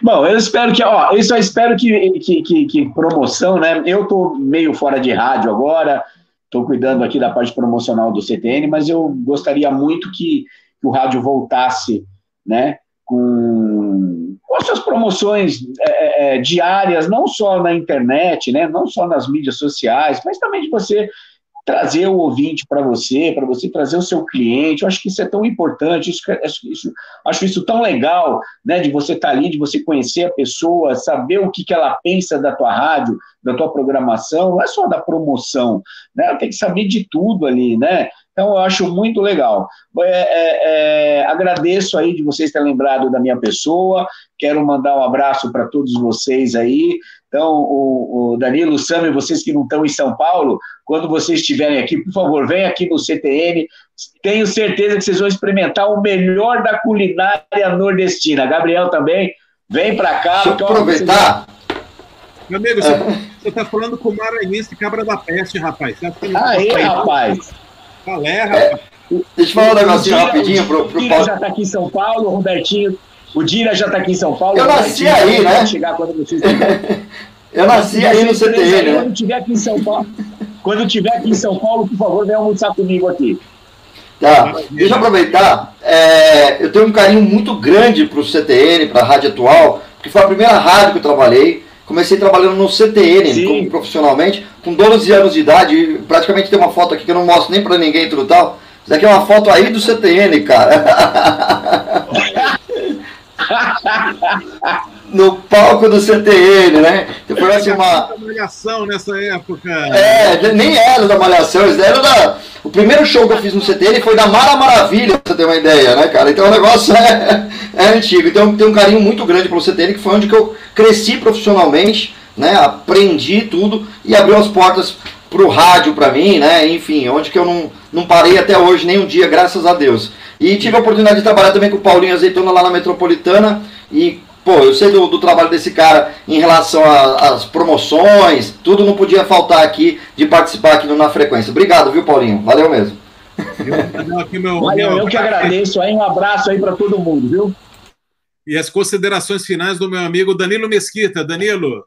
Bom, eu espero que, ó, eu só espero que, que, que, que promoção, né? Eu tô meio fora de rádio agora, estou cuidando aqui da parte promocional do CTN, mas eu gostaria muito que, que o rádio voltasse, né? Com, com as suas promoções é, é, é diárias, não só na internet, né? Não só nas mídias sociais, mas também de você trazer o ouvinte para você, para você trazer o seu cliente. Eu acho que isso é tão importante, isso, isso, acho isso tão legal, né, de você estar tá ali, de você conhecer a pessoa, saber o que, que ela pensa da tua rádio, da tua programação, não é só da promoção, né, tem que saber de tudo ali, né, então, eu acho muito legal. É, é, é, agradeço aí de vocês terem lembrado da minha pessoa. Quero mandar um abraço para todos vocês aí. Então, o, o Danilo, o Sami, vocês que não estão em São Paulo, quando vocês estiverem aqui, por favor, venham aqui no CTN. Tenho certeza que vocês vão experimentar o melhor da culinária nordestina. Gabriel também, vem para cá. Deixa eu aproveitar. Meu amigo, você está falando com o maranhense cabra da peste, rapaz. Aí, rapaz. Qual é, rapaz? É, deixa eu falar um negocinho rapidinho pro, pro Paulo. já está aqui em São Paulo, o Robertinho. O Dira já está aqui em São Paulo. Eu nasci aí, né? Chegar quando vocês (laughs) Eu nasci aí no CTN, né? Quando tiver aqui em São Paulo, quando tiver aqui em São Paulo, por favor, venha almoçar comigo aqui. Tá, deixa eu aproveitar. É, eu tenho um carinho muito grande para o CTN, para a rádio atual, porque foi a primeira rádio que eu trabalhei. Comecei trabalhando no CTN como, profissionalmente, com 12 anos de idade. Praticamente tem uma foto aqui que eu não mostro nem para ninguém tudo tal. Isso aqui é uma foto aí do CTN, cara. (laughs) (laughs) no palco do CTN, né? Então foi assim uma. Malhação nessa época. É, nem era da Malhação, eles eram da. O primeiro show que eu fiz no CTN foi da Mara Maravilha, pra você ter uma ideia, né, cara? Então o negócio (laughs) é, é antigo. Então tem um carinho muito grande pelo CTN, que foi onde que eu cresci profissionalmente, né? Aprendi tudo e abriu as portas pro rádio para mim, né? Enfim, onde que eu não, não parei até hoje, nem um dia, graças a Deus. E tive a oportunidade de trabalhar também com o Paulinho Azeitona lá na Metropolitana e Pô, eu sei do, do trabalho desse cara em relação às promoções, tudo não podia faltar aqui de participar aqui no Na Frequência. Obrigado, viu, Paulinho? Valeu mesmo. Eu, aqui meu, Valeu, eu que agradeço aí, um abraço aí para todo mundo, viu? E as considerações finais do meu amigo Danilo Mesquita. Danilo.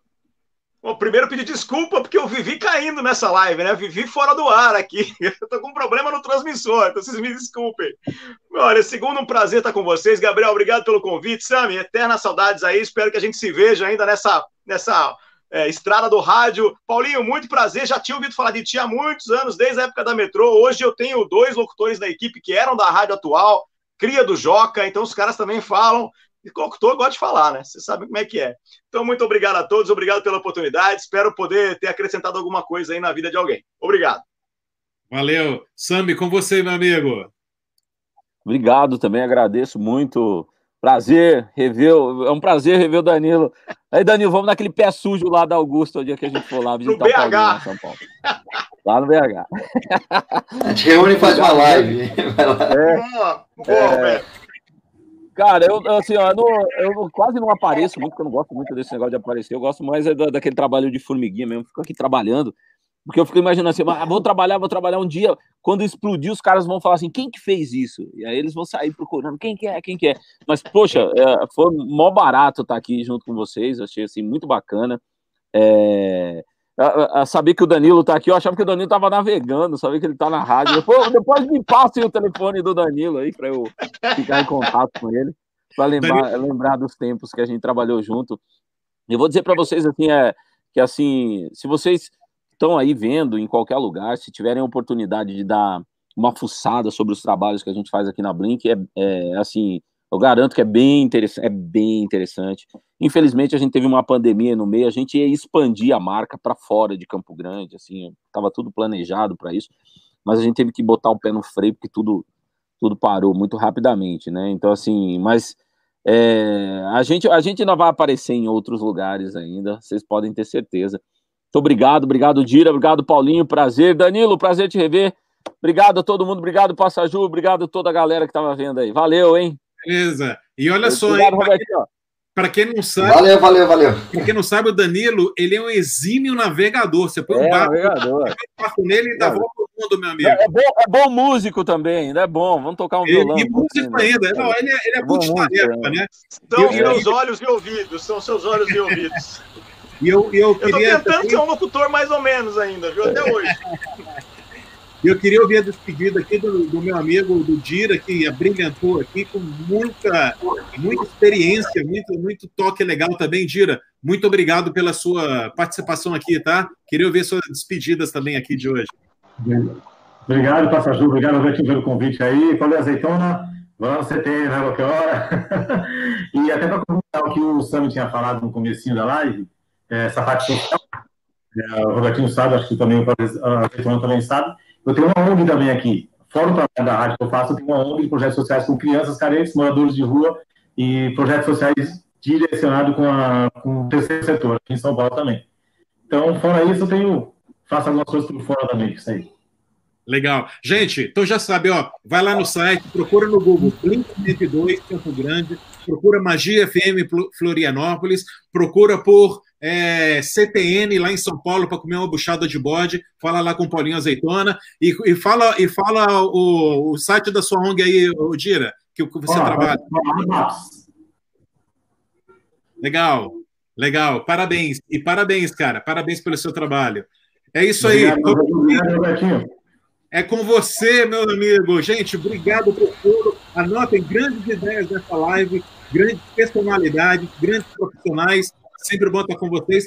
Bom, primeiro pedir desculpa porque eu vivi caindo nessa live, né? Vivi fora do ar aqui. (laughs) Eu tô com um problema no transmissor, então vocês me desculpem. Olha, segundo um prazer estar com vocês. Gabriel, obrigado pelo convite. Sami, eternas saudades aí. Espero que a gente se veja ainda nessa, nessa é, estrada do rádio. Paulinho, muito prazer. Já tinha ouvido falar de ti há muitos anos, desde a época da metrô. Hoje eu tenho dois locutores da equipe que eram da rádio atual, cria do Joca, então os caras também falam. E locutor gosta de falar, né? Você sabe como é que é. Então, muito obrigado a todos, obrigado pela oportunidade. Espero poder ter acrescentado alguma coisa aí na vida de alguém. Obrigado. Valeu. Sambi, com você, meu amigo. Obrigado também, agradeço muito. Prazer rever, é um prazer rever o Danilo. Aí, Danilo, vamos naquele pé sujo lá da Augusto, o dia que a gente for lá visitar no BH. o Paulinho, São Paulo. Lá no BH. A gente reúne e faz uma live. É, boa, boa, é, Cara, eu, assim, eu, não, eu, quase não apareço muito, porque eu não gosto muito desse negócio de aparecer. Eu gosto mais é da, daquele trabalho de formiguinha mesmo. Fico aqui trabalhando. Porque eu fico imaginando assim, ah, vou trabalhar, vou trabalhar um dia. Quando explodir, os caras vão falar assim: quem que fez isso? E aí eles vão sair procurando quem que é, quem que é. Mas, poxa, é, foi mó barato estar aqui junto com vocês. Achei assim, muito bacana. É, a, a saber que o Danilo tá aqui, eu achava que o Danilo tava navegando, sabia que ele tá na rádio. Depois, depois me passem o telefone do Danilo aí para eu ficar em contato com ele, para lembrar, lembrar dos tempos que a gente trabalhou junto. Eu vou dizer para vocês assim, é que assim, se vocês estão aí vendo em qualquer lugar, se tiverem a oportunidade de dar uma fuçada sobre os trabalhos que a gente faz aqui na Blink, é, é assim, Eu garanto que é bem interessante, é bem interessante. Infelizmente a gente teve uma pandemia no meio, a gente ia expandir a marca para fora de Campo Grande, assim, estava tudo planejado para isso, mas a gente teve que botar o pé no freio porque tudo tudo parou muito rapidamente, né? Então assim, mas é, a gente a gente ainda vai aparecer em outros lugares ainda, vocês podem ter certeza. Muito obrigado, obrigado Dira, obrigado Paulinho, prazer, Danilo, prazer te rever. Obrigado a todo mundo, obrigado Passaju, obrigado a toda a galera que estava vendo aí. Valeu, hein? Beleza. E olha só, para quem não sabe. Valeu, valeu, valeu. Para quem não sabe, o Danilo, ele é um exímio navegador. Você põe é, um barco, barco nele e dá volta ao mundo, meu amigo. É, é, bom, é bom músico também, ainda é bom. Vamos tocar um violão. E músico ainda. Não, ele é, ele é, é multitarefa, né? São seus olhos e ouvidos, são seus olhos e ouvidos. (laughs) E eu, eu, queria eu tô tentando ser um locutor mais ou menos ainda, viu? Até hoje. (laughs) E eu queria ouvir a despedida aqui do, do, meu amigo do Dira, que abrilhantou aqui com muita, muita experiência, muito, muito toque legal também. Dira, muito obrigado pela sua participação aqui, tá? Queria ouvir suas despedidas também aqui de hoje. Obrigado, Passaju, obrigado Betinho pelo convite aí. Falei azeitona, vamos você tem, né, qualquer hora. (laughs) e até para comentar o que o Sam tinha falado no comecinho da live, é, essa parte social, é, o Robertinho sabe, acho que também o Azeitona também sabe, eu tenho uma ONG também aqui. Fora o trabalho da rádio que eu faço, eu tenho uma ONG de projetos sociais com crianças carentes, moradores de rua e projetos sociais direcionados com, com o terceiro setor, aqui em São Paulo também. Então, fora isso, eu tenho, faço algumas coisas por fora também, isso aí. Legal. Gente, então já sabe, ó, vai lá no site, procura no Google Blink 102 Campo Grande, procura Magia FM Florianópolis, procura por é, CTN lá em São Paulo para comer uma buchada de bode, fala lá com o Paulinho Azeitona e, e fala, e fala o, o, site da sua ONG aí, o Dira, que, que você Olá, trabalha. Legal, legal, parabéns. E parabéns, cara, parabéns pelo seu trabalho. É isso aí. Obrigado, é com você, meu amigo. Gente, obrigado por tudo. Anotem grandes ideias dessa live, grandes personalidades, grandes profissionais sempre bom estar com vocês.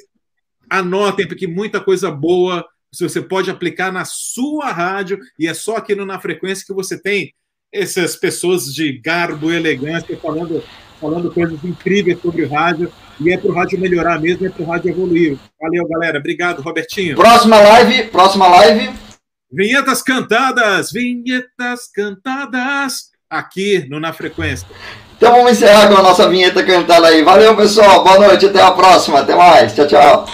Anotem, porque muita coisa boa você pode aplicar na sua rádio, e é só aqui no Na Frequência que você tem essas pessoas de garbo e elegância falando, falando coisas incríveis sobre o rádio, e é para o rádio melhorar mesmo, é para o rádio evoluir. Valeu, galera. Obrigado, Robertinho. Próxima live, próxima live. Vinhetas cantadas, vinhetas cantadas, aqui no Na Frequência. Então vamos encerrar com a nossa vinheta cantada aí. Valeu, pessoal. Boa noite. Até a próxima. Até mais. Tchau, tchau.